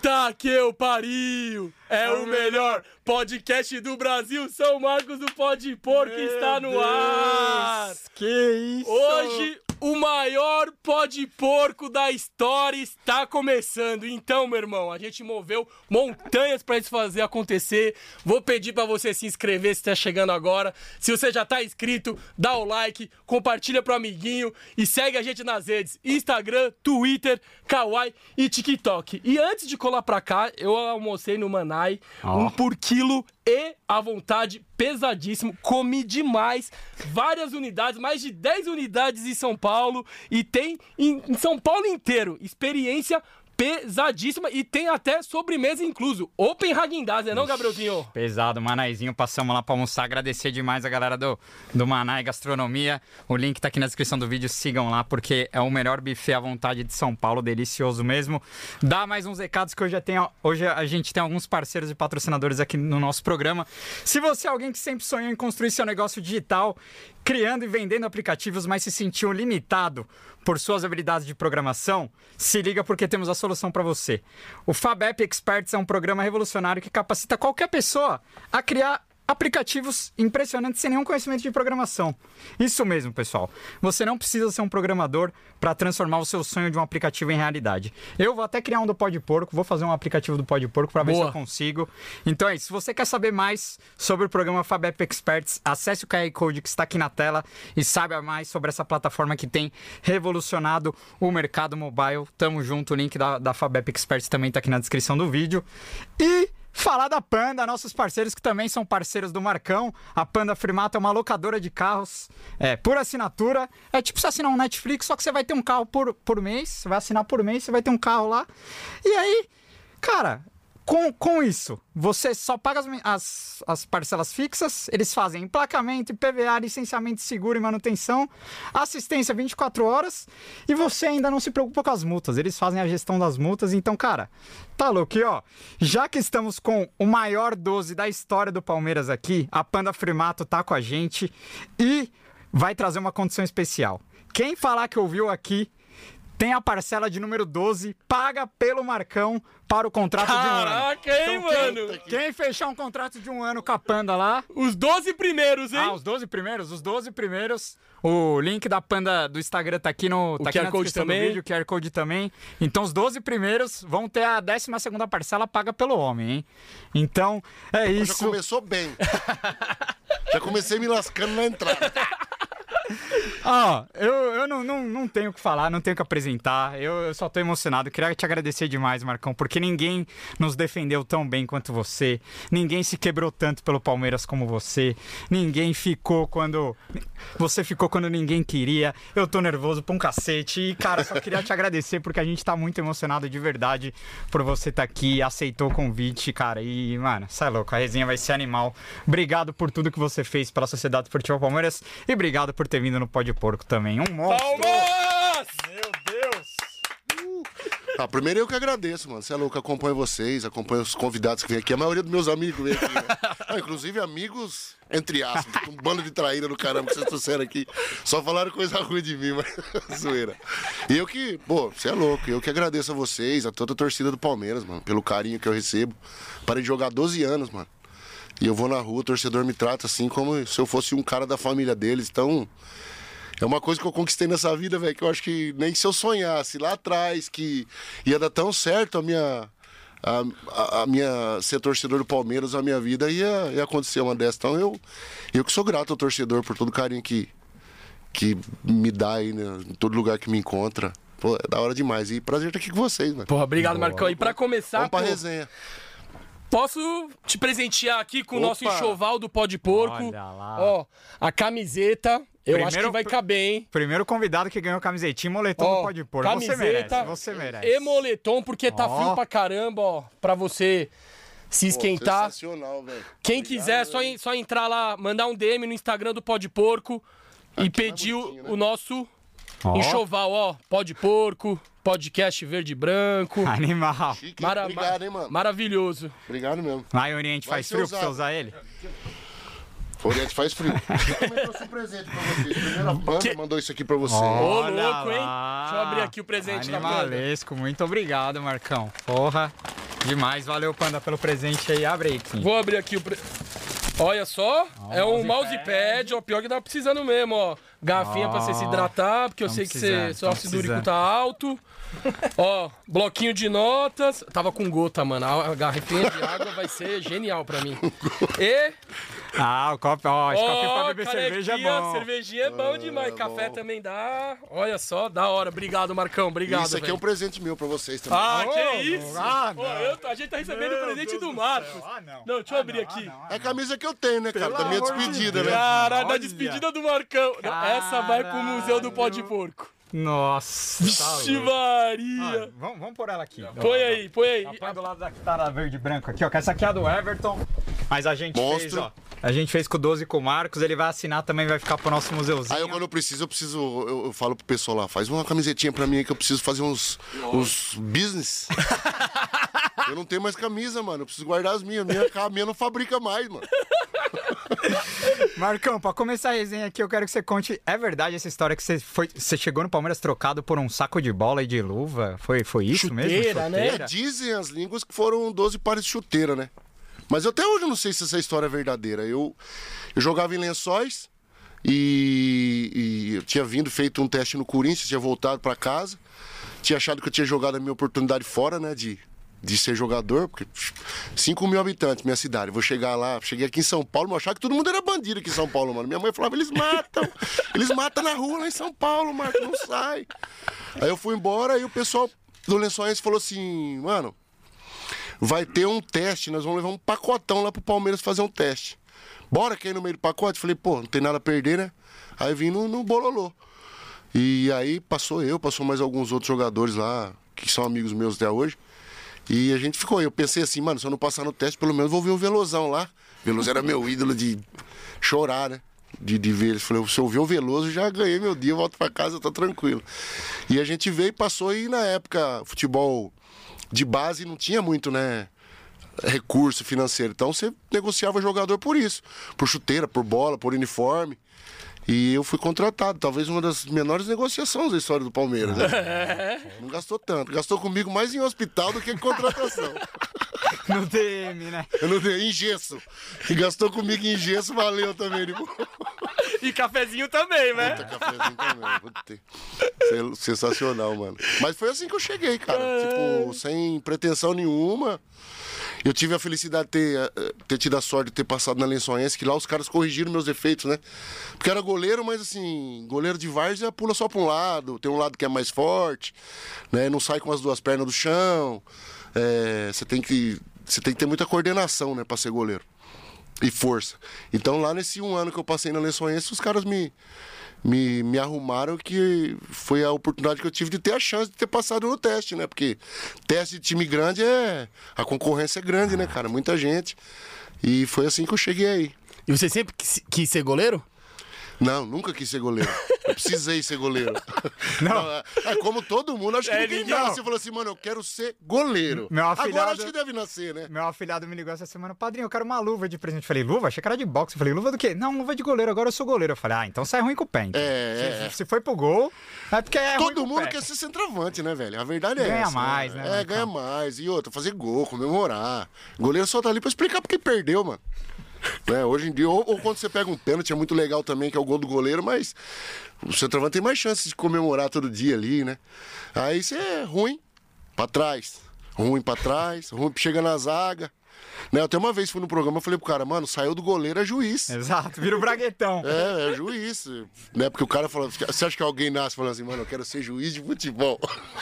Puta que eu pariu! É o melhor podcast do Brasil, São Marcos do Pode Porco está no ar! Que isso! Hoje o maior pode porco da história está começando. Então, meu irmão, a gente moveu montanhas para isso fazer acontecer. Vou pedir para você se inscrever se está chegando agora. Se você já está inscrito, dá o like, compartilha pro amiguinho e segue a gente nas redes: Instagram, Twitter, Kawaii e TikTok. E antes de colar pra cá, eu almocei no Manai, um por quilo e à vontade, pesadíssimo. Comi demais, várias unidades, mais de 10 unidades em São Paulo. E tem em, São Paulo inteiro experiência pesadíssima e tem até sobremesa incluso. Open Hagendaz, é não, Gabrielzinho? Pesado, Manaizinho, passamos lá pra almoçar. Agradecer demais a galera do, do Manai Gastronomia. O link tá aqui na descrição do vídeo, sigam lá, porque é o melhor buffet à vontade de São Paulo, delicioso mesmo. Dá mais uns recados que hoje, já tem, hoje a gente tem alguns parceiros e patrocinadores aqui no nosso programa. Se você é alguém que sempre sonhou em construir seu negócio digital, criando e vendendo aplicativos, mas se sentiu limitado por suas habilidades de programação, se liga porque temos a solução para você. O FabApp Experts é um programa revolucionário que capacita qualquer pessoa a criar aplicativos impressionantes sem nenhum conhecimento de programação. Isso mesmo, pessoal. Você não precisa ser um programador para transformar o seu sonho de um aplicativo em realidade. Eu vou até criar um do Pode Porco, vou fazer um aplicativo do Pode Porco para ver se eu consigo. Então é isso. Se você quer saber mais sobre o programa FabApp Experts, acesse o QR Code que está aqui na tela e saiba mais sobre essa plataforma que tem revolucionado o mercado mobile. Tamo junto, o link da, da FabApp Experts também está aqui na descrição do vídeo. E Falar da Panda, nossos parceiros que também são parceiros do Marcão. A Panda Frimato é uma locadora de carros é, por assinatura. É tipo você assinar um Netflix, só que você vai ter um carro por, por mês. Você vai assinar por mês, você vai ter um carro lá. E aí, cara, com, com isso, você só paga as, as, as parcelas fixas, eles fazem emplacamento, IPVA, licenciamento, seguro e manutenção, assistência 24 horas e você ainda não se preocupa com as multas, eles fazem a gestão das multas. Então, cara, tá louco? E ó, já que estamos com o maior 12 da história do Palmeiras aqui, a Panda Frimato tá com a gente e vai trazer uma condição especial. Quem falar que ouviu aqui tem a parcela de número 12, paga pelo Marcão para o contrato de um ano. Caraca, hein, Então, quem- mano? Quem fechar um contrato de um ano com a Panda lá. Os 12 primeiros, hein? Ah, os 12 primeiros? Os 12 primeiros. O link da Panda do Instagram tá aqui no O tá aqui QR na Code descrição do também. vídeo, o QR Code também. Então os 12 primeiros vão ter a 12 segunda parcela paga pelo homem, hein? Então, é Já isso. começou bem. Já comecei me lascando na entrada. Ó, eu, eu não, não, não tenho o que falar, não tenho o que apresentar. Eu, eu só tô emocionado. Queria te agradecer demais, Marcão, porque ninguém nos defendeu tão bem quanto você. Ninguém se quebrou tanto pelo Palmeiras como você. Ninguém ficou quando. Você ficou quando ninguém queria. Eu tô nervoso pra um cacete. E, cara, só queria te agradecer porque a gente tá muito emocionado de verdade por você estar aqui. Aceitou o convite, cara. E, mano, sai louco. A resenha vai ser animal. Obrigado por tudo que você fez pela Sociedade Esportiva Palmeiras. E obrigado por ter vindo no Pode Porco também. Um monstro. Palmas! Meu Deus! Ah, primeiro eu que agradeço, mano. Você é louco, acompanho vocês, acompanho os convidados que vêm aqui. A maioria dos meus amigos vem aqui, né? Ah, inclusive amigos, entre aspas, um bando de traíra do caramba que vocês trouxeram aqui. Só falaram coisa ruim de mim, mas zoeira. E eu que, pô, você é louco. Eu que agradeço a vocês, a toda a torcida do Palmeiras, mano, pelo carinho que eu recebo. Parei de jogar há 12 anos, mano. E eu vou na rua, o torcedor me trata assim como se eu fosse um cara da família deles. Então, é uma coisa que eu conquistei nessa vida, velho, que eu acho que nem se eu sonhasse lá atrás que ia dar tão certo a minha. A, a- a minha ser torcedor do Palmeiras, a minha vida ia, ia acontecer uma dessas. Então eu, eu que sou grato ao torcedor por todo o carinho que, que me dá aí, né, em todo lugar que me encontra. Pô, é da hora demais. E prazer estar aqui com vocês, mano. Porra, obrigado, Marcão. E pra começar, Vamos pra pô, resenha. Posso te presentear aqui com o nosso Opa. enxoval do pó de porco. Olha lá. Ó, a camiseta. Eu acho Primeiro- que vai caber, hein? Primeiro convidado que ganhou camisetinha e moletom Ó, do Pode Pôr. Você camiseta merece, você merece. E moletom, porque tá Ó. frio pra caramba, ó. Pra você se Pô, esquentar. Sensacional, velho. Quem Obrigado, quiser, só, só entrar lá, mandar um DM no Instagram do Pó de Porco e Aqui pedir mais o, bonitinho, né? o nosso Ó. enxoval, ó. Pó de Porco, podcast verde e branco. Animal. Chique, Mara- Obrigado, hein, mano. Maravilhoso. Obrigado mesmo. Lá em Oriente Vai faz frio pra você usar ele? Oriente faz frio. Eu também trouxe um presente pra vocês. Primeiro a banda Que- mandou isso aqui pra você. Ô, louco, hein? lá. Deixa eu abrir aqui o presente da banda. Animalesco, muito obrigado, Marcão. Porra, demais. Valeu, Panda, pelo presente aí. Abre aí, Kim. Vou abrir aqui o. Pre... Olha só, é um mousepad. ó, pior que tá precisando mesmo, ó. Garrafinha pra você se hidratar, porque eu sei que você, seu ácido úrico tá alto. ó, bloquinho de notas. Tava com gota, mano. A garrafinha de água vai ser genial pra mim. E, Ah, o copo, ó, esse copinho pra ó, beber cerveja é bom. cervejinha é bom demais. Café também dá. Olha só, da hora. Obrigado, Marcão. Obrigado, isso aqui é velho. um presente meu pra vocês também. Ah, Não, que isso? ah, não. eu tô- a gente tá recebendo o presente Deus do do Marcos. céu. Ah, não. Não, deixa eu abrir aqui. É a camisa que eu tenho, né, cara? Pelo Da minha de despedida, Deus. né? Cara, da despedida do Marcão. Não, Essa vai pro Museu do Pó de Porco. Nossa. tá Vixe louco. Maria. Ah, vamos, vamos pôr ela aqui. Põe aí, põe aí. Ela Põe do lado da que tá na verde e branco aqui, ó. Que essa aqui é a do Everton. Mas a gente fez, Monstro. ó. A gente fez com o 12 e com o Marcos. Ele vai assinar também, vai ficar pro nosso museuzinho. Aí eu, quando eu preciso, eu preciso. Eu, eu falo pro pessoal lá, faz uma camisetinha pra mim aí que eu preciso fazer uns, uns business. eu não tenho mais camisa, mano. Eu preciso guardar as minhas. Minha, a minha não fabrica mais, mano. Marcão, pra começar a resenha aqui, eu quero que você conte. É verdade essa história que você, foi, você chegou no Palmeiras trocado por um saco de bola e de luva? Foi, foi isso mesmo? Chuteira, né? É, dizem as línguas que foram 12 pares de chuteira, né? Mas eu até hoje não sei se essa história é verdadeira. Eu, eu jogava em lençóis e, e eu tinha vindo, feito um teste no Corinthians, tinha voltado pra casa. Tinha achado que eu tinha jogado a minha oportunidade fora, né? De, de ser jogador, porque 5 mil habitantes, minha cidade. Vou chegar lá, cheguei aqui em São Paulo, eu achava que todo mundo era bandido aqui em São Paulo, mano. Minha mãe falava, eles matam, eles matam na rua lá em São Paulo, Marco, não sai. Aí eu fui embora e o pessoal do Lençóis falou assim, mano, vai ter um teste, nós vamos levar um pacotão lá pro Palmeiras fazer um teste. Bora aí no meio do pacote? Falei, pô, não tem nada a perder, né? Aí vim no, no bololô. E aí passou eu, passou mais alguns outros jogadores lá, que são amigos meus até hoje. E a gente ficou. Eu pensei assim, mano, se eu não passar no teste, pelo menos vou ver o Velozão lá. Veloso era meu ídolo de chorar, né? De, de ver. Ele falou, se eu ver o Veloso, já ganhei meu dia, volto pra casa, tô tranquilo. E a gente veio e passou e na época, futebol de base não tinha muito, né? Recurso financeiro. Então você negociava jogador por isso. Por chuteira, por bola, por uniforme. E eu fui contratado, talvez uma das menores negociações da história do Palmeiras. Né? Não gastou tanto. Gastou comigo mais em hospital do que em contratação. No DM, né? Eu não dei em gesso. E gastou comigo em gesso, valeu também. Tipo, E cafezinho também, né? puta, cafezinho também. Sensacional, mano. Mas foi assim que eu cheguei, cara. Tipo, sem pretensão nenhuma. Eu tive a felicidade de ter, eh, ter tido a sorte de ter passado na Lençoense, que lá os caras corrigiram meus defeitos, né? Porque era goleiro, mas assim, goleiro de várzea pula só pra um lado, tem um lado que é mais forte, né? Não sai com as duas pernas do chão. É, Você tem que. Você tem que ter muita coordenação, né, pra ser goleiro. E força. Então lá nesse um ano que eu passei na Lençoense, os caras me, me, me arrumaram que foi a oportunidade que eu tive de ter a chance de ter passado no teste, né? Porque teste de time grande é. A concorrência é grande, né, cara? Muita gente. E foi assim que eu cheguei aí. E você sempre quis, quis ser goleiro? Não, nunca quis ser goleiro. Eu precisei ser goleiro. Não. é, é como todo mundo, acho que É, ninguém ninguém- nasce e falou assim, mano, eu quero ser goleiro. Meu Agora afilhado- acho que deve nascer, né? Meu afilhado me ligou essa semana, padrinho, eu quero uma luva de presente. Eu falei, luva? Achei que era de boxe. Eu falei, luva do quê? Não, luva de goleiro, agora eu sou goleiro. Eu falei, ah, então sai ruim com o pé. então. É, se, é. se foi pro gol, é porque é ruim Todo mundo quer ser centroavante, né, velho? A verdade é Ganha essa. mais, né, É, Marcão? ganha mais. E outra, fazer gol, comemorar. Goleiro só tá ali pra explicar porque perdeu, mano. Né? Hoje em dia, ou, ou quando você pega um pênalti, é muito legal também, que é o gol do goleiro, mas o centroavante tem mais chances de comemorar todo dia ali, né? Aí você é ruim pra trás, ruim pra trás, ruim chega na zaga. Né? Até uma vez fui no programa, eu falei pro cara, mano, saiu do goleiro é juiz. Exato, vira o braguetão. É, é juiz. Né? Porque o cara falou, você acha que alguém nasce falando assim, mano, eu quero ser juiz de futebol?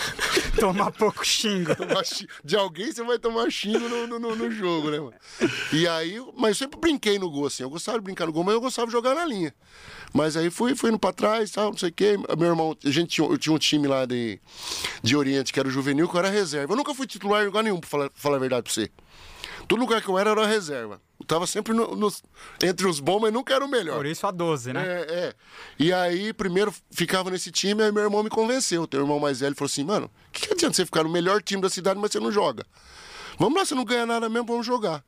Tomar pouco xingo. De alguém você vai tomar xingo no, no, no- no jogo, né, mano? E aí, mas eu sempre brinquei no gol, assim. Eu gostava de brincar no gol, mas eu gostava de jogar na linha. Mas aí fui, fui indo pra trás, tal, não sei o quê. Meu irmão, a gente tinha, eu tinha um time lá de, de Oriente, que era o juvenil, que eu era reserva. Eu nunca fui titular em lugar nenhum, pra falar, pra falar a verdade pra você. Todo lugar que eu era, era reserva. Eu tava sempre no- nos- entre os bons, mas nunca era o melhor. Por isso a 12, né? É, é. E aí, primeiro ficava nesse time, aí meu irmão me convenceu. Teu irmão mais velho falou assim: mano, o que, que adianta você ficar no melhor time da cidade, mas você não joga? Vamos lá, você não ganha nada mesmo, vamos jogar.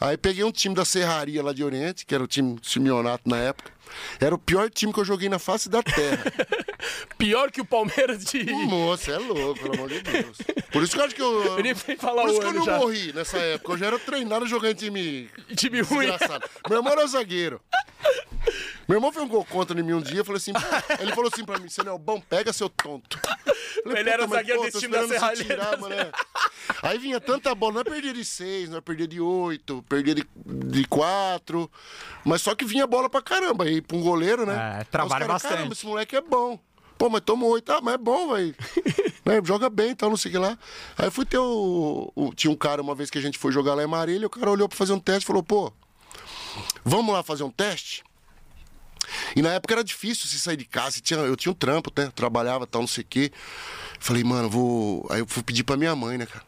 Aí peguei um time da Serraria lá de Oriente, que era o time Simeonato na época. Era o pior time que eu joguei na face da terra. Pior que o Palmeiras de. Moça, é louco, pelo amor de Deus. Por isso que eu acho que eu. Eu nem falar Por isso que eu não já. morri nessa época. Eu já era treinado jogando em time Time ruim. Meu irmão era zagueiro. Meu irmão fez um gol contra em mim um dia, eu falei assim, ele falou assim pra mim, você não é bom, pega seu tonto. Falei, Ele era "Puta, mas, zagueiro desse time da Serralheira." tirar, mano, é. Aí vinha tanta bola, nós perdia de seis, nós perdia de oito, perdia de, de quatro, mas só que vinha bola pra caramba, aí pra um goleiro, né? É, trabalha caras, bastante. Caramba, esse moleque é bom. Pô, mas toma oito, ah, mas é bom, velho. né? Joga bem e tal, não sei o que lá. Aí eu fui ter o, o- Tinha um cara uma vez que a gente foi jogar lá em Marília, o cara olhou pra fazer um teste e falou, pô, vamos lá fazer um teste? E na época era difícil se sair de casa, tinha, eu tinha um trampo, né? Trabalhava tal, não sei o quê. Falei, mano, vou. Aí eu fui pedir pra minha mãe, né, cara?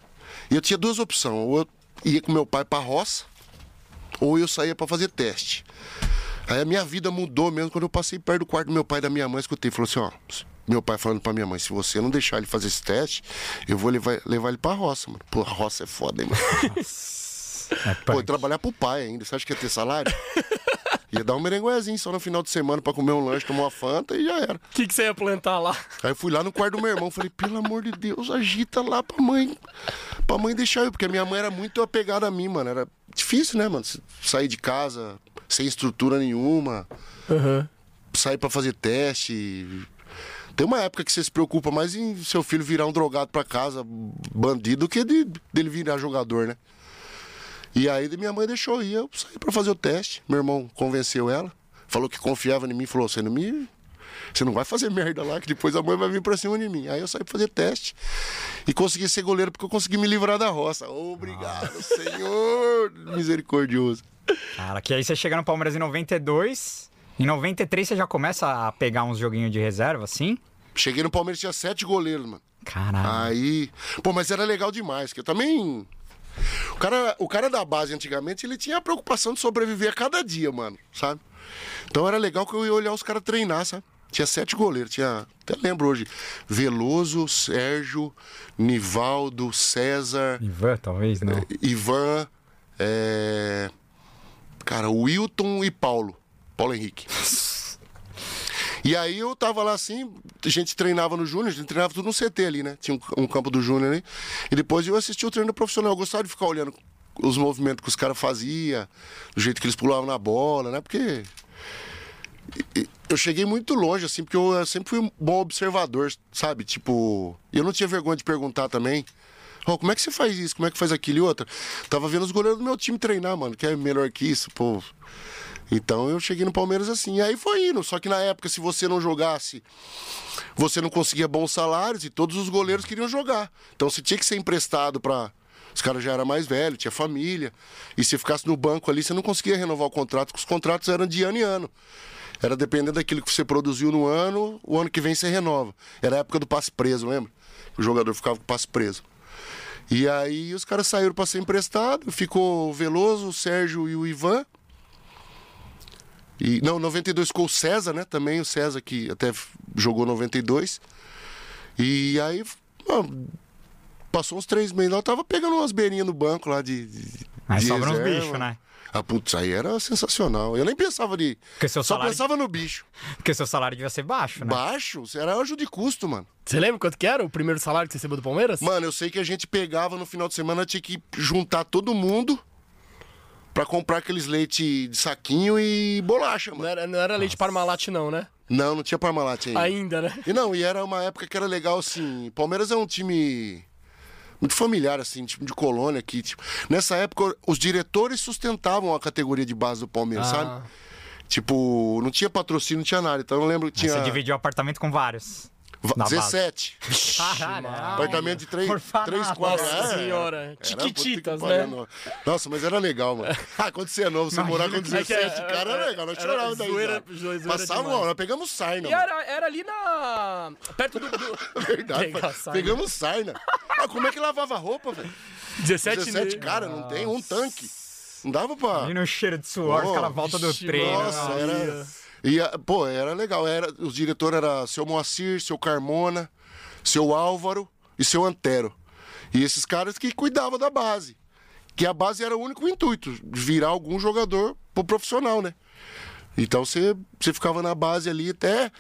E eu tinha duas opções. Ou eu ia com meu pai pra roça, ou eu saía pra fazer teste. Aí a minha vida mudou mesmo quando eu passei perto do quarto do meu pai e da minha mãe, escutei, falou assim, ó, meu pai falando pra minha mãe, se você não deixar ele fazer esse teste, eu vou levar, levar ele pra roça, mano. Pô, a roça é foda, hein, mano? Pô, trabalhar pro pai ainda, você acha que ia ter salário? Ia dar um merenguezinho só no final de semana pra comer um lanche, tomar uma fanta e já era. O que, que você ia plantar lá? Aí eu fui lá no quarto do meu irmão, falei, pelo amor de Deus, agita lá pra mãe. Pra mãe deixar eu, porque a minha mãe era muito apegada a mim, mano. Era difícil, né, mano? Sair de casa sem estrutura nenhuma, sair pra fazer teste. Tem uma época que você se preocupa mais em seu filho virar um drogado pra casa, bandido, do que de, dele virar jogador, né? E aí minha mãe deixou ir, eu saí pra fazer o teste. Meu irmão convenceu ela, falou que confiava em mim, falou: você não me. Você não vai fazer merda lá, que depois a mãe vai vir pra cima de mim. Aí eu saí pra fazer teste e consegui ser goleiro porque eu consegui me livrar da roça. Obrigado, Senhor misericordioso. Cara, que aí você chega no Palmeiras em 92. Em 93 você já começa a pegar uns joguinhos de reserva, assim? Cheguei no Palmeiras, tinha sete goleiros, mano. Caralho. Aí. Pô, mas era legal demais, que eu também. O cara, o cara da base antigamente, ele tinha a preocupação de sobreviver a cada dia, mano, sabe? Então era legal que eu ia olhar os caras treinar, sabe? Tinha sete goleiros, tinha. Até lembro hoje. Veloso, Sérgio, Nivaldo, César, Ivan, talvez, não. Ivan, é... cara, Wilton e Paulo. Paulo Henrique. E aí eu tava lá assim, a gente treinava no Júnior, a gente treinava tudo no CT ali, né? Tinha um, um campo do Júnior ali. E depois eu assisti o treino profissional. Eu gostava de ficar olhando os movimentos que os caras faziam, do jeito que eles pulavam na bola, né? Porque eu cheguei muito longe, assim, porque eu sempre fui um bom observador, sabe? Tipo, eu não tinha vergonha de perguntar também. "Ó, como é que você faz isso? Como é que faz aquilo e outra? Tava vendo os goleiros do meu time treinar, mano, que é melhor que isso, pô. Então eu cheguei no Palmeiras assim. E aí foi indo. Só que na época, se você não jogasse, você não conseguia bons salários e todos os goleiros queriam jogar. Então você tinha que ser emprestado pra. Os caras já eram mais velhos, tinha família. E se ficasse no banco ali, você não conseguia renovar o contrato, porque os contratos eram de ano em ano. Era dependendo daquilo que você produziu no ano, o ano que vem você renova. Era a época do passe preso, lembra? O jogador ficava com o passe preso. E aí os caras saíram para ser emprestado, ficou o Veloso, o Sérgio e o Ivan. E, não, 92 ficou o César, né? Também o César que até jogou 92. E aí, ó, passou uns três meses lá, eu tava pegando umas beirinhas no banco lá de. de Aí de sobram uns reserva. bichos, né? Ah, putz, aí era sensacional. Eu nem pensava de. Porque seu Só salário- pensava no bicho. Porque seu salário devia ser baixo, né? Baixo, era anjo de custo, mano. Você lembra quanto que era o primeiro salário que você recebeu do Palmeiras? Mano, eu sei que a gente pegava no final de semana, tinha que juntar todo mundo pra comprar aqueles leite de saquinho e bolacha, Não mano. era, não era leite Parmalat, não, né? Não, não tinha Parmalat ainda. Ainda, né? E não, e era uma época que era legal, assim. Palmeiras é um time muito familiar, assim, tipo de colônia aqui. Tipo. Nessa época, os diretores sustentavam a categoria de base do Palmeiras, Ah. sabe? Tipo, não tinha patrocínio, não tinha nada. Então eu lembro que tinha Você dividiu o apartamento com vários. Na base. 17. Caralho. Apartamento de três, Orfanato. três quadros. Nossa É, senhora. era, Tiquititas, né? Nossa, mas era legal, mano. Ah, quando você é novo, você morar com que- 17, É que é- cara, era legal. Nós chorávamos daí. zoeira- zoeira Passava, demais. ó, nós pegamos Sarna. E era, era ali na. Perto do. do... Verdade. Pegamos Sarna. Ah, como é que lavava roupa, velho? 17, 17, ne- cara, não tem um tanque. Não dava pra. Imagina o cheiro de suor, Oh, aquela volta do treino. Nossa, era. E, a- pô, era legal. Era, os diretores eram seu Moacir, seu Carmona, seu Álvaro e seu Antero. E esses caras que cuidavam da base. Que a base era o único intuito, virar algum jogador pro profissional, né? Então você, você ficava na base ali até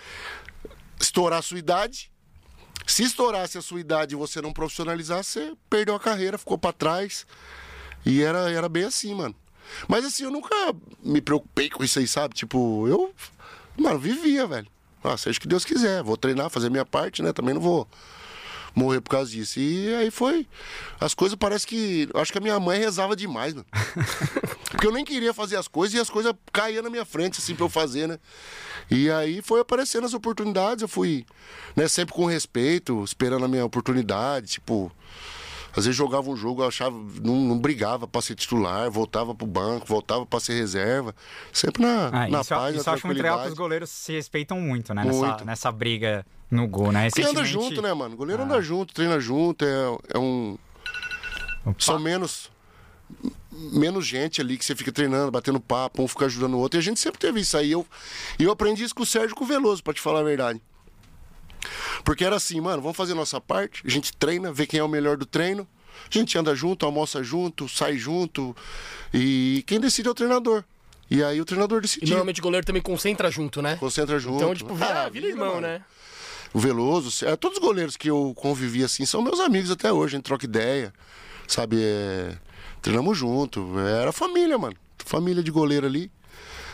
estourar a sua idade. Se estourasse a sua idade e você não profissionalizasse, você perdeu a carreira, ficou pra trás. E era, era bem assim, mano. Mas assim, eu nunca me preocupei com isso aí, sabe? Tipo, eu, mano, vivia, velho. Ah, seja o que Deus quiser, vou treinar, fazer minha parte, né? Também não vou morrer por causa disso. E aí foi. As coisas parece que. Acho que a minha mãe rezava demais, mano. Porque eu nem queria fazer as coisas e as coisas caíam na minha frente, assim, pra eu fazer, né? E aí foi aparecendo as oportunidades, eu fui, né, sempre com respeito, esperando a minha oportunidade, tipo. Às vezes jogava um jogo, achava, não, não brigava pra ser titular, voltava pro banco, voltava pra ser reserva. Sempre na, Ah, na isso, paz, isso na eu acho muito legal que os goleiros se respeitam muito, né? Nessa, Muito. nessa briga no gol, né? Porque anda Recentemente- junto, né, mano? Goleiro Ah. anda junto, treina junto, é, é um. São menos. Menos gente ali que você fica treinando, batendo papo, um fica ajudando o outro. E a gente sempre teve isso aí. Eu, e eu aprendi isso com o Sérgio com o Veloso, pra te falar a verdade. Porque era assim, mano, vamos fazer nossa parte, a gente treina, vê quem é o melhor do treino, a gente anda junto, almoça junto, sai junto, e quem decide é o treinador. E aí o treinador E decidiu. normalmente o goleiro também concentra junto, né? Concentra junto. Então, tipo, vira, Ah, vira irmão, né? O Veloso, é, todos os goleiros que eu convivi assim são meus amigos até hoje, a gente troca ideia, sabe? É, treinamos junto, era família, mano. Família de goleiro ali.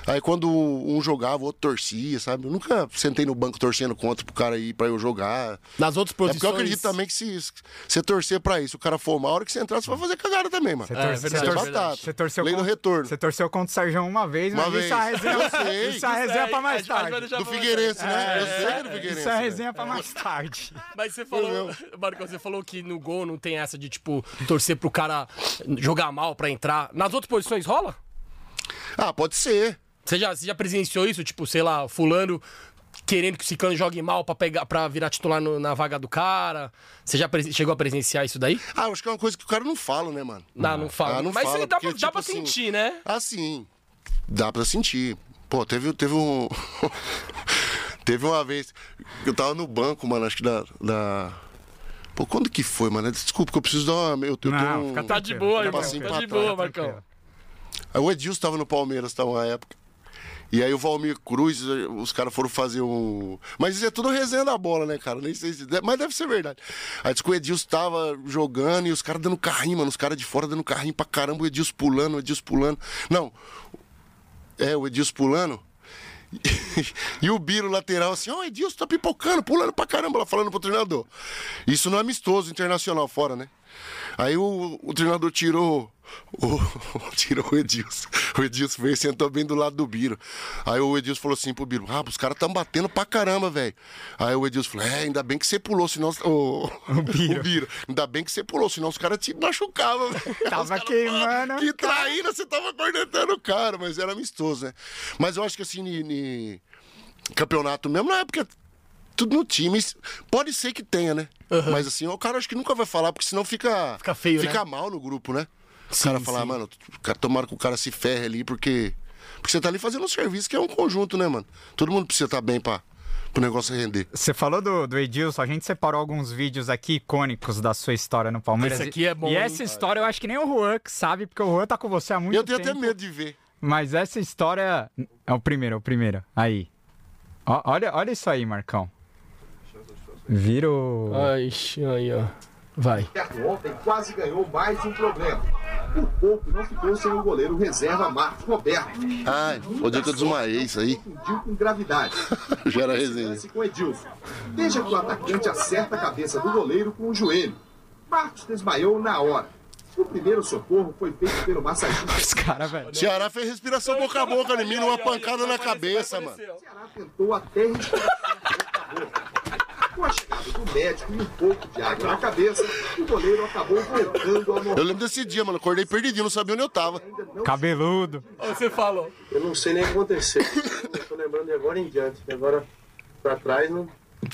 Aí quando um jogava, o outro torcia, sabe? Eu nunca sentei no banco torcendo contra pro cara ir pra eu jogar. Nas outras É porque posições. eu acredito também que se se você torcer pra isso, o cara for mal, a hora que você entrar, você vai fazer cagada também, mano. Você, É, tor- verdade, você, Isso é batata. você torceu Lei do retorno. Você torceu contra o Sérgio uma vez, mas Uma isso é a vez. resenha, Eu sei. isso é a resenha pra mais a tarde. Do Figueirense, né? Eu É, sei que é do Figueirense. Isso é a né? resenha pra mais tarde. Mas você falou, Marcão, você falou que no gol não tem essa de, tipo, torcer pro cara jogar mal pra entrar. Nas outras posições rola? Ah, pode ser. Você já, você já presenciou isso? Tipo, sei lá, fulano querendo que o Cicano jogue mal pra, pegar, pra virar titular no- na vaga do cara. Você já chegou a presenciar isso daí? Ah, eu acho que é uma coisa que o cara não fala, né, mano? Não, não fala. Ah, não Mas fala, dá, porque, pra, dá tipo pra assim, sentir, né? Ah, sim. Dá pra sentir. Pô, teve, teve um. teve uma vez. Eu tava no banco, mano, acho que da. da... Pô, quando que foi, mano? Desculpa, que eu preciso dar uma. Eu, eu tenho Não, um... fica Tá de boa, irmão. Tá de boa, Marcão. Aí o Edilson tava no Palmeiras, tava uma época. E aí o Valmir Cruz, os caras foram fazer um. Mas isso é tudo resenha da bola, né, cara? Nem sei se. Mas deve ser verdade. Aí disse que o Edilson tava jogando e os caras dando carrinho, mano. Os caras de fora dando carrinho pra caramba, o Edilson pulando, o Edilson pulando. Não. É, o Edilson pulando. e o Biro lateral assim, ó, o Edilson tá pipocando, pulando pra caramba, lá falando pro treinador. Isso no amistoso internacional fora, né? Aí o, o treinador tirou o, tirou o Edilson. O Edilson veio e sentou bem do lado do Biro. Aí o Edilson falou assim pro Biro: Ah, os caras tão batendo pra caramba, velho. Aí o Edilson falou: É, ainda bem que você pulou, senão. O, o, Biro. Ainda bem que você pulou, senão os caras te machucavam. Tava Os caras queimando o Que traíra, você tava cornetando o cara, mas era amistoso, né? Mas eu acho que assim, ni- ni- campeonato mesmo, na época tudo no time. Pode ser que tenha, né? Mas assim, o cara acho que nunca vai falar, porque senão fica. Fica feio, Fica né? mal no grupo, né? O Sim, cara falar, sim. mano, o tomara que o cara se ferre ali, porque. Porque você tá ali fazendo um serviço que é um conjunto, né, mano? Todo mundo precisa estar bem pra, pro negócio render. Você falou do, do Edilson, a gente separou alguns vídeos aqui icônicos da sua história no Palmeiras. Esse aqui é bom, E hein? essa história eu acho que nem o Juan que sabe, porque o Juan tá com você há muito E eu tenho tempo. até medo de ver. Mas essa história. É o primeiro, é o primeiro. Aí. Ó, olha, olha isso aí, Marcão. Vira o. Ai, aí, ó. Vai. Ontem quase ganhou mais um problema. por pouco não ficou sem o goleiro reserva Marcos Roberto. Ai, o dia que eu desmaiei isso aí. Confundiu com gravidade. Já era resenha. Com Edilson. Veja que o atacante acerta a cabeça do goleiro com o joelho. Marcos desmaiou na hora. O primeiro socorro foi feito pelo massagista. Os caras, velho. Ceará fez respiração boca a boca em mim, numa pancada na cabeça, mano. O Ceará tentou até respirar boca a boca. Com a chegada do médico e um pouco de água na cabeça, o goleiro acabou voltando ao Eu normal. lembro desse dia, mano. Acordei perdidinho, não sabia onde eu tava. Cabeludo. Você falou. Eu não sei nem o que aconteceu. Eu tô lembrando de agora em diante. Agora pra trás não.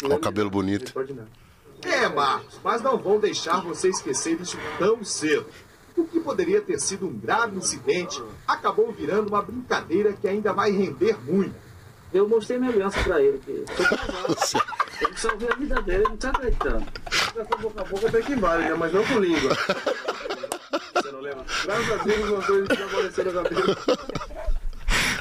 Ó, o cabelo bonito. Não pode nada. É, Marcos, mas não vão deixar você esquecer isso tão cedo. O que poderia ter sido um grave incidente acabou virando uma brincadeira que ainda vai render muito. Eu mostrei minha aliança pra ele. Que. Eu salvei a vida dele, ele não tá acreditando. Já foi boca a boca até que vale, né? Mas não com língua. Você não lembra? Graças a Deus, os dois já apareceram na cabeça.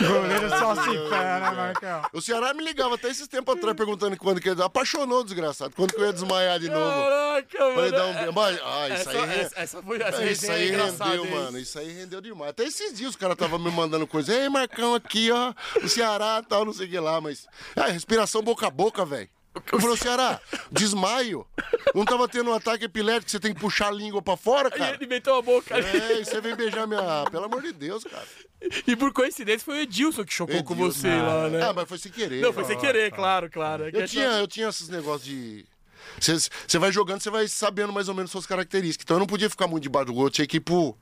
Goleiro só se pé, né, Marcão? O Ceará me ligava até esses tempos atrás perguntando quando que ia. Apaixonou o desgraçado. Quando que eu ia desmaiar de novo. Caraca, mano. Falei, dar um. Mas, ah, isso essa, aí. re- essa, essa foi essa É, isso aí é rendeu, hein? mano. Isso aí rendeu demais. Até esses dias os caras estavam me mandando coisa. Ei, Marcão, aqui, ó. O Ceará tal, não sei o que lá. Mas. Ah, respiração boca a boca, velho. Eu falei, Ceará, desmaio. Não tava tendo um ataque epilético, você tem que puxar a língua pra fora, Aí cara. ele meteu a boca ali. É, e você vem beijar minha. Pelo amor de Deus, cara. E por coincidência foi o Edilson que chocou com Edilson. você lá, né? Ah, mas foi sem querer. Não, foi sem querer, claro, claro. É Eu a tinha, eu tinha esses negócios de. Você vai jogando, você vai sabendo mais ou menos suas características. Então eu não podia ficar muito debaixo do gol, eu tinha que ir pro,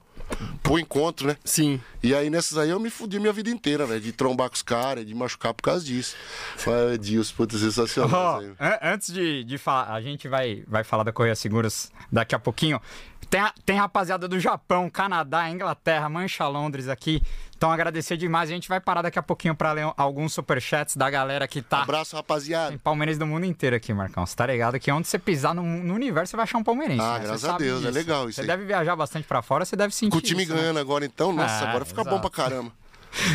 pro encontro, né? Sim. E aí nessas aí eu me fudi minha vida inteira, velho. De trombar com os caras, de machucar por causa disso. Foi Edilson, puta, sensacional. An- antes de, de falar, a gente vai, vai falar da Correia Seguros daqui a pouquinho. Tem, tem rapaziada do Japão, Canadá, Inglaterra, Mancha Londres aqui. Então agradecer demais. A gente vai parar daqui a pouquinho pra ler alguns superchats da galera que tá. Abraço, rapaziada. Tem palmeirense do mundo inteiro aqui, Marcão. Você tá ligado que onde você pisar no, no universo você vai achar um palmeirense. Ah, né? Graças a Deus, é legal isso Você aí. deve viajar bastante pra fora, você deve sentir Com o time isso, né? ganhando agora, então, nossa, É, agora fica bom exato. pra caramba.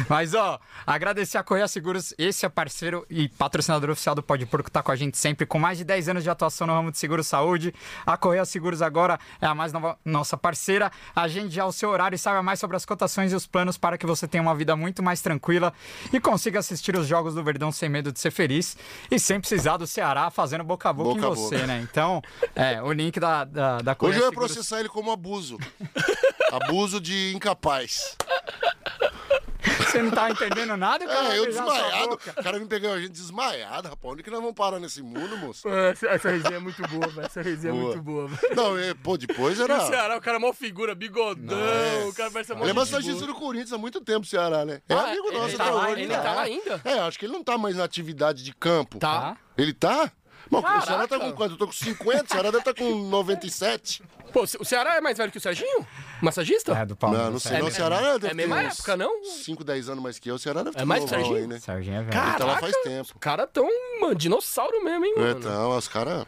Mas, ó, agradecer a Correia Seguros. Esse é parceiro e patrocinador oficial do Pode Porco, tá com a gente sempre, com mais de 10 anos de atuação no ramo de seguro saúde. A Correia Seguros agora é a mais nova nossa parceira. Agende já o seu horário e saiba mais sobre as cotações e os planos para que você tenha uma vida muito mais tranquila e consiga assistir os jogos do Verdão sem medo de ser feliz e sem precisar do Ceará fazendo boca a boca, Boca em você, boca. né? Então, é, o link da, da, da Correia Hoje eu ia Seguros- processar ele como abuso. abuso de incapaz. Você não tá entendendo nada, o cara É, eu desmaiado. O cara me pegou a gente desmaiado, rapaz. Onde que nós vamos parar nesse mundo, moço? Essa, essa resenha é muito boa, velho. Essa resenha é Boa. muito boa, velho. Não, é, pô, depois E era. O Ceará, o cara é mó figura, bigodão, o cara parece mó é boa. do Corinthians há muito tempo, Ceará, né? É Ah, amigo ele nosso tá lá- hoje. ele né? tá lá ainda? É, acho que ele não tá mais na atividade de campo. Tá. Ele tá? Bom, o Caraca. Ceará tá com quanto? Eu tô com 50, o Ceará deve estar com 97. Pô, o Ce- Ceará é mais velho que o Serginho? Massagista? É, do Palmeiras. Não, não sei. É não, o me- Ceará deve é ter mesma uns época, não? 5, 10 anos mais que eu. O Ceará deve ter É mais novão Serginho? aí, né? Serginho é velho. Ele tá lá Caraca. faz tempo. Os caras tão, mano, dinossauro mesmo, hein, mano? Então, os caras...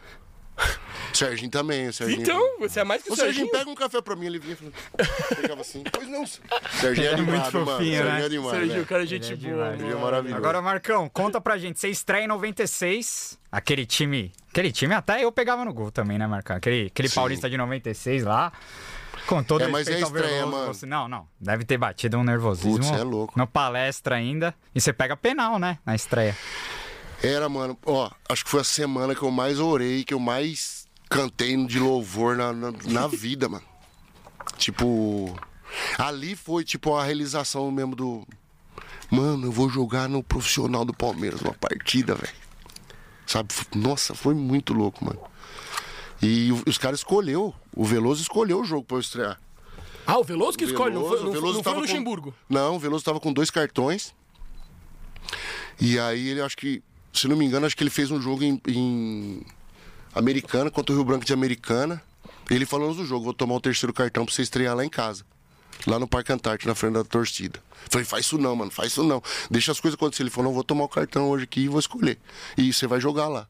Serginho também, o Serginho. Então, você é mais que o O Serginho Serginho. pega um café pra mim, ele vinha e falava- pegava assim. Pois não. Serginho é Ele é muito animado, mano. fofinho, Serginho né? é demais, Serginho, velho. o cara é gente Ele é boa. Serginho é maravilhoso. Agora, Marcão, conta pra gente. Você estreia em 96, aquele time. Aquele time até eu pegava no gol também, né, Marcão? Aquele, aquele Sim. paulista de 96 lá. Com todo É, mas respeito é ao estreia, Veloso, mano. você- Não, não. Deve ter batido um nervosismo. Putz, é louco. No palestra ainda. E você pega penal, né? Na estreia. Era, mano, ó, acho que foi a semana que eu mais orei, que eu mais cantei de louvor na, na, na vida, mano. Tipo, ali foi, tipo, a realização mesmo do. Mano, eu vou jogar no profissional do Palmeiras, uma partida, velho. Sabe? Nossa, foi muito louco, mano. E os caras escolheu, o Veloso escolheu o jogo pra eu estrear. Ah, o Veloso que escolhe, não foi, Veloso- não, o Veloso não foi o tava com- Luxemburgo. Não, o Veloso tava com dois cartões. E aí ele acho que, se não me engano, acho que ele fez um jogo em, em Americana, contra o Rio Branco de Americana. Ele falou do jogo, vou tomar o terceiro cartão pra você estrear lá em casa. Lá no Parque Antártico, na frente da torcida. Falei, faz isso não, mano, faz isso não. Deixa as coisas acontecer. Ele falou, não, vou tomar o cartão hoje aqui e vou escolher. E você vai jogar lá.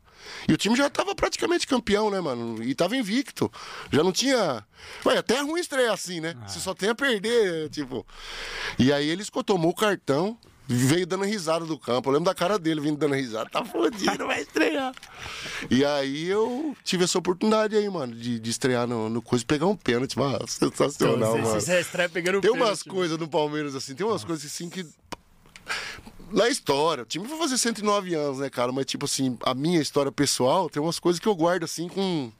E o time já tava praticamente campeão, né, mano? E tava invicto. Já não tinha. Ué, até é ruim estrear assim, né? Você só tem a perder, tipo. E aí ele esco- tomou o cartão. veio dando risada do campo. Eu lembro da cara dele vindo dando risada. Tá fodido, vai estrear. E aí eu tive essa oportunidade aí, mano, de, de estrear no, no coisa e pegar um pênalti. Mano, sensacional, Você- mano. Você estreia pegando Tem pênalti. umas coisas no Palmeiras assim, tem umas coisas assim que. Na história, o time vai fazer 109 anos, né, cara? Mas, tipo assim, a minha história pessoal, tem umas coisas que eu guardo assim com.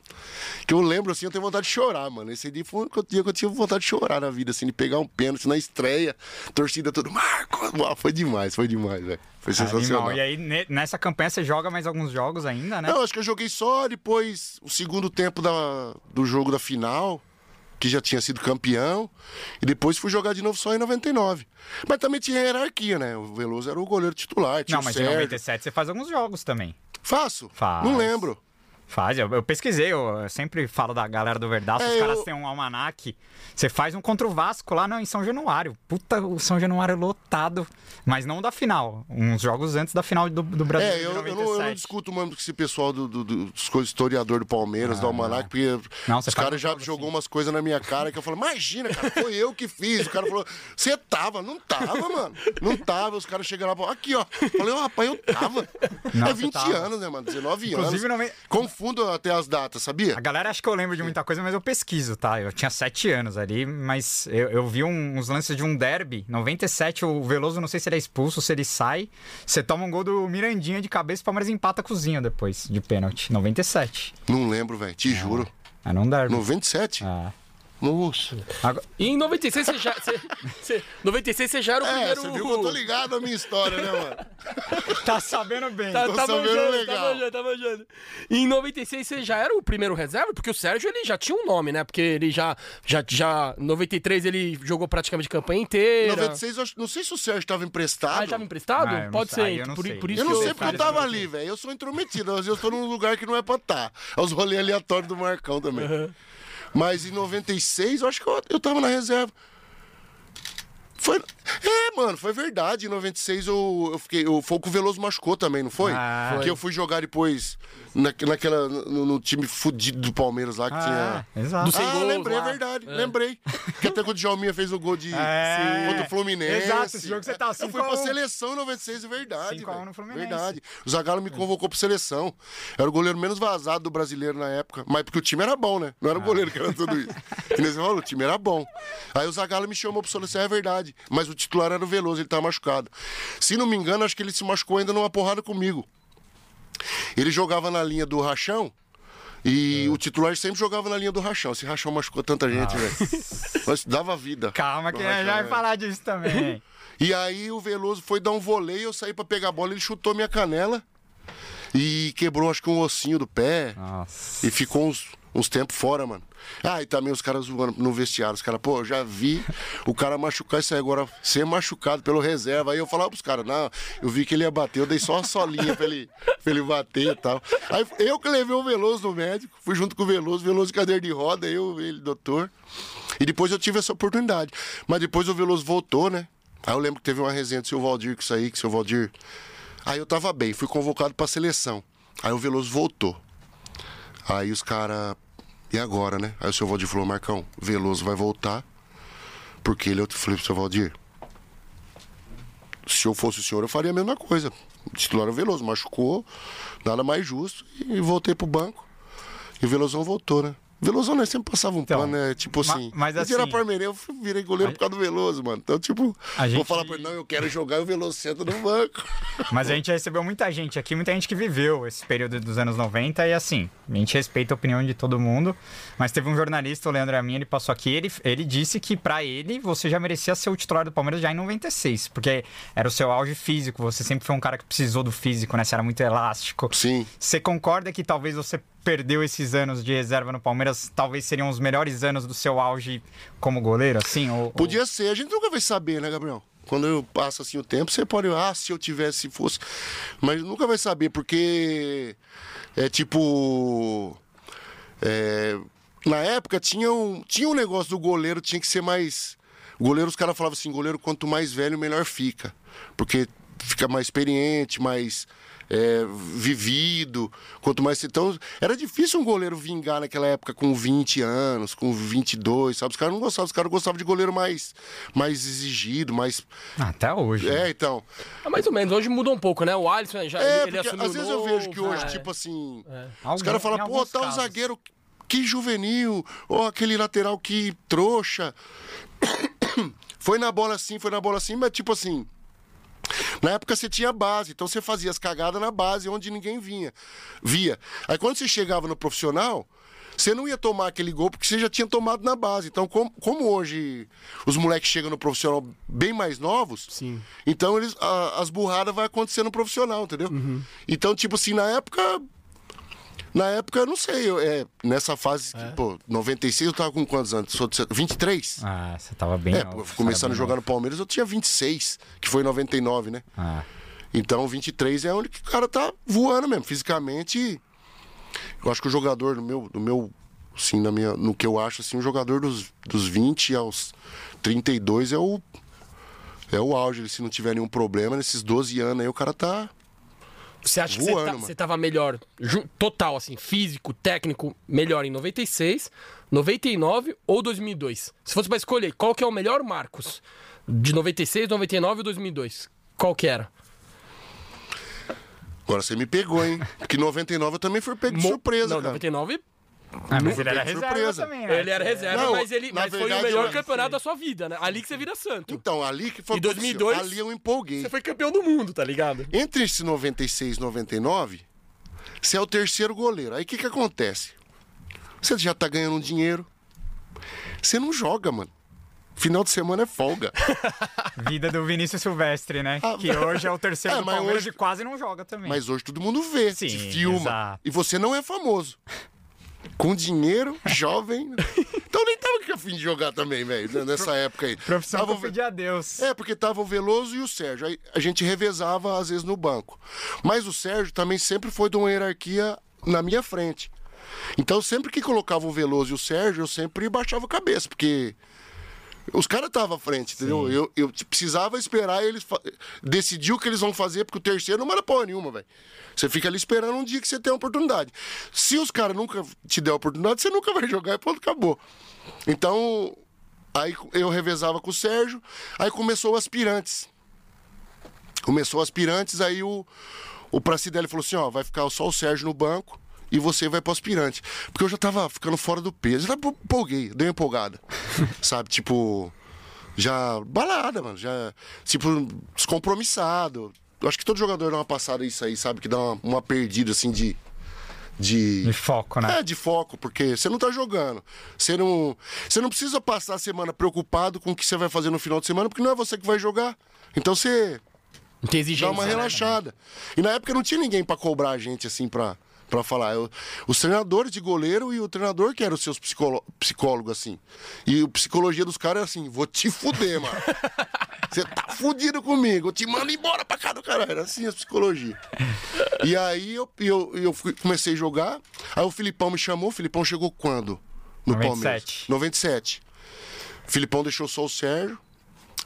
Que eu lembro assim, eu tenho vontade de chorar, mano. Esse dia foi o dia que eu tive vontade de chorar na vida, assim, de pegar um pênalti na estreia, torcida toda, Marco! Ah, Foi demais, foi demais, velho. Foi sensacional. Animal. E aí, ne- nessa campanha, você joga mais alguns jogos ainda, né? Não, acho que eu joguei só depois o segundo tempo da, do jogo da final, que já tinha sido campeão, e depois fui jogar de novo só em 99. Mas também tinha hierarquia, né? O Veloso era o goleiro titular, tinha Não, mas em Sérgio. 97 você faz alguns jogos também. Faço? Faz. Não lembro. Faz, eu, eu pesquisei, eu, eu sempre falo da galera do Verdaço, É, os caras eu- têm um almanac. Você faz um contra o Vasco lá no, em São Januário. Puta, o São Januário lotado. Mas não da final. Uns jogos antes da final do, do Brasil. É, eu, eu, não, 97. eu não discuto muito com esse pessoal do, do, do- dos coisas historiador do Palmeiras, do Almanac, porque Ah. Não, os caras já jogo jogou assim. umas coisas na minha cara que eu falo, imagina, cara, foi eu que fiz. O cara falou, você tava, não tava, mano. Não tava. Os caras chegam lá e aqui, ó. Falei, ó, rapaz, eu tava. Não, é você 20 tava. anos, né, mano? 19 Inclusive, anos. não me- Confundo até as datas, sabia? A galera acha que eu lembro de muita coisa, mas eu pesquiso, tá? Eu tinha sete anos ali, mas eu, eu vi um- uns lances de um derby. 97, o Veloso, não sei se ele é expulso, se ele sai. Você toma um gol do Mirandinha de cabeça, o Palmeiras empata a cozinha depois, de pênalti. 97. Não lembro, velho. Te juro. É num derby. 97? Ah. Nossa. Agora- E em 96 você já. Você, você, 96 você já era o É, primeiro. você viu que eu tô ligado à minha história, né, mano? Tá sabendo bem. Tá, Tô tá sabendo manjando, legal. tá manjando, tá manjando. E em 96 você já era o primeiro reserva? Porque o Sérgio ele já tinha um nome, né? Porque ele já. já, já 93 ele jogou praticamente a campanha inteira. 96, eu acho- não sei se o Sérgio tava emprestado. Ah, tava emprestado? Ah, eu não Pode sei, ser. eu não por, sei. por isso Eu não sei porque eu tava ali, velho. Eu sou intrometido. Às vezes eu tô num lugar que não é pra estar. É os rolês aleatórios do Marcão também. Mas em 96, eu acho que eu, eu tava na reserva. Foi. É, mano, foi verdade. Em 96 eu, eu fiquei. Eu, foi o que o Veloso machucou também, não foi? Ah, que eu fui jogar depois na, naquela, no, no time fudido do Palmeiras lá que Ah, tinha. exato. Do sem ah, gols lembrei, lá. é verdade, lembrei. Que até quando o Djalminha fez o gol de É. contra o Fluminense. Exato, esse jogo que você tá Eu fui 5 a pra 1. seleção em 96, é verdade. 5 a 1 velho. no Fluminense. Verdade. O Zagallo me convocou pra seleção. Era o goleiro menos vazado do brasileiro na época. Mas porque o time era bom, né? Não era o goleiro que era tudo isso. Que nem você falou, o time era bom. Aí o Zagallo me chamou pra seleção, é verdade. Mas o titular era o Veloso, ele tava machucado. Se não me engano, acho que ele se machucou ainda numa porrada comigo. Ele jogava na linha do rachão. E É. o titular sempre jogava na linha do rachão. Esse rachão machucou tanta gente, velho. Mas dava vida. Calma, que No já rachão, vai velho. falar disso também. E aí o Veloso foi dar um voleio, eu saí pra pegar a bola, ele chutou minha canela e quebrou acho que um ossinho do pé. Nossa. E ficou uns, uns tempos fora, mano. Ah, e também os caras no vestiário. Os caras, pô, eu já vi o cara machucar isso aí agora, ser machucado pelo reserva. Aí eu falava pros caras, não, eu vi que ele ia bater, eu dei só uma solinha pra ele, pra ele bater e tal. Aí eu que levei o Veloso no médico, fui junto com o Veloso, Veloso de cadeira de roda, eu, ele, doutor. E depois eu tive essa oportunidade. Mas depois o Veloso voltou, né? Aí eu lembro que teve uma resenha do seu Valdir com isso aí, que o seu Valdir. Aí eu tava bem, fui convocado pra seleção. Aí o Veloso voltou. Aí os caras. E agora, né? Aí o seu Valdir falou: Marcão, Veloso vai voltar. Porque ele, eu falei pro seu Valdir. Se eu fosse o senhor, eu faria a mesma coisa. O titular era o Veloso, machucou, nada mais justo. E voltei pro banco. E o Velozão voltou, né? Velozão, né? Sempre passava um Então, pano, né? Tipo assim. mas eu era assim- parmeirense, eu virei goleiro por causa do Veloso, mano. Então, tipo, A vou gente- falar pra ele, não, eu quero jogar e o Veloso senta no banco. Mas a gente recebeu muita gente aqui, muita gente que viveu esse período dos anos 90 e assim, a gente respeita a opinião de todo mundo, mas teve um jornalista, o Leandro Amin, ele passou aqui, ele, ele disse que pra ele você já merecia ser o titular do Palmeiras já em 96, porque era o seu auge físico, você sempre foi um cara que precisou do físico, né? Você era muito elástico. Sim. Você concorda que talvez você perdeu esses anos de reserva no Palmeiras, talvez seriam os melhores anos do seu auge como goleiro, assim? Ou, ou- Podia ser, a gente nunca vai saber, né, Gabriel? Quando eu passo assim o tempo, você pode, ah, se eu tivesse, se fosse. Mas nunca vai saber, porque é tipo. é, na época tinha um, tinha um negócio do goleiro, tinha que ser mais. Goleiro, os caras falavam assim: goleiro, quanto mais velho, melhor fica. Porque fica mais experiente, mais é, vivido. Quanto mais. Então, era difícil um goleiro vingar naquela época com 20 anos, com 22, sabe? Os caras não gostavam, os caras gostavam de goleiro mais, mais exigido, mais. Até hoje. né? É, então. Ah, mais ou menos, hoje mudou um pouco, né? O Alisson já É, ele, ele porque assumiu às vezes eu vejo que novo, hoje, é. tipo assim. Os Algum- caras falam, pô, tá um casos. zagueiro que juvenil, ou aquele lateral que trouxa. Foi na bola assim, foi na bola assim, mas tipo assim. Na época você tinha base, então você fazia as cagadas na base, onde ninguém vinha, via. Aí quando você chegava no profissional, você não ia tomar aquele gol porque você já tinha tomado na base. Então, como, como hoje os moleques chegam no profissional bem mais novos, Sim. então eles, a- as burradas vai acontecer no profissional, entendeu? Então, tipo assim, na época. Na época, eu não sei, eu, é, nessa fase, que, pô, 96 eu tava com quantos anos? Sou de 23? Ah, você tava bem. É, alto, começando a jogar no. Palmeiras, eu tinha 26, que foi em 99, né? Ah. Então, 23 é onde que o cara tá voando mesmo, fisicamente. Eu acho que o jogador, no meu, no meu assim, na minha, no que eu acho, assim, o jogador dos, dos 20 aos 32 é o é o auge, se não tiver nenhum problema, nesses 12 anos aí o cara tá Você acha que Voando, você, tá- mano. você tava melhor, ju- total, assim, físico, técnico, melhor em 96, 99 ou 2002? Se fosse pra escolher, qual que é o melhor Marcos? De 96, 99 ou 2002? Qual que era? Agora você me pegou, hein? Porque 99 eu também fui pego de Mo- surpresa, Não, cara. 99 Ah, mas ele era reserva surpresa. também, né? ele era reserva, Não, mas, ele, mas foi o verdade, melhor campeonato da sua vida, né? Ali que você vira santo. Então, ali que foi E aconteceu. 2002? Ali eu empolguei. Você foi campeão do mundo, tá ligado? Entre esse 96 e 99, você é o terceiro goleiro. Aí o que que acontece? Você já tá ganhando um dinheiro. Você não joga, mano. Final de semana é folga. Vida do Vinícius Silvestre, né? Ah, que hoje é o terceiro É, do mas Palmeiras hoje- e quase não joga também. Mas hoje todo mundo vê, Sim, te filma. exato. E você não é famoso. Com dinheiro, jovem. Então nem tava a fim de jogar também, velho, nessa época aí. Profissão Tava que eu pedi a Deus. É, porque tava o Veloso e o Sérgio. Aí a gente revezava, às vezes, no banco. Mas o Sérgio também sempre foi de uma hierarquia na minha frente. Então, sempre que colocava o Veloso e o Sérgio, eu sempre baixava a cabeça, porque os caras estavam à frente, entendeu? Eu, eu precisava esperar eles decidir o que eles vão fazer, porque o terceiro não manda porra nenhuma, velho. Você fica ali esperando um dia que você tem a oportunidade. Se os caras nunca te der a oportunidade, você nunca vai jogar e pronto, acabou. Então, aí eu revezava com o Sérgio, aí começou o aspirantes. Começou o aspirantes, aí o, o Pracidelli falou assim: ó, vai ficar só o Sérgio no banco e você vai pro aspirante. Porque eu já tava ficando fora do peso, já tava empolguei, dei uma empolgada. Sabe, tipo, já balada, mano, já, tipo, descompromissado. Eu acho que todo jogador dá uma passada isso aí, sabe, que dá uma, uma perdida assim de. De, De foco, né? é, de foco, porque você não tá jogando. Você não, você não precisa passar a semana preocupado com o que você vai fazer no final de semana, porque não é você que vai jogar. Então você Não tem exigência. dá uma né? relaxada. E na época não tinha ninguém pra cobrar a gente assim pra, pra falar. Eu- os treinadores de goleiro e o treinador que eram os seus psicólogos assim. E a psicologia dos caras é assim: vou te fuder, mano. Você tá fudido comigo, eu te mando embora pra cá do caralho. Era assim a psicologia. E aí eu, eu, eu comecei a jogar. Aí o Filipão me chamou. O Filipão chegou quando? No 97. Palmeiras. 97. O Filipão deixou só o Sérgio.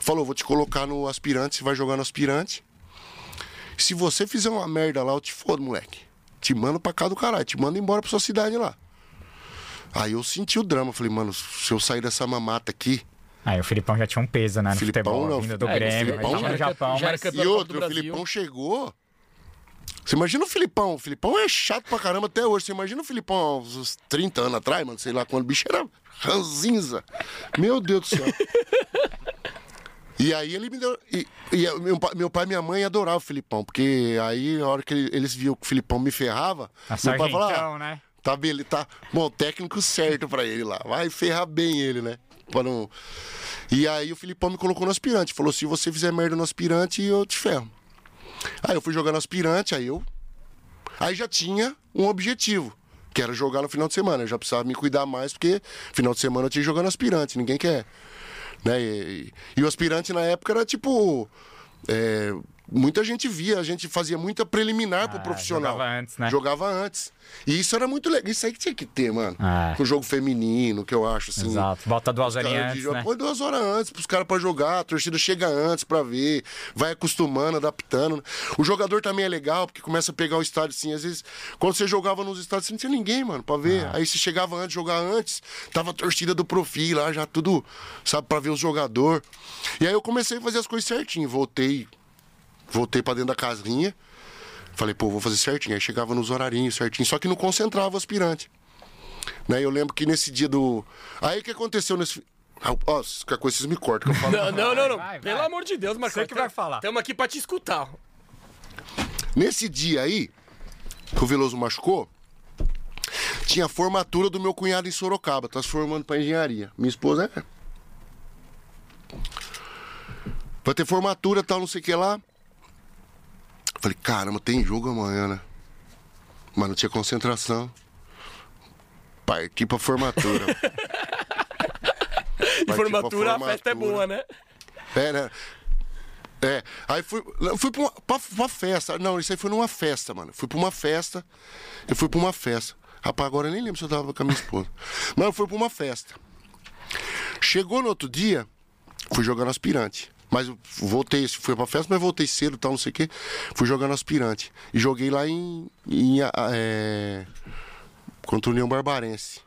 Falou, vou te colocar no aspirante, você vai jogar no aspirante. Se você fizer uma merda lá, eu te fodo, moleque. Te mando pra cá do caralho, te mando embora pra sua cidade lá. Aí eu senti o drama, falei, mano, se eu sair dessa mamata aqui. Aí o Filipão já tinha um peso, né? No Filipão futebol, não, vindo do É, Grêmio, Filipão tava já no Japão, já mas... E outro, o. Filipão chegou. Você imagina o Filipão? O Filipão é chato pra caramba até hoje. Você imagina o Filipão há uns 30 anos atrás, mano, sei lá, quando o bicho era ranzinza. Meu Deus do céu. E aí ele me deu. E, e eu- meu, pai- meu pai e minha mãe adoravam o Filipão, porque aí a hora que ele- eles viam que o Filipão me ferrava, A meu pai falava, ah, né? Tá bem, ele tá. Bom, técnico certo pra ele lá. Vai ferrar bem ele, né? Pra não... E aí o Filipão me colocou no aspirante. Falou: se você fizer merda no aspirante, eu te ferro. Aí eu fui jogar no aspirante, aí eu. Aí já tinha um objetivo, que era jogar no final de semana. Eu já precisava me cuidar mais, porque final de semana eu tinha que jogar no aspirante, ninguém quer. Né? E, e- e o aspirante na época era tipo. é, muita gente via, a gente fazia muita preliminar pro Ah, profissional. jogava antes, né? Jogava antes. E isso era muito legal. Isso aí que tinha que ter, mano. É. Com jogo feminino, que eu acho, assim. Exato. Bota duas de antes, jogo- né? Põe duas horas antes pros caras pra jogar, a torcida chega antes pra ver, vai acostumando, adaptando. O jogador também é legal, porque começa a pegar o estádio assim. Às vezes, quando você jogava nos estádios, você não tinha ninguém, mano, pra ver. Aí você chegava antes, jogar antes, tava a torcida do Profi lá, já tudo, sabe, pra ver os jogadores. E aí eu comecei a fazer as coisas certinho. Voltei, voltei pra dentro da casinha. Falei, pô, vou fazer certinho. Aí chegava nos horarinhos certinho, só que não concentrava o aspirante. Né? Eu lembro que nesse dia do. Aí o que aconteceu nesse. Ah, Ó, se qualquer coisa vocês me cortam que eu falo. Não, não, não, não. vai, Pelo vai. amor de Deus, Marcão. Você que vai falar. Estamos aqui pra te escutar. Nesse dia aí, que o Veloso machucou, tinha a formatura do meu cunhado em Sorocaba, tá se formando pra engenharia. Minha esposa é. Vai ter formatura e tal, não sei o que lá. Falei, caramba, tem jogo amanhã, né? Mas não tinha concentração. Parti pra formatura. E pra formatura, a festa é formatura. boa, né? É, né? É, aí fui, fui pra uma, pra, festa. Não, isso aí foi numa festa, mano. Fui pra uma festa. Eu fui pra uma festa. Rapaz, agora eu nem lembro se eu tava com a minha esposa. Mas eu fui pra uma festa. Chegou no outro dia, fui jogando aspirante. Mas voltei, fui pra festa, mas voltei cedo tal, não sei o quê. Fui jogando aspirante. E joguei lá em. em é, contra o União Barbarense.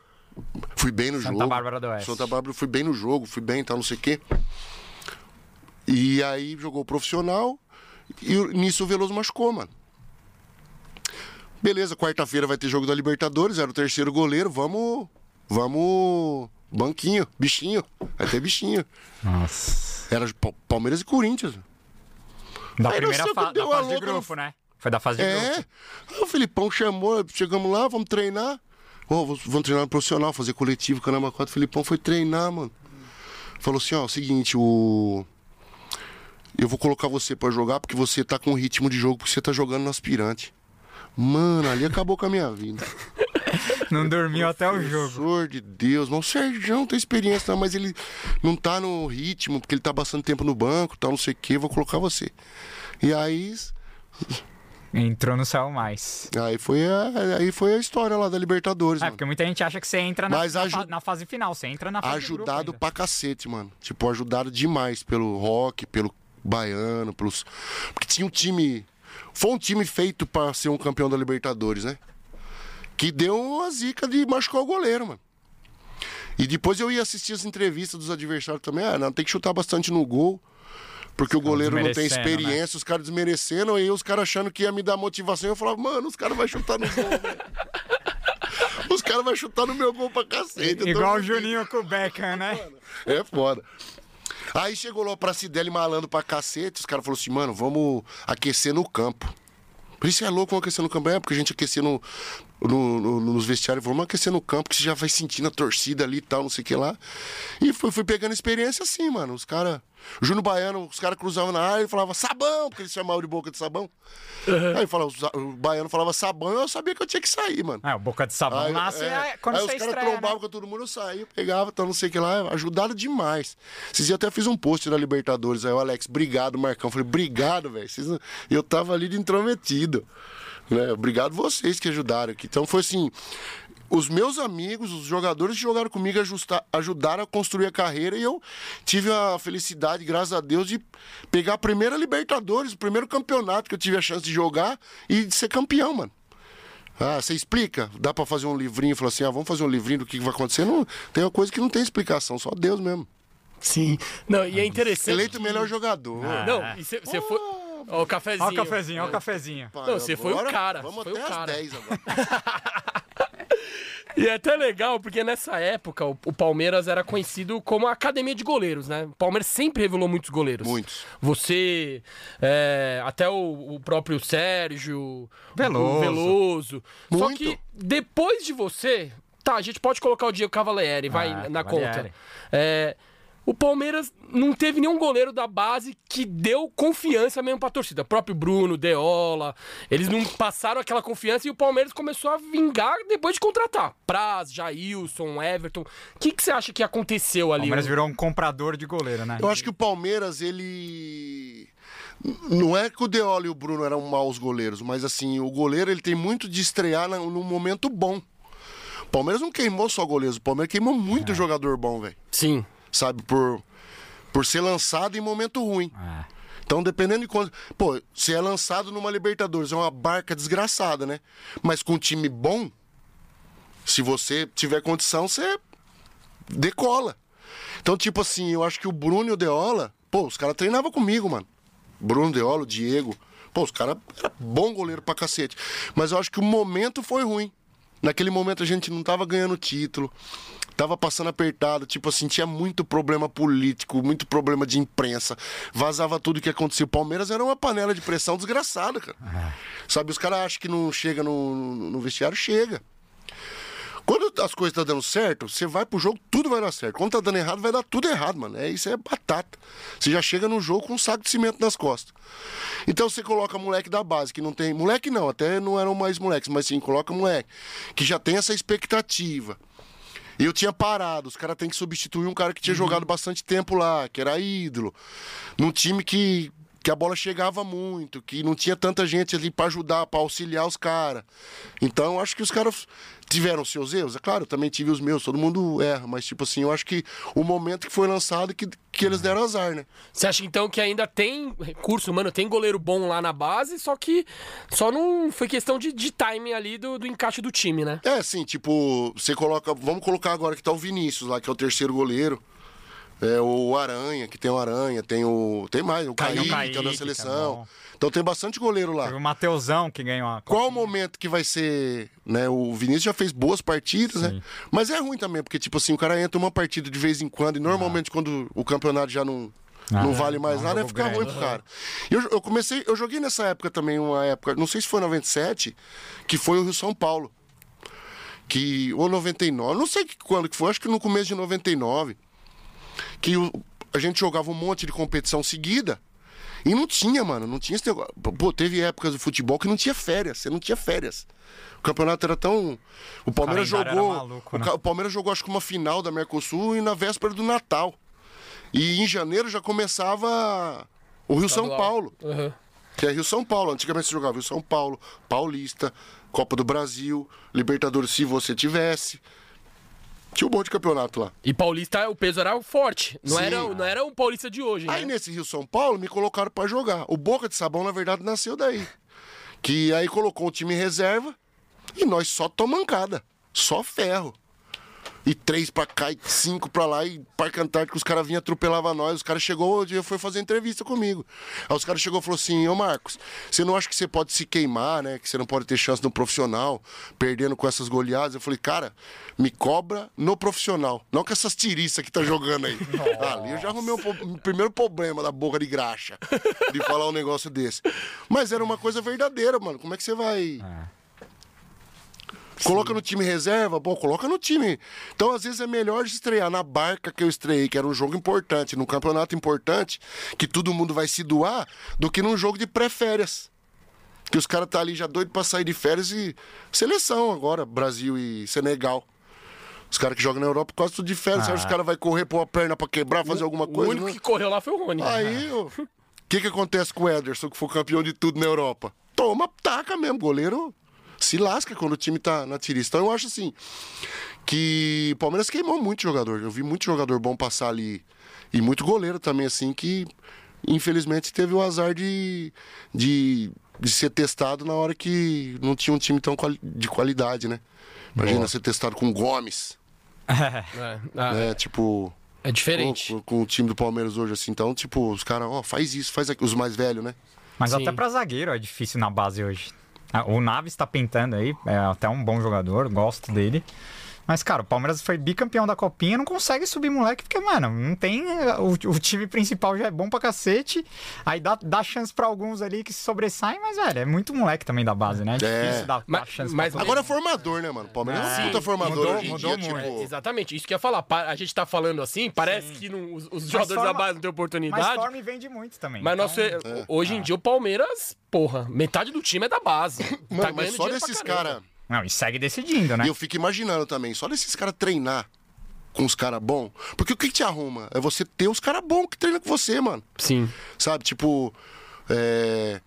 Fui bem no Santa jogo. Bárbara do Oeste. Santa Bárbara, fui bem no jogo, fui bem tal, não sei o quê. E aí jogou profissional e nisso o Veloso machucou, mano. Beleza, quarta-feira vai ter jogo da Libertadores, era o terceiro goleiro, vamos. Vamos. Banquinho, bichinho. Vai ter bichinho. Nossa. Era Pa- Palmeiras e Corinthians. Da Aí primeira fa da a fase de grupo, no- né? Foi da fase de É. grupo. Aí o Filipão chamou, chegamos lá, vamos treinar. Ô, vamos- treinar no profissional, fazer coletivo, caramba, quatro. O Filipão foi treinar, mano. Falou assim, ó, é o seguinte, o. Eu vou colocar você pra jogar porque você tá com ritmo de jogo, porque você tá jogando no aspirante. Mano, ali acabou com a minha vida. Não dormiu até o jogo. Senhor de Deus, mas o Sérgio tem experiência, não, mas ele não tá no ritmo, porque ele tá bastante tempo no banco, tal, não sei o quê, vou colocar você. E aí, Entrou no céu mais. aí foi a, aí foi a história lá da Libertadores, É, mano. porque muita gente acha que você entra na, aju- na fase final. Você entra na fase ajudado pra cacete, mano. Tipo, ajudado demais pelo rock, pelo baiano, pelos. Porque tinha um time. Foi um time feito pra ser um campeão da Libertadores, né? Que deu uma zica de machucar o goleiro, mano. E depois eu ia assistir as entrevistas dos adversários também. Ah, não, tem que chutar bastante no gol. Porque o goleiro não tem desmerecendo, experiência, os caras desmerecendo, aí os caras achando que ia me dar motivação. Eu falava, mano, os caras vão chutar no gol. Os caras vão chutar no meu gol pra cacete. Igual o Juninho com o Beckham, né? é foda. Aí chegou lá pra Cidelli malando pra cacete, os caras falaram assim, mano, vamos aquecer no campo. Por isso é louco, aquecer no campo. É, porque a gente aquecia no, no- no- nos vestiários, vamos aquecer no campo, que você já vai sentindo a torcida ali e tal, não sei o que lá. E fui, fui pegando experiência assim, mano. Os caras. Júnior Baiano, os caras cruzavam na área e falavam sabão, porque eles chamavam de boca de sabão. Aí falava, o baiano falava sabão, eu sabia que eu tinha que sair, mano. O Boca de Sabão Aí, nasce é, é, quando aí você os caras estreia, trombavam né? com todo mundo, eu saía, eu pegava, então não sei o que lá, ajudaram demais. Eu até fiz um post da Libertadores, aí o Alex, obrigado, Marcão. Eu falei, obrigado, velho. vocês Eu tava ali de intrometido. Né? Obrigado vocês que ajudaram aqui. Então foi assim. Os meus amigos, os jogadores que jogaram comigo ajusta- ajudaram a construir a carreira e eu tive a felicidade, graças a Deus, de pegar a primeira Libertadores, o primeiro campeonato que eu tive a chance de jogar e de ser campeão, mano. Ah, você explica? Dá pra fazer um livrinho? Falar assim, ah, vamos fazer um livrinho do que que vai acontecer? Não, tem uma coisa que não tem explicação, só Deus mesmo. Sim. Não, e é interessante. Eleito o melhor jogador. Não, e você foi. Ó, o cafezinho. Ó o cafezinho, ó o cafezinho. Não, você foi o cara, Vamos foi até o às cara. 10 agora. E é até legal, porque nessa época o, o Palmeiras era conhecido como a academia de goleiros, né? O Palmeiras sempre revelou muitos goleiros. Muitos. Você, é, até o, o próprio Sérgio, Veloso. o Veloso. Só Muito. que depois de você, tá, a gente pode colocar o Diego Cavalieri, vai Ah, na Cavalieri. conta. É, o Palmeiras não teve nenhum goleiro da base que deu confiança mesmo pra torcida. O próprio Bruno, Deola, eles não passaram aquela confiança e o Palmeiras começou a vingar depois de contratar. Praz, Jailson, Everton. O que, que você acha que aconteceu O ali? Palmeiras virou um comprador de goleiro, né? Eu acho que o Palmeiras, ele. Não é que o Deola e o Bruno eram maus goleiros, mas assim, o goleiro ele tem muito de estrear num momento bom. O Palmeiras não queimou só goleiros, o Palmeiras queimou muito jogador bom, velho. Sim. Sabe, por, por ser lançado em momento ruim. É. Então, dependendo de quando. Pô, se é lançado numa Libertadores, é uma barca desgraçada, né? Mas com um time bom, se você tiver condição, você decola. Então, tipo assim, eu acho que o Bruno e o Deola, pô, os caras treinavam comigo, mano. Bruno, Deola, o Diego. Pô, os caras eram bom goleiro pra cacete. Mas eu acho que o momento foi ruim. Naquele momento a gente não tava ganhando título. Tava passando apertado, tipo assim, tinha muito problema político, muito problema de imprensa. Vazava tudo que acontecia. O Palmeiras era uma panela de pressão desgraçada, cara. Sabe, os caras acham que não chega no, no vestiário, chega. Quando as coisas estão dando certo, você vai pro jogo, tudo vai dar certo. Quando tá dando errado, vai dar tudo errado, mano. É, isso é batata. Você já chega no jogo com um saco de cimento nas costas. Então você coloca moleque da base, que não tem. Moleque não, até não eram mais moleques, mas sim, coloca moleque, que já tem essa expectativa. E eu tinha parado, os caras têm que substituir um cara que tinha jogado bastante tempo lá, que era ídolo. Num time que, que a bola chegava muito, que não tinha tanta gente ali pra ajudar, pra auxiliar os caras. Então eu acho que os caras tiveram seus erros. É claro, eu também tive os meus, todo mundo erra, mas tipo assim, eu acho que o momento que foi lançado que, que eles deram azar, né? Você acha então que ainda tem recurso, mano? Tem goleiro bom lá na base, só que só não foi questão de, de timing ali do, do encaixe do time, né? É, assim, tipo, você coloca. Vamos colocar agora que tá o Vinícius lá, que é o terceiro goleiro. É o Aranha, que tem o Aranha, tem o. Tem mais, o Kaique, Kaique, que é da é seleção. bom. então tem bastante goleiro lá. Teve o Mateusão que ganhou a Qual o momento que vai ser, né? O Vinícius já fez boas partidas, né? Mas é ruim também, porque, tipo assim, o cara entra uma partida de vez em quando, e normalmente quando o campeonato já não, Ah, não é, vale mais é um nada, jogo fica ruim pro cara. Eu, eu comecei, eu joguei nessa época também, uma época, não sei se foi 97, que foi o Rio São Paulo. Que, ou 99, não sei quando que foi, acho que no começo de 99. Que o- a gente jogava um monte de competição seguida. E não tinha, mano, não tinha esse negócio. Pô, teve épocas do futebol que não tinha férias, você não tinha férias. O campeonato era tão. O Palmeiras calendário jogou. maluco, o, né? o Palmeiras jogou, acho que uma final da Mercosul e na véspera do Natal. E em janeiro já começava o Rio São. Paulo. Aham. Que é Rio São Paulo. Antigamente você jogava Rio São Paulo, Paulista, Copa do Brasil, Libertadores, se você tivesse. Tinha um monte de campeonato lá. E Paulista, o peso era forte. Não Sim. era, não era um Paulista de hoje, Aí né? nesse Rio São Paulo me colocaram pra jogar. O Boca de Sabão, na verdade, nasceu daí. Que aí colocou um time em reserva e nós só tomancada. Só ferro. E três pra cá, e cinco pra lá, e Parque Antártico, os caras vinham atropelavam nós. Os caras chegou, dia foi fazer entrevista comigo. Aí os caras chegou e falou assim, ô Marcos, você não acha que você pode se queimar, né? Que você não pode ter chance no profissional, perdendo com essas goleadas? Eu falei, cara, me cobra no profissional. Não com essas tiriças que tá jogando aí. Ali eu já arrumei o, primeiro problema da boca de graxa. De falar um negócio desse. Mas era uma coisa verdadeira, mano. Como é que você vai. Coloca no time reserva, bom, coloca no time. Então, às vezes, é melhor estrear na barca que eu estreiei, que era um jogo importante, num campeonato importante, que todo mundo vai se doar, do que num jogo de pré-férias. Que os caras tá ali já doido pra sair de férias e. Seleção agora, Brasil e Senegal. Os caras que jogam na Europa quase tudo de férias. Você acha que os caras vão correr, pôr a perna pra quebrar, fazer alguma O coisa? único né? que correu lá foi o Rony. Aí, o que, que acontece com o Ederson, que foi campeão de tudo na Europa? Toma, taca mesmo. Goleiro se lasca quando o time tá na tirista. Então eu acho assim que o Palmeiras queimou muito jogador. Eu vi muito jogador bom passar ali. E muito goleiro também, assim, que infelizmente teve o azar de, de, de ser testado na hora que não tinha um time tão quali- de qualidade, né? Imagina ser testado com Gomes, É, ah, né? Tipo. é diferente. Com, com o time do Palmeiras hoje, assim. Então, tipo, os caras, ó, faz isso, faz aquilo. Os mais velhos, né? Mas Sim. até pra zagueiro é difícil na base hoje. Ah, O Naves tá pintando aí, é até um bom jogador, gosto dele. Mas, cara, o Palmeiras foi bicampeão da Copinha, não consegue subir moleque, porque, mano, não tem. O, o time principal já é bom pra cacete. Aí dá, dá chance pra alguns ali que se sobressaem, mas, velho, é muito moleque também da base, né? É É. difícil dar, Mas- dar chance mas- pra Agora é formador, né, mano? O Palmeiras é, um puta formador mudou- hoje em mudou dia, muito. tipo. Exatamente, isso que eu ia falar. A gente tá falando assim, parece que não- os, os jogadores da forma- base não têm Mas oportunidade. Storm vende muito também. Mas então- nosso, hoje em dia o Palmeiras, porra, metade do time é da base. Mano, tá mas só desses caras. Não, e segue decidindo, né? E eu fico imaginando também, só desses caras treinar com os caras bons. Porque o que, que te arruma? É você ter os caras bons que treinam com você, mano. Sim. Sabe? Tipo, É,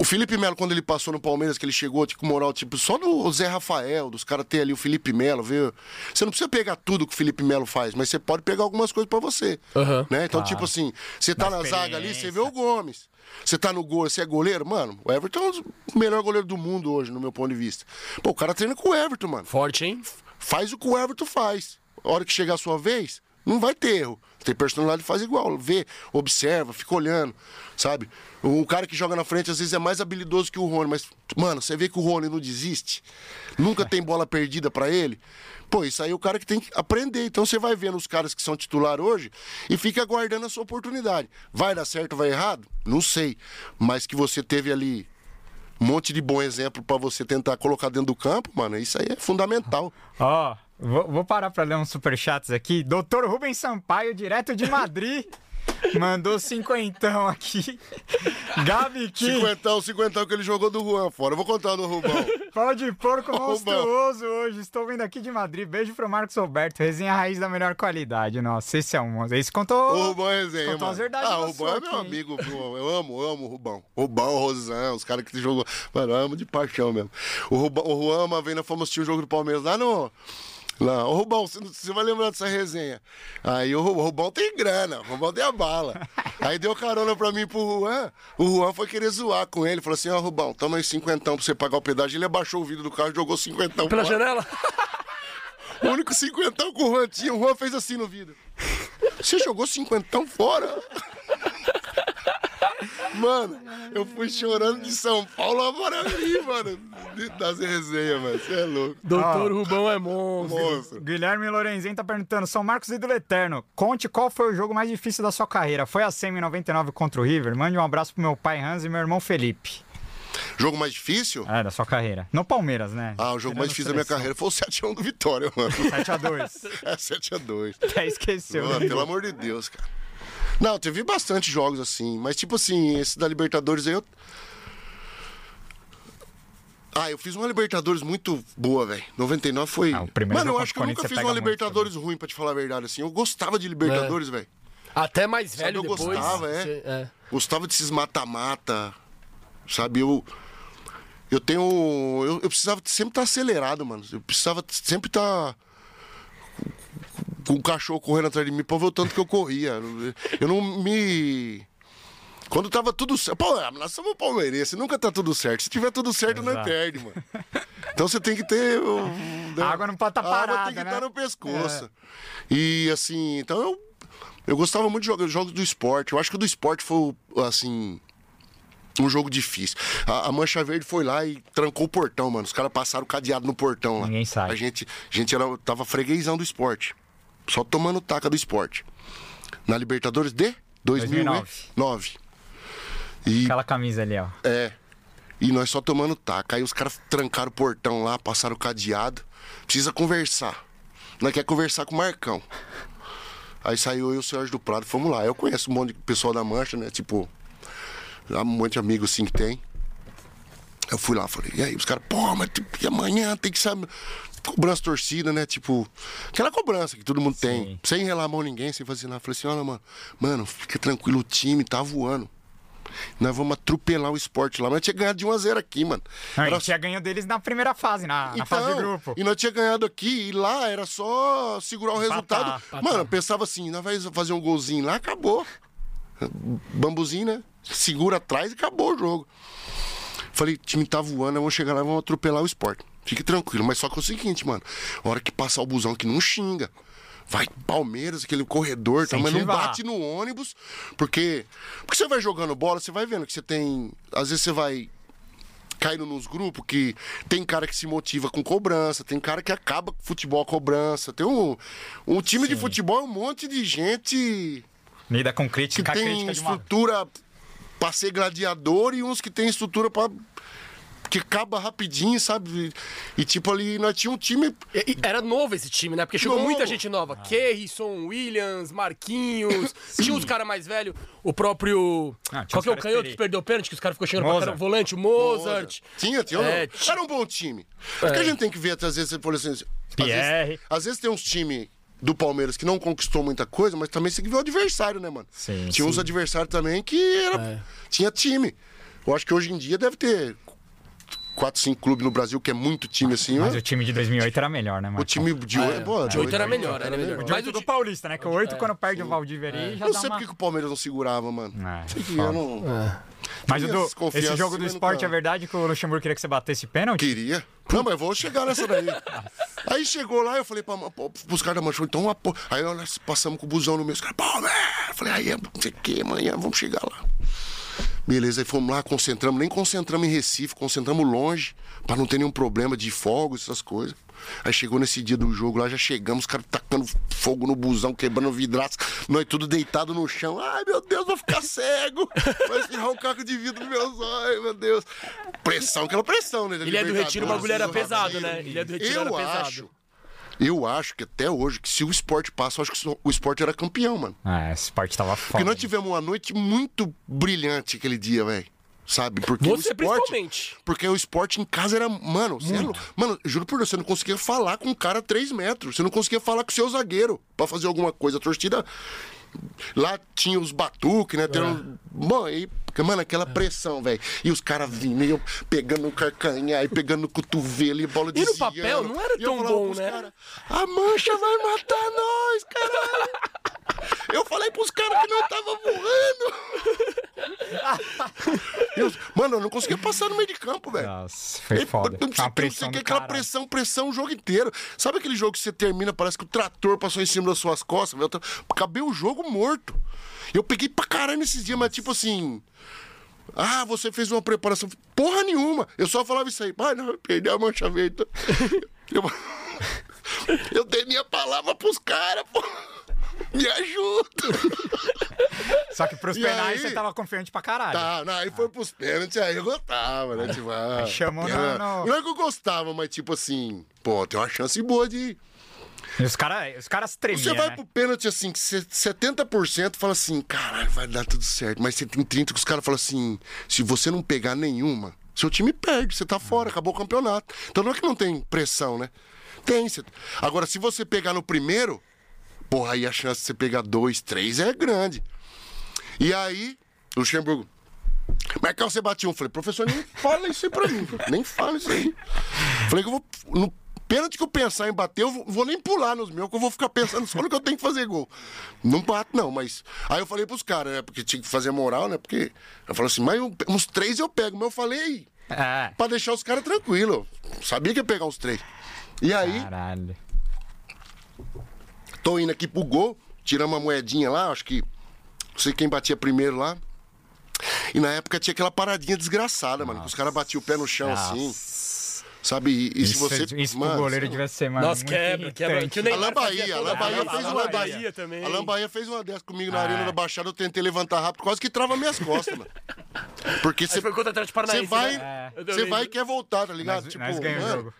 O Felipe Melo, quando ele passou no Palmeiras, que ele chegou tipo, com moral, tipo, só do Zé Rafael, dos caras ter ali o Felipe Melo, viu? Você não precisa pegar tudo que o Felipe Melo faz, mas você pode pegar algumas coisas pra você. Aham. Né? Então, tipo assim, você tá na zaga ali, você vê o Gomes. Você tá no gol, você é goleiro, mano. O Everton é o melhor goleiro do mundo hoje, no meu ponto de vista. Pô, o cara treina com o Everton, mano Forte, hein? faz o que o Everton faz. A hora que chegar a sua vez, não vai ter erro. Tem personalidade, faz igual. Vê, observa, fica olhando, sabe? O cara que joga na frente, às vezes, é mais habilidoso que o Rony, mas, mano, você vê que o Rony não desiste, nunca tem bola perdida pra ele. Pô, isso aí é o cara que tem que aprender. Então você vai vendo os caras que são titular hoje e fica aguardando a sua oportunidade. Vai dar certo, vai errado? Não sei. Mas que você teve ali um monte de bom exemplo pra você tentar colocar dentro do campo, mano, isso aí é fundamental. Ó, vou, vou parar pra ler uns superchats aqui. Doutor Rubens Sampaio, direto de Madrid, mandou cinquentão aqui. Gabi Kim, Cinquentão, cinquentão que ele jogou do Juan fora. Eu vou contar do Rubão. pau de porco monstruoso hoje. Estou vindo aqui de Madrid. Beijo pro Marcos Roberto. Resenha raiz da melhor qualidade. Nossa, esse é um... Esse contou... O Rubão é resenha, Contou mano. as verdades Ah, o Rubão é meu aqui, amigo, viu? Eu amo, eu amo o Rubão. Rubão, Rosan, os caras que jogou. Mano, eu amo de paixão mesmo. O, Rubão, o Juan, uma vez nós fomos assistir o jogo do Palmeiras lá no. Lá, ô Rubão, você, vai lembrar dessa resenha. Aí o, Ru- o Rubão tem grana, o Rubão tem a bala. Aí deu carona pra mim pro Juan. O Juan foi querer zoar com ele. Falou assim: Ó, Rubão, toma aí cinquentão pra você pagar o pedágio. Ele abaixou o vidro do carro e jogou cinquentão Pela fora. janela? O único cinquentão que o Juan tinha, o Juan fez assim no vidro. Você jogou cinquentão fora? Mano, eu fui chorando de São Paulo a Morali, mano. de- Das resenhas, mano. Você é louco. Doutor Rubão é monstro. Monstro. Guilherme Lorenzen tá perguntando, São Marcos Ídolo Eterno, conte qual foi o jogo mais difícil da sua carreira. Foi a Semi 99 contra o River? Mande um abraço pro meu pai Hans e meu irmão Felipe. Jogo mais difícil? É, da sua carreira. No Palmeiras, né? Ah, o jogo mais difícil da minha carreira foi o 7x1 do Vitória, mano. 7x2. É 7x2. Até esqueceu. Mano, né? pelo amor de Deus, cara. Não, teve bastante jogos assim, mas tipo assim, esse da Libertadores aí eu. Ah, eu fiz uma Libertadores muito boa, velho. 99 foi. Ah, o primeiro Mano, eu acho que eu nunca fiz uma muito Libertadores ruim, pra te falar a verdade, assim. Eu gostava de Libertadores, velho. Até mais Sabe, velho eu depois. gostava, é. você- é. Gostava desses mata-mata. Sabe, eu. Eu tenho. Eu, eu precisava sempre estar acelerado, mano. Eu precisava sempre estar. Com o cachorro correndo atrás de mim pra ver o tanto que eu corria. Eu não me. Quando tava tudo certo. Pô, nós somos palmeirenses, nunca tá tudo certo. Se tiver tudo certo, não Exato. perde, mano. Então você tem que ter. um, né? A água não pode tá A água parada, tem que né? estar no pescoço. E assim, então eu. Eu gostava muito de jogos, jogos do esporte. Eu acho que o do esporte foi, assim. Um jogo difícil. A, a Mancha Verde foi lá e trancou o portão, mano. Os caras passaram cadeado no portão lá. Ninguém sai. A gente, a gente era, tava freguesão do esporte. Só tomando taca do esporte. Na Libertadores de 2009. 2009. E Aquela camisa ali, ó. é. E nós só tomando taca. Aí os caras trancaram o portão lá, passaram o cadeado. Precisa conversar. Nós quer conversar com o Marcão. Aí saiu eu e o Sérgio do Prado, fomos lá. Eu conheço um monte de pessoal da Mancha, né? Tipo, um monte de amigos assim que tem. Eu fui lá, falei, e aí, os caras, pô, mas e amanhã tem que saber. Cobrança torcida, né? Tipo, aquela cobrança que todo mundo tem. Sem relar a mão ninguém, sem fazer nada. Falei assim, olha, mano, mano, fica tranquilo, o time tá voando. Nós vamos atropelar o esporte lá. Mas tinha ganhado de 1 a 0 aqui, mano. Não, Era tinha ganho deles na primeira fase, na, na fase de grupo. e nós tinha ganhado aqui e lá era só segurar o resultado. Mano, eu pensava assim, nós vai fazer um golzinho lá, acabou. Bambuzinho, né? Segura atrás e acabou o jogo. Falei, time tá voando, vamos chegar lá e vamos atropelar o esporte. Fique tranquilo, mas só que é o seguinte, mano. A hora que passar o busão que não xinga. Vai Palmeiras, aquele corredor, tá, mas não bate no ônibus, porque porque você vai jogando bola, você vai vendo que você tem, às vezes você vai caindo nos grupos que tem cara que se motiva com cobrança, tem cara que acaba com futebol a cobrança. Tem um, um time de futebol é um monte de gente Lida com que crítica, tem crítica de uma... estrutura pra ser gladiador e uns que tem estrutura pra. Que acaba rapidinho, sabe? E, tipo ali, nós tinha um time. E- e Era novo esse time, né? Porque chegou Novo. muita gente nova. Kerrison, Williams, Marquinhos. tinha uns caras mais velhos. O próprio. Ah, Qual que é o canhoto que perdeu o pênalti? Que os caras ficou chegando pra Mozart. caramba. Volante, o Mozart. Tinha, tinha. É, não. Era um bom time. Porque a gente tem que ver, às vezes, você falou assim. às Pierre. vezes, às vezes tem uns times do Palmeiras que não conquistou muita coisa, mas também você tem que ver o adversário, né, mano? Sim, Tinha uns adversários também que era, tinha time. Eu acho que hoje em dia deve ter quatro, cinco clubes no Brasil que é muito time assim. Mas ó. o time de 2008 era melhor, né, O Marcão? time de hoje, pô, De oito era melhor, era melhor. De Mas o do de- Paulista, né? Que o 8, quando perde o Valdívia ali, já Eu não sei uma... porque que o Palmeiras não segurava, mano. É, eu não Mas o confianças esse jogo do esporte é verdade que o Luxemburgo queria que você batesse pênalti? queria. Não, mas eu vou chegar nessa daí. Aí chegou lá, eu falei pra, pô, pros caras da manchão, então, uma pô- aí nós passamos com o busão no meio, os caras, pô, velho. Eu falei, aí, não sei o que, amanhã vamos chegar lá. Beleza, aí fomos lá, concentramos, nem concentramos em Recife, concentramos longe, pra não ter nenhum problema de fogos, essas coisas. Aí chegou nesse dia do jogo lá, já chegamos, os caras tacando fogo no busão, quebrando vidraço, nós tudo deitado no chão. Ai, meu Deus, vou ficar cego. Vai espirrar um caco de vidro nos meus olhos, meu Deus. Pressão, aquela pressão, né? da Ilha do Retiro, o Libertadores, bagulho era do pesado, né? Ilha do Retiro era Eu pesado. acho. Eu acho que até hoje, que se o esporte passa, eu acho que o esporte era campeão, mano. É, esse esporte tava foda. Porque nós tivemos uma noite muito brilhante aquele dia, velho. Sabe? Porque Você o esporte, principalmente. Porque o esporte em casa era. Mano, você é lou- mano, juro por Deus, você não conseguia falar com um cara a 3 metros. Você não conseguia falar com o seu zagueiro pra fazer alguma coisa. A torcida. Lá tinha os batuques, né? Tem um... Bom, aí, mano, aquela pressão, velho. E os caras vindo, e eu pegando no carcanhar, e pegando no cotovelo, e bola de E no papel não era tão bom, né? A mancha vai matar nós, caralho! Eu falei pros caras que não tava voando. Eu- mano, eu não conseguia passar no meio de campo, velho. Nossa, foi foda. Uma o que, pressão o aquela caralho. pressão, pressão o jogo inteiro. Sabe aquele jogo que você termina, parece que o trator passou em cima das suas costas, velho? Eu Acabei o jogo morto. Eu peguei pra caralho nesses dias, mas tipo assim. Ah, você fez uma preparação. Porra nenhuma. Eu só falava isso aí. Pai, não, perdeu a mancha verde. Eu, eu dei minha palavra pros caras, pô. Me ajuda. Só que pros E penais aí? você tava confiante pra caralho. Tá, não, aí foi pros pênaltis, aí eu gostava, né? Tipo, ah, Chamou era- no- Não é que eu gostava, mas tipo assim, pô, tem uma chance boa de. Os caras os caras tremiam, Você vai né? pro pênalti assim, que cê- 70% fala assim, caralho, vai dar tudo certo. Mas você tem 30% que os caras falam assim, se você não pegar nenhuma, seu time perde, você tá fora, acabou o campeonato. Então não é que não tem pressão, né? Tem. Agora, se você pegar no primeiro, porra, aí a chance de você pegar dois, três é grande. E aí, Luxemburgo. Marcão, um. Falei, professor, nem fala isso aí pra mim. Nem fala isso aí. Falei que eu vou. No pênalti que eu pensar em bater, eu vou, vou nem pular nos meus, que eu vou ficar pensando só no que eu tenho que fazer gol. Não bato, não, mas. Aí eu falei pros caras, né? Porque tinha que fazer moral, né? Porque. Eu falei assim, mas uns três eu pego. Mas eu falei É. pra deixar os caras tranquilos. Sabia que ia pegar uns três. E aí, Caralho. tô indo aqui pro gol, tiramos uma moedinha lá, acho que. Não sei quem batia primeiro lá. E na época tinha aquela paradinha desgraçada, mano. Que os caras batiam o pé no chão assim. Sabe? E, e se Isso, você. isso pro mano, goleiro lá. devia ser, mano. Nossa, quebra, quebra. Que o Neymar Alain Bahia, Alain Bahia fez uma Bahia dessa. também. Alain Bahia fez uma dessa comigo na Ah. Arena da Baixada, eu tentei levantar rápido, quase que trava minhas costas, mano. Porque você foi contra o Atlético Paranaense, vai, né? Você lembro. vai e quer voltar, tá ligado? Nós- nós ganhamos o jogo.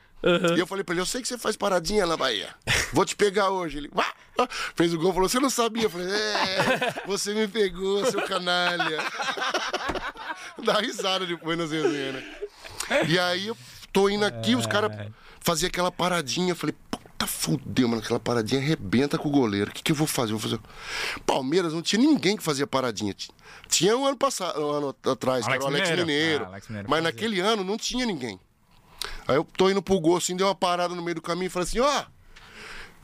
E eu falei pra ele, eu sei que você faz paradinha na Bahia. Vou te pegar hoje. Ele fez o gol, falou, você não sabia. Eu falei, é, você me pegou, seu canalha. Dá risada depois nas resenhas, né? E aí eu tô indo aqui, os caras faziam aquela paradinha. Falei, puta fudeu, mano, aquela paradinha arrebenta com o goleiro. O que, que eu vou fazer? Eu vou fazer. Palmeiras não tinha ninguém que fazia paradinha. Tinha um ano passado, um ano atrás, Alex o Alex Mineiro. Mineiro. Ah, Alex Mineiro mas fazia. naquele ano não tinha ninguém. Aí eu tô indo pro gol, assim, deu uma parada no meio do caminho e falei assim, ó.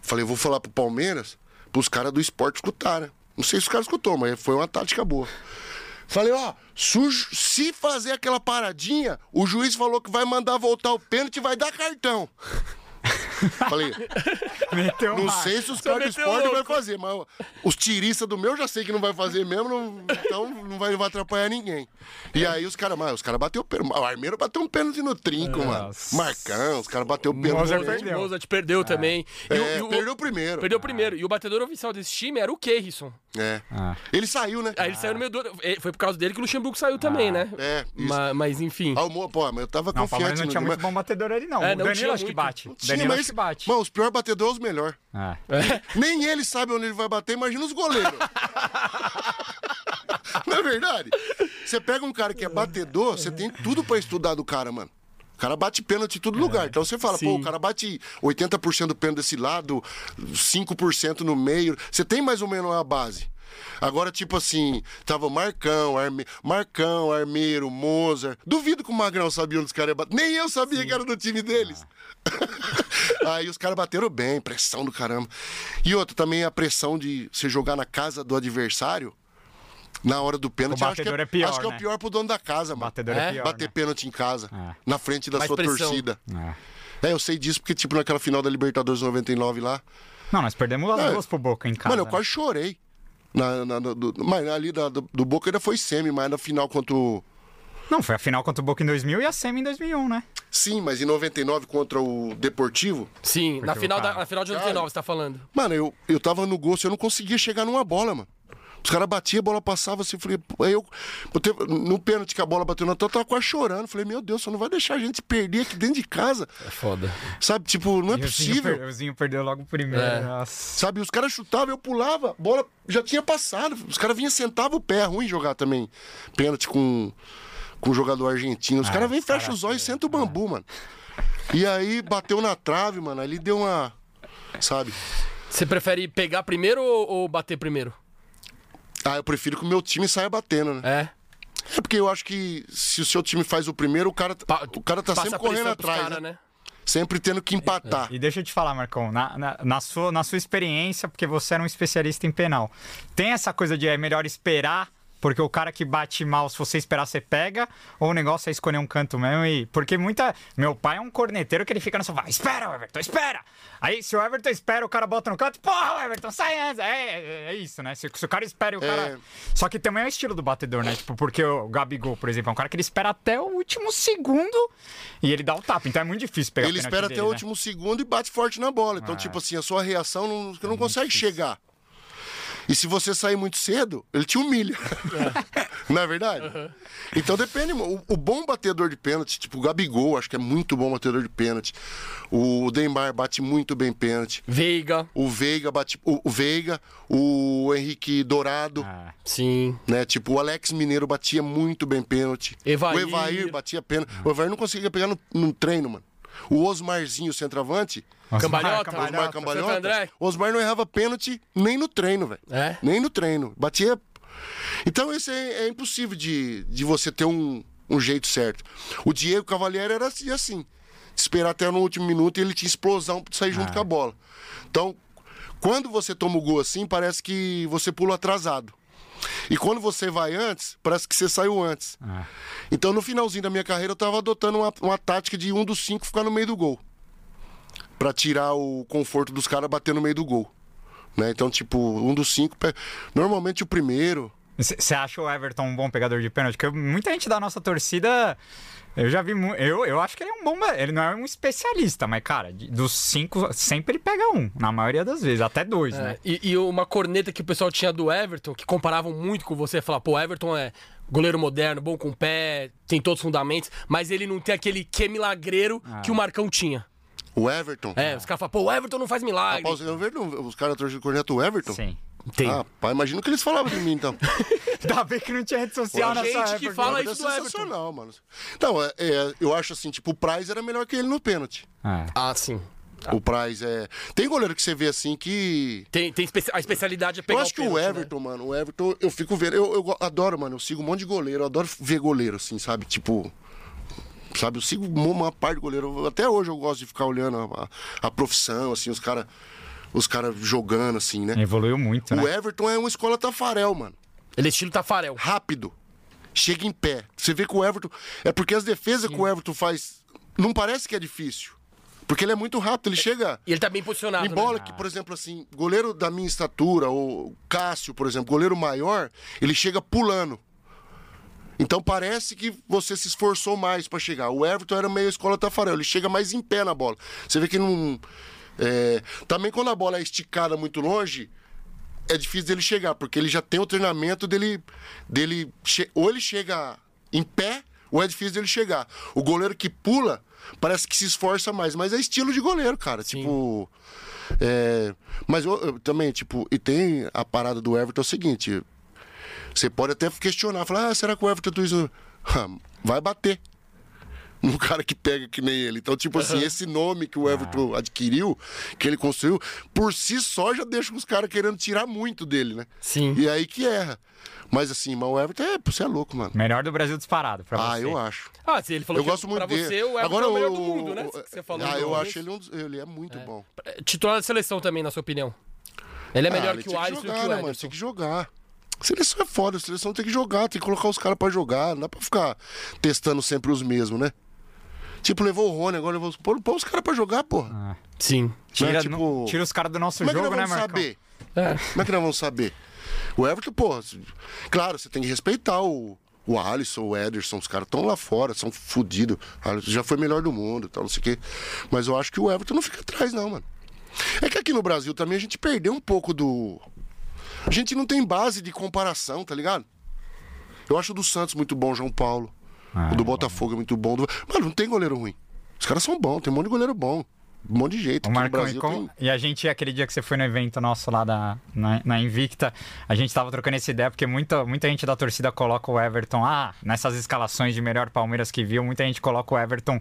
Falei, eu vou falar pro Palmeiras, pros caras do esporte escutarem. Não sei se os caras escutou, mas foi uma tática boa. Falei, ó, sujo- se fazer aquela paradinha, o juiz falou que vai mandar voltar o pênalti e vai dar cartão. Falei, Meteu não sei se os caras do esporte vai fazer, mas os tiristas do meu já sei que não vai fazer mesmo, não- então não vai, não vai atrapalhar ninguém. E aí os caras, mas os caras bateu o pênalti. O Armeiro bateu um pênalti no trinco, mano. Nossa. Marcão, os caras bateu o pênalti. Mozart no- perdeu. Mozart perdeu também. E o- É, e o- perdeu o primeiro. Perdeu o primeiro. E o batedor oficial desse time era o Keirson. É. Ah. Ele saiu, né? Aí ele saiu no meio do. eh, Foi por causa dele que o Luxemburgo saiu também, né? É, isso. Ma- Mas, enfim. Ah, o pô, mas eu tava Não, o confiante não no tinha time, muito bom batedor ali, não. É, o não Danilo tinha acho que bate. Tinha, Danilo mas que bate. Mano, os piores batedores os melhores. Ah. Nem ele sabe onde ele vai bater, imagina os goleiros. Não é verdade? Você pega um cara que é batedor, você tem tudo pra estudar do cara, mano. O cara bate pênalti em todo lugar. Então você fala, pô, sim. o cara bate 80% do pênalti desse lado, 5% no meio. Você tem mais ou menos a base. Agora, tipo assim, tava Marcão, Arme... Marcão, Armeiro, Mozart. Duvido que o Magrão sabia onde os caras iam bater. Nem eu sabia que era do time deles. Aí os caras bateram bem, pressão do caramba. E outra, também a pressão de você jogar na casa do adversário. Na hora do pênalti, acho que, é, é pior, acho que é né? o pior pro dono da casa, mano. Batedor é, É? pior, Bater né? pênalti em casa, É. na frente da Mais sua pressão. torcida. É. É, eu sei disso porque, tipo, naquela final da Libertadores 99 lá. Não, nós perdemos as duas pro Boca em casa. Mano, eu né? quase chorei. Na, na- na- do, mas ali da- do, do Boca ainda foi semi, mas na final contra o. Não, foi a final contra o Boca em 2000 e a Semi em 2001, né? Sim, mas em 99 contra o Deportivo. Sim, na Porque final, da, cara- na final de 99, você tá falando. Mano, eu, eu tava no gol, eu não conseguia chegar numa bola, mano. Os caras batiam, a bola passava assim, falei, pô, aí eu, eu teve- no pênalti que a bola bateu na tua, eu tava quase chorando. Falei, meu Deus, você não vai deixar a gente perder aqui dentro de casa. É foda. Sabe, tipo, não é E possível. per- O Zinho perdeu logo o primeiro. É. Nossa. Sabe, os caras chutavam, eu pulava, a bola já tinha passado. Os caras vinham, sentavam o pé, é ruim jogar também. Pênalti com, com o jogador argentino. Os Ah, caras vêm, os fecham os olhos e sentam o bambu, mano. E aí bateu na trave, mano. Ali deu uma. Sabe? Você prefere pegar primeiro ou bater primeiro? Ah, eu prefiro que o meu time saia batendo, né? É. É porque eu acho que se o seu time faz o primeiro, o cara, Pa- o cara tá sempre correndo atrás, cara, né? Sempre tendo que empatar. E deixa eu te falar, Marcão, na, na, na sua, na sua experiência, porque você era um especialista em penal, tem essa coisa de é melhor esperar, porque o cara que bate mal, se você esperar, você pega, ou o negócio é escolher um canto mesmo e. Porque muita. Meu pai é um corneteiro que ele fica no sofá, espera, Everton, espera! Aí, se o Everton espera, o cara bota no canto, porra, Everton, sai antes! É, é, é isso, né? Se, se o cara espera e o cara. É. Só que também é o estilo do batedor, né? Tipo, porque o Gabigol, por exemplo, é um cara que ele espera até o último segundo e ele dá o tapa. Então é muito difícil pegar Ele espera até dele, o né? último segundo e bate forte na bola. Então, tipo assim, a sua reação não, não consegue chegar. E se você sair muito cedo, ele te humilha. não é verdade? Então depende. O, o bom batedor de pênalti, tipo o Gabigol, acho que é muito bom batedor de pênalti. O Neymar bate muito bem pênalti. Veiga. O Veiga bate. O, o Veiga, o Henrique Dourado. Ah, Sim. Né? Tipo, o Alex Mineiro batia muito bem pênalti. Evair. O Evair batia pênalti. O Evair não conseguia pegar no, no treino, mano. O Osmarzinho, centroavante, Cambalhota. Osmar Cambalhota, André. o Osmar não errava pênalti nem no treino, velho. É? Nem no treino. Batia. Então, isso é, é impossível de, de você ter um, um jeito certo. O Diego Cavalieri era assim, assim. Esperar até no último minuto e ele tinha explosão pra sair junto com a bola. Então, quando você toma o gol assim, parece que você pula atrasado. E quando você vai antes, parece que você saiu antes. Então, no finalzinho da minha carreira, eu tava adotando uma, uma tática de um dos cinco ficar no meio do gol. Pra tirar o conforto dos caras bater no meio do gol. Né? Então, tipo, um dos cinco. Normalmente o primeiro. Você acha o Everton um bom pegador de pênalti? Porque muita gente da nossa torcida. Eu já vi. Eu, eu acho que ele é um bom. Ele não é um especialista, mas, cara, dos cinco, sempre ele pega um. Na maioria das vezes. Até dois, É, né? e, e uma corneta que o pessoal tinha do Everton, que comparavam muito com você, falar, pô, o Everton é goleiro moderno, bom com o pé, tem todos os fundamentos, mas ele não tem aquele que milagreiro que o Marcão tinha. O Everton. É, os caras falam, pô, o Everton não faz milagre. Rapaz, eu vejo os caras torcendo corneta o Everton. Sim. Tem. Ah, pá, imagina o que eles falavam de mim, então. Ainda bem que não tinha rede social Tem nessa gente que época. fala Era isso do Everton. sensacional, mano. Não, é, é, eu acho assim, tipo, o Price era melhor que ele no pênalti. É. Ah, sim. O Price é. Tem goleiro que você vê assim que. Tem, tem espe- a especialidade é pegar eu acho que o pênalti, né? Everton, mano, o Everton, eu fico vendo. Eu, eu adoro, mano, eu sigo um monte de goleiro, eu adoro ver goleiro, assim, sabe? Tipo. Sabe, eu sigo uma parte de goleiro. Até hoje eu gosto de ficar olhando a, a profissão, assim, os caras os cara jogando, assim, né? Evoluiu muito, O né? Everton é uma escola Tafarel, mano. Ele é estilo Tafarel. Rápido. Chega em pé. Você vê que o Everton. É porque as defesas que o Everton faz. Não parece que é difícil. Porque ele é muito rápido, ele chega. E ele tá bem posicionado, Em bola né? que, por exemplo, assim, goleiro da minha estatura, ou Cássio, por exemplo, goleiro maior, ele chega pulando. Então parece que você se esforçou mais pra chegar. O Everton era meio escola Tafarel, ele chega mais em pé na bola. Você vê que não. É, Também quando a bola é esticada muito longe, é difícil dele chegar, porque ele já tem o treinamento dele. dele Ou ele chega em pé, ou é difícil dele chegar. O goleiro que pula, parece que se esforça mais, mas é estilo de goleiro, cara. Tipo. é, Mas eu, eu também, tipo, e tem a parada do Everton é o seguinte. Você pode até questionar, falar, ah, será que o Everton tudo isso. Ah, Vai bater. Num cara que pega que nem ele. Então, tipo assim, esse nome que o Everton adquiriu, que ele construiu, por si só já deixa os caras querendo tirar muito dele, né? Sim. E aí que erra. Mas assim, mas o Everton é, você é louco, mano. Melhor do Brasil disparado pra Ah, você. eu acho. Ah, sim, ele falou Eu que gosto muito pra dele. você o Everton Agora é o melhor o- do mundo, né? Que você falou Ah, no eu acho ele um dos- ele é muito bom. Titular da seleção também, na sua opinião. Ele é melhor Ah, ele que o Alisson e jogar, que o né, mano? Tem que jogar. Seleção é foda, seleção tem que jogar, tem que colocar os caras pra jogar. Não dá pra ficar testando sempre os mesmos, né? Tipo, levou o Rony, agora levou os. Pô, põe os caras pra jogar, porra. Sim. Tira, Né, tipo, no- tira os caras do nosso Como é que jogo, nós né, vamos Marcão? saber? É. Como é que nós vamos saber? O Everton, pô, claro, você tem que respeitar o, o Alisson, o Ederson, os caras estão lá fora, são fodidos. Alisson já foi melhor do mundo, tal, não sei o quê. Mas eu acho que o Everton não fica atrás, não, mano. É que aqui no Brasil também a gente perdeu um pouco do. A gente não tem base de comparação, tá ligado? Eu acho o do Santos muito bom, João Paulo. Ah, o do Botafogo é muito bom. Do- Mano, não tem goleiro ruim. Os caras são bons, tem um monte de goleiro bom. Um monte de jeito. Marcão, Brasil e, com- tem- e a gente, aquele dia que você foi no evento nosso lá da, na, na Invicta, a gente tava trocando essa ideia, porque muita, muita gente da torcida coloca o Everton, ah, nessas escalações de melhor Palmeiras que viu, muita gente coloca o Everton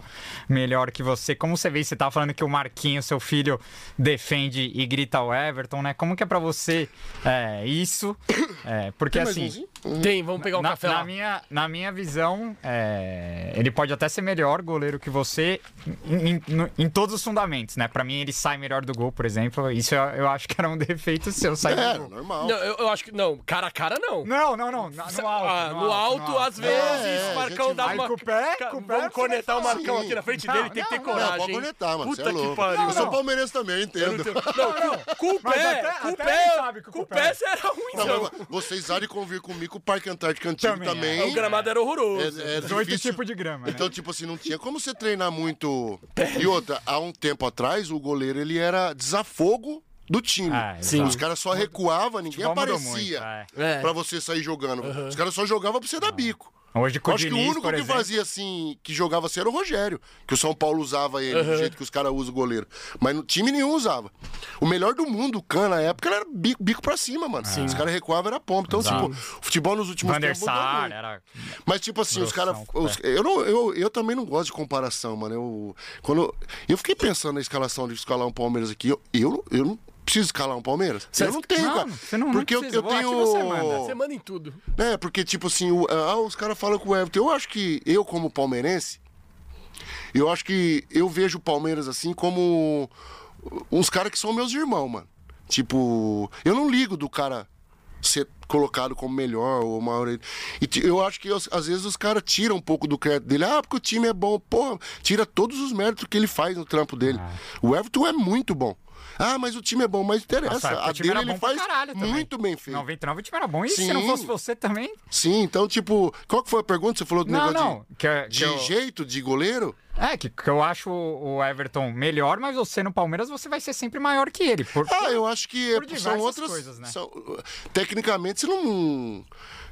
melhor que você. Como você vê, você tava falando que o Marquinho, seu filho, defende e grita o Everton, né? Como que é pra você é, isso? É, porque assim. umzinho? Tem, vamos pegar um na, café na lá. minha, na minha visão, é, ele pode até ser melhor goleiro que você em, em- em todos os fundamentos, né? Pra mim, ele sai melhor do gol, por exemplo. Isso eu, eu acho que era um defeito seu, sair É, do gol. normal. Não, eu, eu acho que. Não, cara a cara não. Não, não, não. na- No alto. Ah, no no alto, alto, no às vezes, É, o Marcão dá uma. com o pé, com o pé, Vamos você conectar o Marcão aqui na frente Não, dele, tem que ter não, Não, coragem. pode conectar, mano. Você Puta é louco. que pariu. eu sou não. palmeirense também, eu entendo. Não, com, com o Mas pé, até- com o pé, ele sabe que com o pé você era ruim, Não, não. mas vocês há de convir comigo o Parque Antártico Antigo Também, também. é. O gramado era horroroso. É, é 18 difícil. tipos de grama, né? Então, tipo assim, não tinha como você treinar muito. E outra, há um tempo atrás, o goleiro ele era desafogo do time. Ah, Sim. Os caras só recuavam, ninguém aparecia muito, é. pra você sair jogando. Os caras só jogavam pra você dar bico. Hoje com acho que o Diniz, único que exemplo... fazia assim, que jogava assim era o Rogério. Que o São Paulo usava ele do jeito que os caras usam o goleiro. Mas no time nenhum usava. O melhor do mundo, o Can, na época, era bico, bico pra cima, mano. Os caras recuavam, era pompa. Então, Exato. tipo, o futebol nos últimos Van tempos Sar, muito. era... Mas, tipo assim, os caras. Eu, não, eu, eu também não gosto de comparação, mano. Eu, quando eu, eu fiquei pensando na escalação de escalar um Palmeiras aqui. Eu, eu, eu não preciso escalar um Palmeiras. eu não tenho, Não, cara. você não- não porque eu, precisa. eu aqui, tenho. você manda. Você manda em tudo. É, porque, tipo assim, o- ah, os caras falam com o Everton. Eu acho que eu, como palmeirense, eu acho que eu vejo o Palmeiras assim como uns caras que são meus irmãos, mano. Tipo, eu não ligo do cara ser colocado como melhor ou maior. E eu acho que às vezes os caras tiram um pouco do crédito dele. Ah, porque o time é bom. Porra, tira todos os méritos que ele faz no trampo dele. O Everton é muito bom. Ah, mas o time é bom, mas interessa. Nossa, a dele ele faz caralho muito bem feito. 99 o time era bom. E se Sim. não fosse você também? Sim, então, tipo, qual que foi a pergunta? Você falou do Não, negócio não. Que, que de, de eu- jeito, de goleiro? É, que, que eu acho o Everton melhor, mas você no Palmeiras você vai ser sempre maior que ele. Por... Ah, eu acho que é- são outras. coisas, né? são- tecnicamente, você não.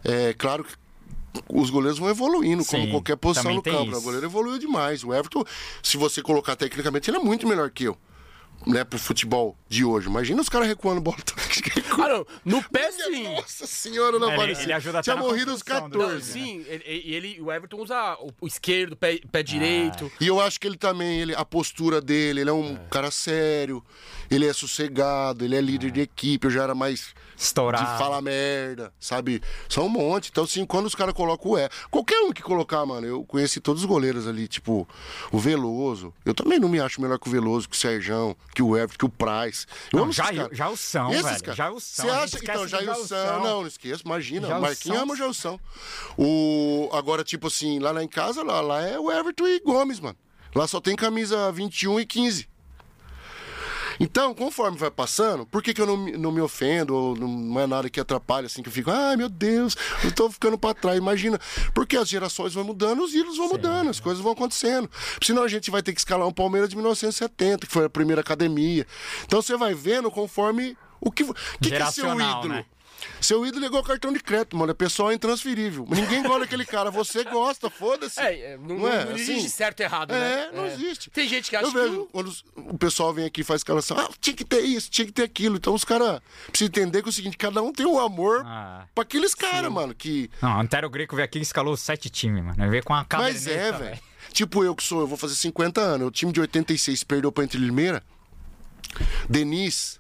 É claro que. Os goleiros vão evoluindo, como Sim, qualquer posição no campo. né? isso. O goleiro evoluiu demais. O Everton, se você colocar tecnicamente, ele é muito melhor que eu. Né, pro futebol de hoje. Imagina os caras recuando bola. Ah, não. No pé, sim. Nossa senhora, não Ele- aparecia. ele ajuda Tinha morrido os construção do 14. Não, time, sim, ele, ele- o Everton usa o, o esquerdo, pé, pé direito. E eu acho que ele também, ele, a postura dele, ele é um cara sério, ele é sossegado, ele é líder de equipe, eu já era mais Estourado. de falar merda, sabe? São um monte. Então, assim, quando os caras colocam o E, qualquer um que colocar, mano, eu conheci todos os goleiros ali, tipo, o Veloso. Eu também não me acho melhor que o Veloso, que o Serjão, que o Everton, que o Price. Eu Não, amo esses Jair- caras. Jailson, Esses velho, caras. Jailson, Você a gente acha? esquece Então, do Jailson, Jailson. não, não esqueça, imagina. Jailson. Marquinhos ama o Jailson. O, agora, tipo assim, lá, lá em casa, lá, lá é o Everton e Gomes, mano. Lá só tem camisa 21 e 15. Então, conforme vai passando, por que, que eu não, me- não me ofendo, ou não, é nada que atrapalhe, assim, que eu fico, ai meu Deus, eu tô ficando pra trás, imagina. Porque as gerações vão mudando, os ídolos vão mudando, as coisas vão acontecendo. Senão a gente vai ter que escalar um Palmeiras de 1970, que foi a primeira academia. Então você vai vendo conforme o que, que, que é seu ídolo. né? Seu ídolo é igual cartão de crédito, mano. É pessoal intransferível. Ninguém gosta daquele cara. Você gosta, foda-se. É, é, não, Não é? não existe Assim? certo e errado, né? É, não existe. Tem gente que acha Eu vejo que... quando o pessoal vem aqui e faz escalação, ah, tinha que ter isso, tinha que ter aquilo. Então os caras precisam entender que é o seguinte, cada um tem um amor Ah. pra aqueles caras, mano, que... Não, Antero Greco veio aqui e escalou sete times, mano. Veio com uma Mas caderneta, é, velho. Tipo eu que sou, eu vou fazer 50 anos. O time de 86 perdeu pra Entre Limeira. Denis.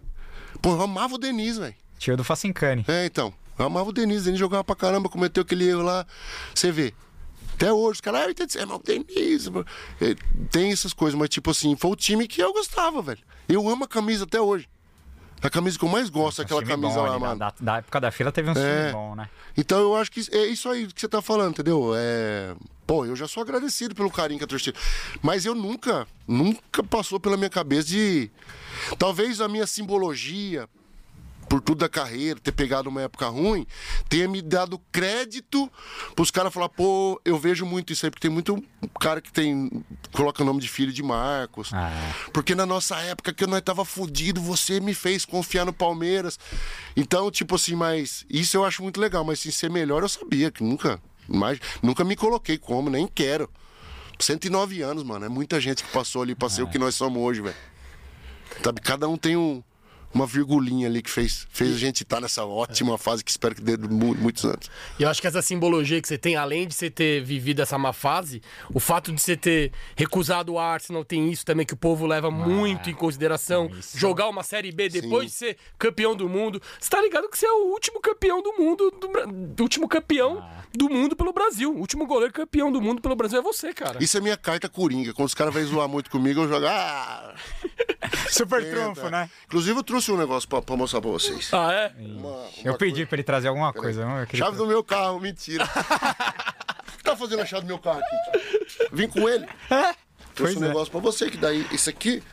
Pô, eu amava o Denis, velho. Tio do Facincani. É, então. Eu amava o Denis. Denis jogava pra caramba, cometeu aquele erro lá. Você vê. Até hoje, os caras, ah, tem é, mas o Denis. mano." É, Tem essas coisas, mas tipo assim, foi o time que eu gostava, velho. Eu amo a camisa até hoje. A camisa que eu mais gosto é aquela camisa bom lá, mano. Da, da época da fila teve um É. time bom, né? Então eu acho que é isso aí que você tá falando, entendeu? É... Pô, eu já sou agradecido pelo carinho que a torcida. Mas eu nunca, nunca passou pela minha cabeça de. Talvez a minha simbologia, por tudo da carreira, ter pegado uma época ruim, tenha me dado crédito pros caras falar, pô, eu vejo muito isso aí, porque tem muito cara que tem. coloca o nome de filho de Marcos. Ah. Porque na nossa época que nós tava fudido, você me fez confiar no Palmeiras. Então, tipo assim, mas isso eu acho muito legal, mas em ser melhor eu sabia que nunca, mas nunca me coloquei como, nem quero. 109 anos, mano, é muita gente que passou ali pra ser o que nós somos hoje, velho. Sabe, cada um tem um, uma virgulinha ali que fez, fez a gente estar nessa ótima fase que espero que dê mu- muitos anos. E eu acho que essa simbologia que você tem, além de você ter vivido essa má fase, o fato de você ter recusado o Arsenal tem isso também que o povo leva muito em consideração. Jogar uma Série B depois de ser campeão do mundo. Você tá ligado que você é o último campeão do mundo, do, do último campeão do mundo pelo Brasil. O último goleiro campeão do mundo pelo Brasil é você, cara. Isso é minha carta coringa. Quando os caras vão zoar muito comigo, eu jogo. Ah! Super trunfo, né? Inclusive, eu trouxe um negócio pra, pra mostrar pra vocês. Ah, é? Uma- Eu uma pedi pra ele trazer alguma coisa. vamos ver o que ele Chave do meu carro, mentira. O que tá fazendo a chave do meu carro aqui? Vim com ele. Trouxe Pois um é. negócio pra você, que daí, isso aqui,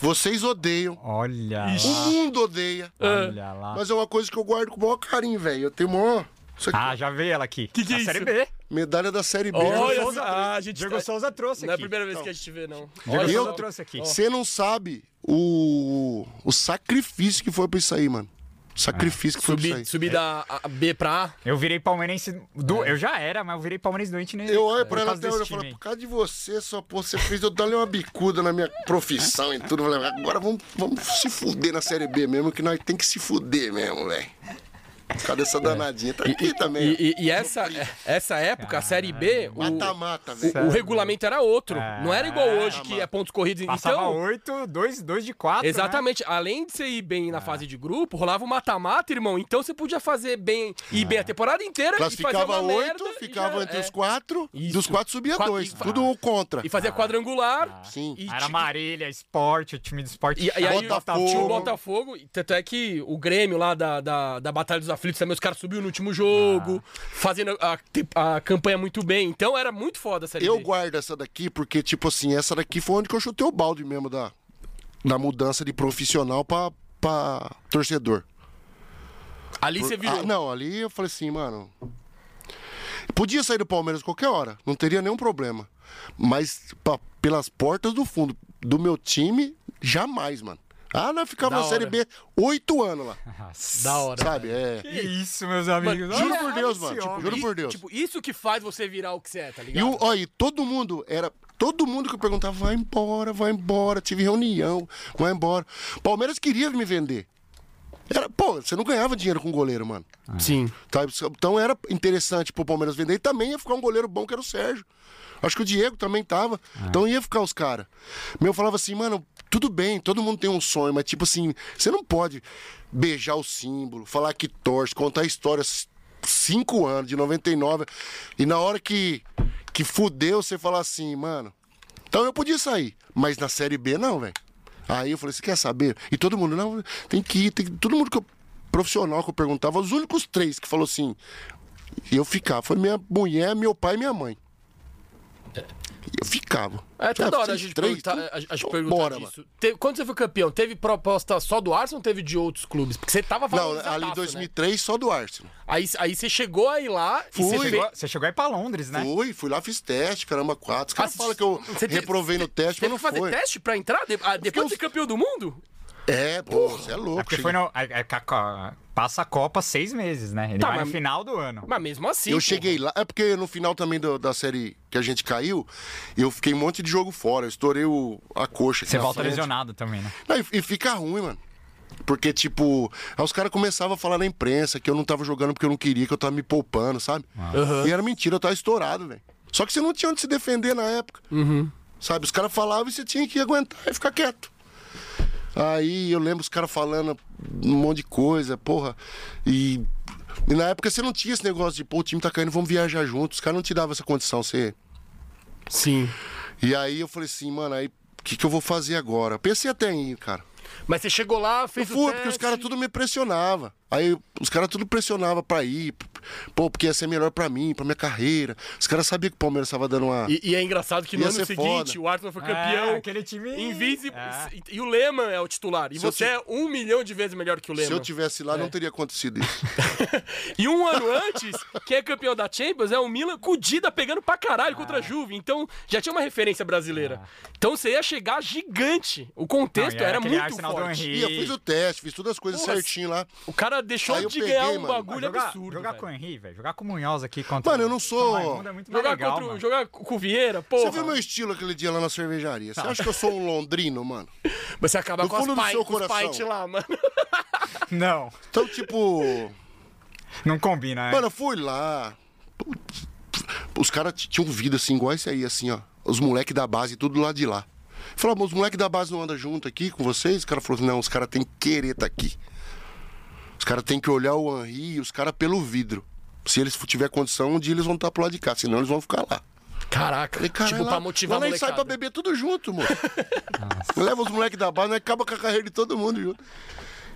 vocês odeiam. Olha O lá. mundo odeia. Olha lá. Mas é uma coisa que eu guardo com o maior carinho, velho. Eu tenho maior. Ah, já veio ela aqui. Que que é A isso? Série B. medalha da Série B. Olha, Souza- ah, a gente Diego tá- Souza trouxe Não é a aqui. primeira vez que a gente vê, não. Diego Souza trouxe aqui. Você não sabe o, o sacrifício que foi pra isso aí, mano. O sacrifício que foi pra isso Subir, aí. subir da A- B pra A. Eu virei palmeirense. Do... Eu já era, mas eu virei palmeirense doente nele. Eu olho pra ela até hoje e falo, por causa de você, só pô, você fez eu dar uma bicuda na minha profissão e tudo. Eu falei, agora vamos, vamos se fuder na Série B mesmo, que nós tem que se fuder mesmo, velho. Cadê essa danadinha? Tá aqui também. E, e- e essa, essa época, a Série B, o, Mata-mata, velho. o, o regulamento era outro. Não era igual hoje, que mano. é pontos corridos. Passava então, oito, dois, dois de quatro. né? Exatamente. Além de você ir bem na fase de grupo, rolava o mata-mata, irmão. Então você podia fazer bem, ir bem a temporada inteira e fazer Classificava uma oito, merda e ficava já- entre é. os quatro, Isso. dos quatro subia Quatro- dois. e- Tudo contra. E fazia quadrangular. Sim. E, Era Marília, esporte, o time do esporte. E, e aí Botafogo. tinha o Botafogo, tanto é que o Grêmio lá da, da, da Batalha dos Aflitos também, os caras subiu no último jogo, fazendo a, a campanha muito bem. Então era muito foda a Série Eu B. guardo essa daqui porque, tipo assim, essa daqui foi onde que eu chutei o balde mesmo da, da mudança de profissional pra, pra torcedor. Ali você virou. Ah, não, ali eu falei assim, mano. Podia sair do Palmeiras qualquer hora, não teria nenhum problema. Mas pa- pelas portas do fundo do meu time, jamais, mano. Ah, nós ficava Da na Série. B oito anos lá. Da hora. Sabe? É. Que isso, meus amigos. Juro Olha por Deus, mano. Tipo, juro E, por Deus. Tipo, isso que faz você virar o que você é, tá E, ligado? o, ó, e todo mundo era. Todo mundo que eu perguntava, vai embora, vai embora. Tive reunião, vai embora. Palmeiras queria me vender. Era, pô, você não ganhava dinheiro com goleiro, mano. Sim. Tá? Então era interessante pro Palmeiras vender. E também ia ficar um goleiro bom, que era o Sérgio. Acho que o Diego também tava. Então ia ficar os caras. Meu falava assim, mano, tudo bem, todo mundo tem um sonho, mas tipo assim, você não pode beijar o símbolo, falar que torce, contar a história s- cinco anos, de 99, e na hora que, que fudeu, você falar assim, mano. Então eu podia sair, mas na Série B não, velho. Aí eu falei, você quer saber? E todo mundo, não, tem que ir, tem que... todo mundo que eu, profissional que eu perguntava, os únicos três que falou assim, eu ficava, foi minha mulher, meu pai e minha mãe. E eu ficava. É até da hora a gente três, perguntar, a, a gente então perguntar bora, disso. Te- quando você foi campeão, teve proposta só do Arsenal ou teve de outros clubes? Porque você tava Não, valorizadaço, ali em né? 2003, só do Arsenal. Aí, aí você chegou aí lá Fui. você Você chegou, você chegou aí pra Londres, né? Fui, fui lá, fiz teste, caramba, quatro. Os caras Ah, falam que eu você te- reprovei no teste, Teve mas que não fazer foi. teste pra entrar? De- ah, depois de ser campeão do mundo? É, pô, você é louco. É porque cheguei- foi no. é- é a passa a Copa seis meses, né? Ele Tá, vai mas- no final do ano. Mas mesmo assim. eu pô. cheguei lá, é porque no final também do- da série que a gente caiu, eu fiquei um monte de jogo fora, eu estourei o, a coxa. Você volta frente. lesionado também, né? Não, e, e fica ruim, mano. Porque, tipo, aí os caras começavam a falar na imprensa que eu não tava jogando porque eu não queria, que eu tava me poupando, sabe? E era mentira, eu tava estourado, velho. Só que você não tinha onde se defender na época. Sabe? Os caras falavam e você tinha que aguentar e ficar quieto. Aí eu lembro os caras falando um monte de coisa, porra. E, e na época você não tinha esse negócio de, pô, o time tá caindo, vamos viajar juntos. Os caras não te davam essa condição. Você... Sim. E aí eu falei assim, mano, aí o que, que eu vou fazer agora? Pensei até em ir, cara. Mas você chegou lá, Eu fez o fui, teste. porque os caras tudo me pressionavam. Aí os caras tudo pressionavam pra ir. Pô, porque ia ser melhor pra mim, pra minha carreira. Os caras sabiam que o Palmeiras tava dando uma. E, e é engraçado que no Ia ano seguinte foda. o Arsenal foi campeão. É, aquele time- Invisível. É. E, o Lehmann é o titular. E Se você é um milhão de vezes melhor que o Se eu tivesse lá, não teria acontecido isso. E um ano antes, quem é campeão da Champions é o Milan com o Dida pegando pra caralho contra a Juve. Então já tinha uma referência brasileira. Então você ia chegar gigante. O contexto Não, era muito forte. E eu fiz o teste, fiz todas as coisas Porra, certinho lá. O cara deixou Aí de peguei, ganhar um mano. bagulho jogar, absurdo. jogar com Henry, velho. Jogar com o Munhoz aqui contra Mano, eu não sou- Raimundo é muito mais Jogar, legal, contra, o- mano. jogar com o Vieira, porra. Você viu meu estilo aquele dia lá na cervejaria? Você acha que eu sou um londrino, mano? Mas você acaba No com, as fundo do pai, seu com os coração. lá, mano. Não, Então, tipo. não combina, né? Mano, eu fui lá. Putz, Os caras t- tinham vida assim, igual esse aí, assim, ó. Os moleques da base, tudo lá de lá. Falou, mas os moleques da base não andam junto aqui com vocês? O cara falou, não, os caras têm que querer estar aqui. Os caras têm que olhar o Henri e os caras pelo vidro. Se eles tiver condição, um dia eles vão estar pro lado de cá, senão eles vão ficar lá. Caraca. Falei, cara, tipo, lá, pra motivar lá a sai pra beber tudo junto, mano. Leva os moleques da base, nós acaba com a carreira de todo mundo junto.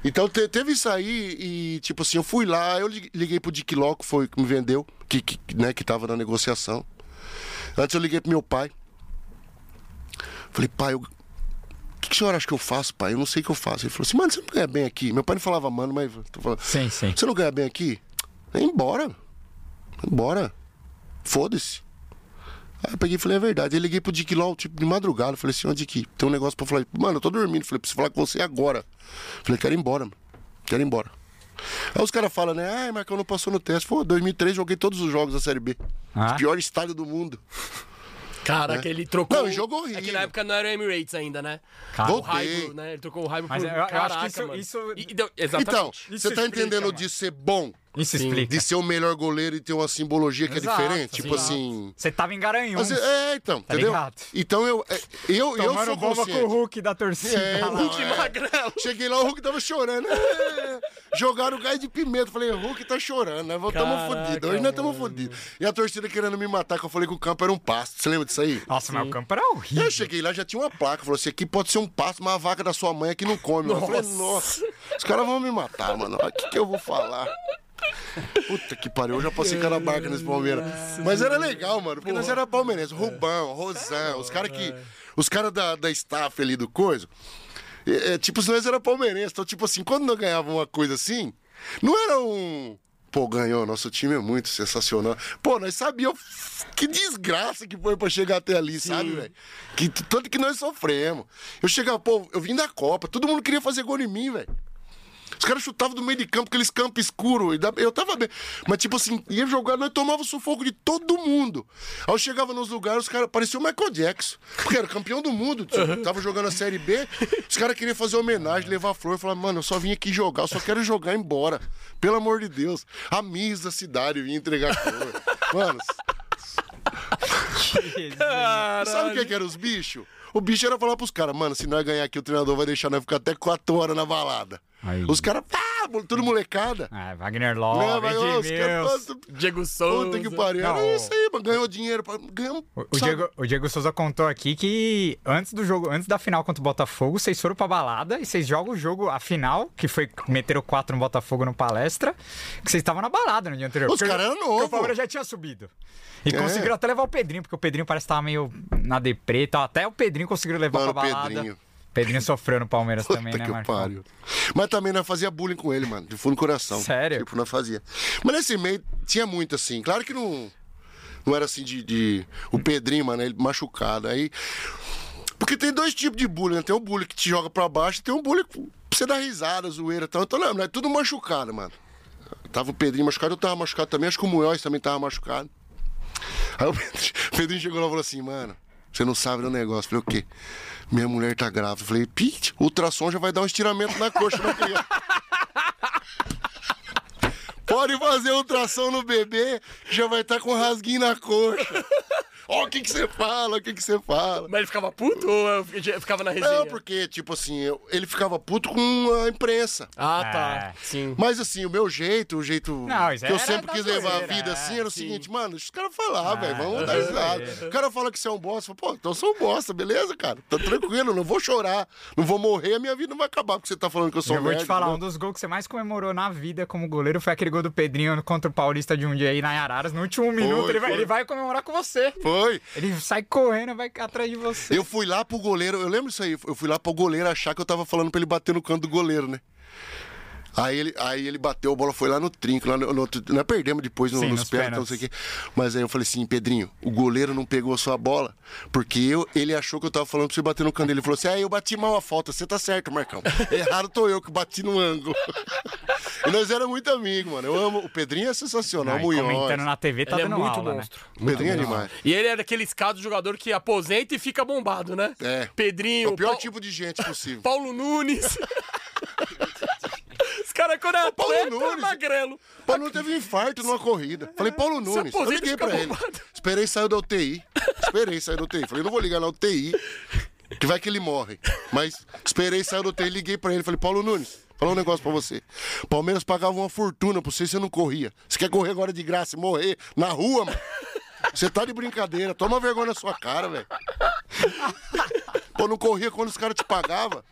Então te- teve isso aí e, tipo assim, eu fui lá, eu li- liguei pro Dick Loco, foi que me vendeu, que, que, né, que tava na negociação. Antes eu liguei pro meu pai. Falei, pai, eu- que, que o senhor acha que eu faço, pai? Eu não sei o que eu faço. Ele falou assim, mano, você não ganha bem aqui. Meu pai não falava, mano, mas. Tô falando, Sim, sim. Você não ganha bem aqui? Vai embora. Embora. Foda-se. Aí eu peguei e falei, é verdade. Aí liguei pro Dick Law, tipo, de madrugada. Falei assim, ó, Dick, tem um negócio pra falar. Mano, eu tô dormindo. Falei, preciso falar com você agora. Falei, quero ir embora, mano. Quero ir embora. Aí os caras falam, né? Ai, Marcão não passou no teste. Pô, 2003 joguei todos os jogos da Série B. Ah? Pior estádio do mundo. Caraca, ele trocou. Não, jogo horrível. É que na época não era o Emirates ainda, né? Cara, O. Raibo, né? Ele trocou o Raibo Mas por. eu- eu acho que Caraca, isso- mano. isso- E- deu- Então, exatamente. Isso você tá explica, entendendo mano. de ser bom? Isso explica. De ser o melhor goleiro e ter uma simbologia que Exato, é diferente? Tipo exato. assim... Você tava em Garanhuns. Mas, é, então, Tá entendeu? ligado? Então eu, é, eu, eu Tomando sou bomba consciente. com o Hulk da torcida. É, lá. Que é. magrelo. Cheguei lá, o Hulk tava chorando. É. Jogaram gás de pimenta. Falei, o Hulk tá chorando, nós estamos Caraca, fodidos. Hoje nós estamos fodidos. E a torcida querendo me matar, que eu falei que o campo era um pasto. Você lembra disso aí? Nossa, mas o campo era horrível. Eu cheguei lá, já tinha uma placa. Falou assim: aqui pode ser um pasto, mas a vaca da sua mãe aqui não come. mano. Eu falei, nossa, os caras vão me matar, mano. O que, que eu vou falar? Puta que pariu, eu já passei cada barca nesse Palmeiras. Mas era legal, mano, porque nós era palmeirense. Rubão, Rosão, os caras que. Os caras da, da staff ali do coisa. É, é, tipo, nós era palmeirense. Então, tipo assim, quando nós ganhávamos uma coisa assim, não era um. Pô, ganhou, nosso time é muito sensacional. Pô, nós sabíamos que desgraça que foi pra chegar até ali, sabe, velho? Que tanto que nós sofremos. Eu chegava, pô, eu vim da Copa, todo mundo queria fazer gol em mim, velho. Os caras chutavam do meio de campo, aqueles campos escuros. e Eu tava bem. Mas, tipo assim, ia jogar, nós tomava o sufoco de todo mundo. Aí eu chegava nos lugares, os caras pareciam o Michael Jackson. Porque era campeão do mundo. tio. Tava jogando a Série B. Os caras queriam fazer homenagem, levar flor. Eu falava, mano, eu só vim aqui jogar, eu só quero jogar e ir embora. Pelo amor de Deus. A Miss da cidade vinha entregar flor. Mano, sabe o que, que era os bichos? O bicho era falar pros caras, mano, se nós ganhar aqui, o treinador vai deixar nós ficar até 4 horas na balada. Aí. Os caras, ah, tudo molecada. Ah, Wagner Love, vai, ó, os caras, Diego Souza. Puta que pariu. Não, Era isso aí, mano. Ganhou dinheiro. pá, Ganhamos. O, o? Diego, o Diego Souza contou aqui que antes do jogo, antes da final contra o Botafogo, vocês foram pra balada e vocês jogam o jogo, a final, que foi meteram quatro no Botafogo no palestra, que vocês estavam na balada no dia anterior. Os caras o- eram novos. O Palmeiras já tinha subido. E É. conseguiram até levar o Pedrinho, porque o Pedrinho parece que tava meio na deprê e tal. Até o Pedrinho conseguiu levar Mano, pra balada. Pedrinho. Pedrinho sofreu no Palmeiras Puta também, né, que Marcão? pariu. Mas também nós fazia bullying com ele, mano. De fundo do coração. Sério? Tipo, nós fazia. Mas nesse meio tinha muito assim. Claro que não. Não era assim de. de- o Pedrinho, mano, ele machucado. Aí. Porque tem dois tipos de bullying, né? Tem o bullying que te joga pra baixo e tem um bullying pra você dar risada, zoeira e tal. Então, não, não é tudo machucado, mano. Tava o Pedrinho machucado, eu tava machucado também. Acho que o Munhoz também tava machucado. Aí o Pedrinho, o Pedrinho chegou lá e falou assim, mano, você não sabe do negócio. Falei, o quê? Minha mulher tá grávida. Falei, Pete, o ultrassom já vai dar um estiramento na coxa da criança. Pode fazer ultrassom no bebê, já vai estar com rasguinho na coxa. Ó, o que que você fala, o que que você fala. Mas ele ficava puto ou eu ficava na resenha? Não, porque, tipo assim, eu- ele ficava puto com a imprensa. Ah, tá. É. Sim. Mas assim, o meu jeito, o jeito Não, que eu sempre quis levar a vida é, assim, era o sim. seguinte, mano, deixa os caras falar, velho, vamos dar risada. O cara fala que você é um bosta, eu pô, então eu sou um bosta, beleza, cara? Tá tranquilo, não vou chorar, não vou morrer, a minha vida não vai acabar porque você tá falando que eu sou Eu um vou te merda, falar, um entendeu? dos gols que você mais comemorou na vida como goleiro foi aquele gol do Pedrinho contra o Paulista de um dia aí na Araras. No último minuto, ele, vai, foi. ele vai comemorar com você. Foi. Ele sai correndo, vai atrás de você. Eu fui lá pro goleiro, eu lembro isso aí, eu fui lá pro goleiro achar que eu tava falando pra ele bater no canto do goleiro, né? Aí ele, aí ele bateu, a bola foi lá no trinco, lá no, no outro- nós perdemos depois no- Sim, nos nos pênaltis, não sei o quê. Mas aí eu falei assim, Pedrinho, o goleiro não pegou a sua bola, porque eu, ele achou que eu tava falando pra você bater no canto dele. Ele falou assim, ah, eu bati mal a falta, você tá certo, Marcão. Errado tô eu que bati no ângulo. e nós éramos muito amigos, mano. Eu amo, o Pedrinho é sensacional, Não, comentando na TV, tá Ele é dando muito aula, né? monstro. O Pedrinho é demais. E ele é daqueles casos do jogador que aposenta e fica bombado, né? É. Pedrinho, É o pior Pau- tipo de gente possível. Paulo Nunes. Os caras, quando é Paulo atleta, é Nunes. magrelo. Paulo Nunes teve um infarto numa corrida. Falei, Paulo Nunes, eu liguei pra ele. Esperei sair da UTI. Esperei sair da UTI. Falei, não vou ligar na UTI, que vai que ele morre. Mas esperei sair da UTI, liguei pra ele. Falei, Paulo Nunes, falar um negócio pra você. Palmeiras pagava uma fortuna pra você e você não corria. Você quer correr agora de graça e morrer na rua, mano? Você tá de brincadeira. Toma vergonha na sua cara, velho. Pô, não corria quando os caras te pagavam.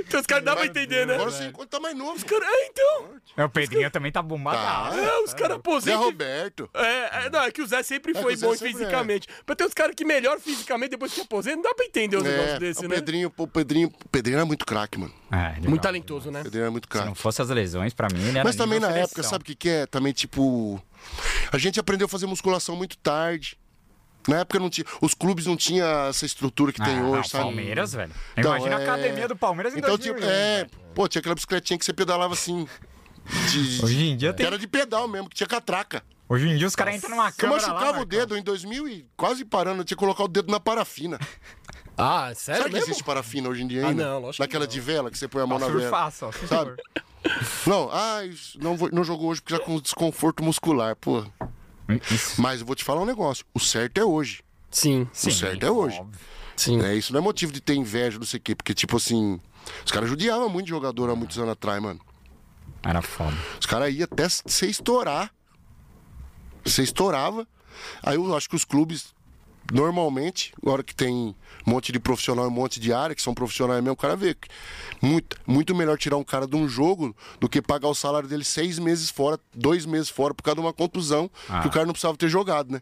Então os caras dá pra entender, né? Agora você tá mais novo. Cara, é, então. É, o Pedrinho também tá bombado. Tá. É, os caras Zé aposentam. e- Roberto. É, é, não, é que o Zé sempre É foi Zé bom sempre fisicamente. Mas tem uns caras que melhor fisicamente depois que aposenta, não dá pra entender os negócios É, desses, o né? Pedrinho, o Pedrinho, o Pedrinho era muito craque, mano. É, ele Muito não- talentoso, né? O Pedrinho era muito Se não craque. fosse as lesões, pra mim, era Mas também na seleção. época, sabe o que, que é? Também, tipo. A gente aprendeu a fazer musculação muito tarde. Na época não tinha. Os clubes não tinham essa estrutura que Ah, tem não, hoje, sabe? Palmeiras, velho. Então, Imagina a é- academia do Palmeiras em Então, 2001, tipo, é. velho. Pô, tinha aquela bicicletinha que você pedalava assim. de- Hoje em dia que tem... era de pedal mesmo, que tinha catraca. Hoje em dia os caras entram numa Eu câmera lá, machucava o Marcão. dedo em 2000 e quase parando, eu tinha que colocar o dedo na parafina. Ah, sério Sabe que mesmo? existe parafina hoje em dia Ah, ainda? não, lógico que Naquela não. de vela que você põe a mão na vela. só, se Sabe? Não, ah, não, vou- não jogou hoje porque já com desconforto muscular, pô. Isso. Mas eu vou te falar um negócio. O certo é hoje. Sim, o certo é hoje. óbvio. sim. É, isso não é motivo de ter inveja, não sei o quê. Porque, tipo assim, os caras judiavam muito de jogador há muitos anos atrás, mano. Era foda. Os caras iam até você estourar. Você estourava. Aí eu acho que os clubes, normalmente, agora que tem um monte de profissional e um monte de área, que são profissionais mesmo, o cara vê que muito, muito melhor tirar um cara de um jogo do que pagar o salário dele seis meses fora, dois meses fora, por causa de uma contusão que o cara não precisava ter jogado, né?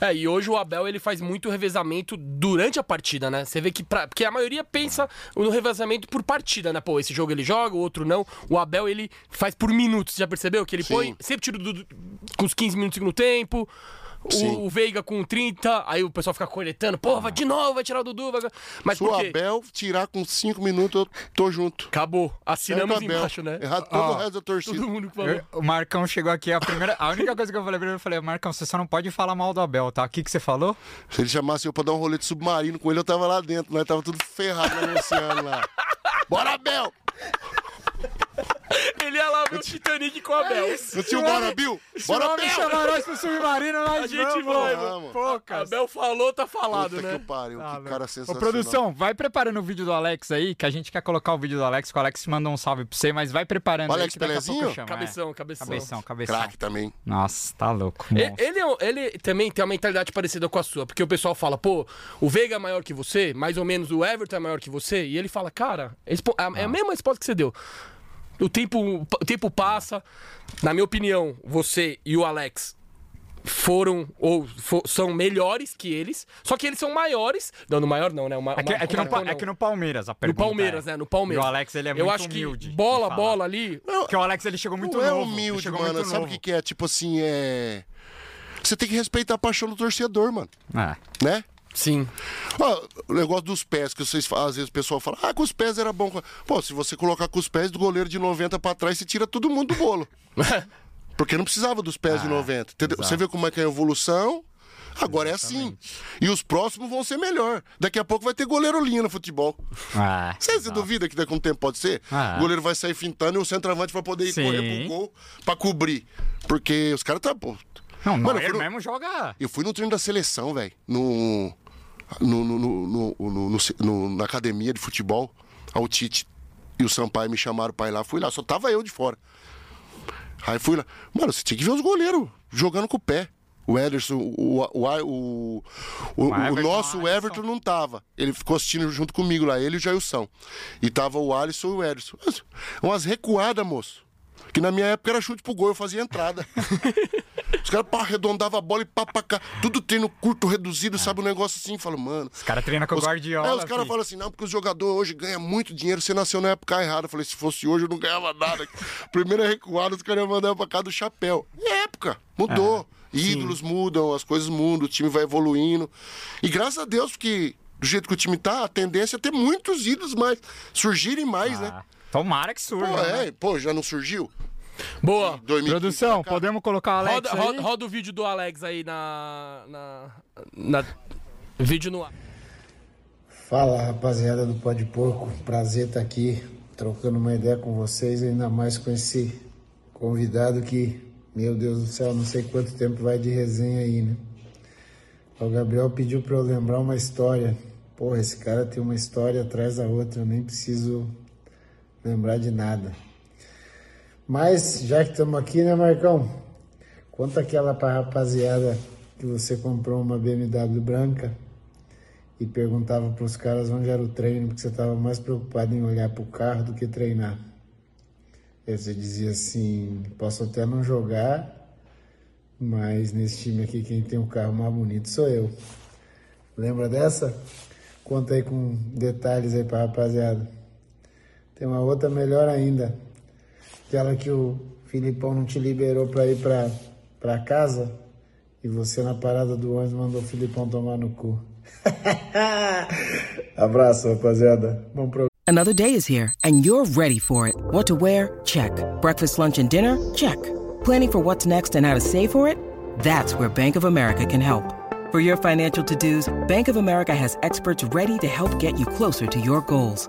É, e hoje o Abel ele faz muito revezamento durante a partida, né? Você vê que. Pra, porque a maioria pensa no revezamento por partida, né? Pô, esse jogo ele joga, o outro não. O Abel ele faz por minutos, já percebeu? Que ele Sim. põe. Sempre tira o Dudu com os 15 minutos no tempo. O, o Veiga com 30, aí o pessoal fica coletando, pô, vai de novo, vai tirar o Dudu. Vai... Mas Se o? Abel tirar com cinco minutos, eu tô junto. Acabou. Assinamos Abel. embaixo, né? Errado todo Ó, o resto da torcida. Todo mundo que falou. Eu- o Marcão chegou aqui, a primeira. A única coisa que eu falei pra ele, eu falei, Marcão, você só não pode falar mal do Abel, tá? O que, que você falou? Se ele chamasse eu pra dar um rolê de submarino com ele, eu tava lá dentro. Nós tava tudo ferrado no oceano lá. Bora, Abel! Ele ia lá ver o Titanic com o Abel. Não tinha o Bora, Bill? Bora, Abel! chamar nós pro submarino, nós A gente vamos. vai, mano. Pô, cara. Abel falou, tá falado, Puta né? que pariu, Tá, que velho. cara Ô, sensacional. produção, vai preparando o vídeo do Alex aí, que a gente quer colocar o vídeo do Alex, que o Alex mandou um salve pra você, mas vai preparando O aí, Alex que daqui a pouco eu Pelezinho? chamo, é. Cabeção, cabeção. Cabeção, cabeção. Craque também. Nossa, tá louco. E- monstro. Ele, é um- ele também tem uma mentalidade parecida com a sua, porque o pessoal fala, pô, o Veiga é maior que você, mais ou menos o Everton é maior que você, e ele fala, cara, expo- a- é a mesma resposta que você deu. O tempo, o tempo passa, na minha opinião, você e o Alex foram ou fo- são melhores que eles, só que eles são maiores. Não, no maior não, né? Uma, É que, é que no, Pa- é que no Palmeiras a no pergunta Palmeiras, é. né? No Palmeiras. E o Alex, ele é Eu muito acho humilde. que bola, bola ali. Porque o Alex, ele chegou muito não é novo. ele humilde, chegou mano. muito Sabe o que, que é? Tipo assim, é. Você tem que respeitar a paixão do torcedor, mano. É. Né? Sim. O negócio dos pés, que vocês às vezes o pessoal fala, ah, com os pés era bom. Pô, se você colocar com os pés do goleiro de 90 pra trás, você tira todo mundo do bolo. Porque não precisava dos pés de 90. Entendeu? Você vê como é que é a evolução. Agora é assim. E os próximos vão ser melhor. Daqui a pouco vai ter goleiro linha no futebol. Ah, Você, duvida que daqui a um tempo pode ser? Ah. O goleiro vai sair fintando e o centroavante vai poder ir Sim. correr pro gol pra cobrir. Porque os caras tá. Pô, Não, Mano, Neuer no- mesmo joga. Eu fui no treino da seleção, velho. No, no, no, no, na academia de futebol. Ao Tite e o Sampaio me chamaram pra ir lá. Fui lá, só tava eu de fora. Aí fui lá. Mano, você tinha que ver os goleiros jogando com o pé. O Ederson, o, o, o, nosso. Everton não tava. Ele ficou assistindo junto comigo lá, ele e o Jailson. E tava o Alisson e o Ederson. Mas, Umas recuadas, moço. Que na minha época era chute pro gol, eu fazia entrada. Os caras arredondavam a bola e pá pra cá. Tudo treino curto, reduzido, sabe? Um negócio assim. Falo, mano. Os caras treinam com o Os- Guardiola. É, os caras falam assim, não, porque o jogador hoje ganha muito dinheiro, você nasceu na época errada. Eu falei, se fosse hoje eu não ganhava nada. Primeira recuada, os caras iam mandar pra cá do chapéu. É época, mudou. Ídolos mudam, as coisas mudam, o time vai evoluindo. E graças a Deus, porque do jeito que o time tá, a tendência é ter muitos ídolos mais, surgirem mais, né? Tomara que surja. Pô, né? é, pô, já não surgiu? Boa. 2015 Produção, podemos colocar o Alex Roda, aí? roda, roda o vídeo do Alex aí na. na. na vídeo no ar. Fala rapaziada do Pó de Porco, prazer estar aqui trocando uma ideia com vocês, ainda mais com esse convidado que, meu Deus do céu, não sei quanto tempo vai de resenha aí, né? O Gabriel pediu para eu lembrar uma história. Porra, esse cara tem uma história atrás da outra, eu nem preciso lembrar de nada. Mas já que estamos aqui, né, Marcão? Conta aquela pra rapaziada que você comprou uma BMW branca e perguntava para os caras onde era o treino, porque você estava mais preocupado em olhar para o carro do que treinar. Aí você dizia assim: posso até não jogar, mas nesse time aqui quem tem o carro mais bonito sou eu. Lembra dessa? Conta aí com detalhes aí para rapaziada. Tem uma outra melhor ainda, aquela que o Filipão não te liberou para ir para casa e você na parada do ônibus mandou o Filipão tomar no cu. Abraço, rapaziada. Bom programa. Another day is here, and you're ready for it. What to wear? Check. Breakfast, lunch, and dinner? Check. Planning for what's next and how to save for it? That's where Bank of America can help. For your financial to dos, Bank of America has experts ready to help get you closer to your goals.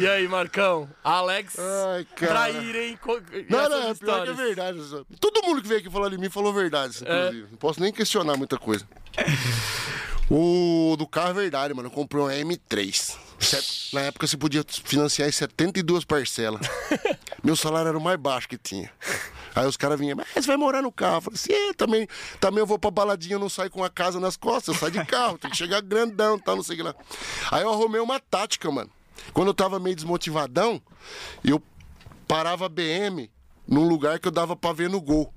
E aí, Marcão? Alex. Ai, cara. Co- Não, não, é pior que é verdade. Todo mundo que veio aqui falar de mim falou verdade, inclusive. Não posso nem questionar muita coisa. O do carro é verdade, mano. Eu comprei um M3. Set- Na época você podia financiar em 72 parcelas. Meu salário era o mais baixo que tinha. Aí os caras vinham, mas você vai morar no carro. Eu falei assim, é, também, também eu vou pra baladinha, eu não saio com a casa nas costas, eu saio de carro, tem que chegar grandão, tal, não sei o que lá. Aí eu arrumei uma tática, mano. Quando eu tava meio desmotivadão, eu parava a BM num lugar que eu dava pra ver no gol.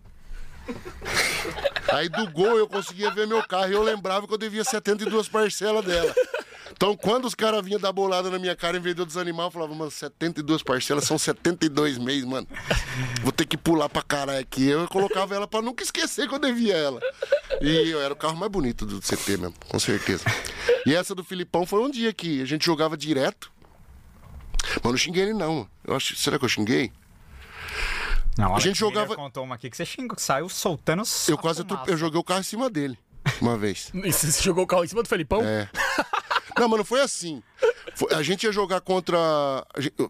Aí do gol eu conseguia ver meu carro e eu lembrava que eu devia 72 parcelas dela. Então quando os caras vinham dar bolada na minha cara, em vez de eu desanimar, eu falava, mano, 72 parcelas são 72 meses, mano. Vou ter que pular pra caralho aqui. Eu colocava ela pra nunca esquecer que eu devia ela. E eu era o carro mais bonito do CT mesmo, com certeza. E essa do Filipão foi um dia que a gente jogava direto. Mas eu não xinguei ele, não. Eu acho, será que eu xinguei? Não, A gente jogava- contou uma aqui que você xingou, saiu soltando Eu quase atrope- eu joguei o carro em cima dele uma vez. E Você jogou o carro em cima do Felipão? É. Não, mano, foi assim. Foi- a gente ia jogar contra.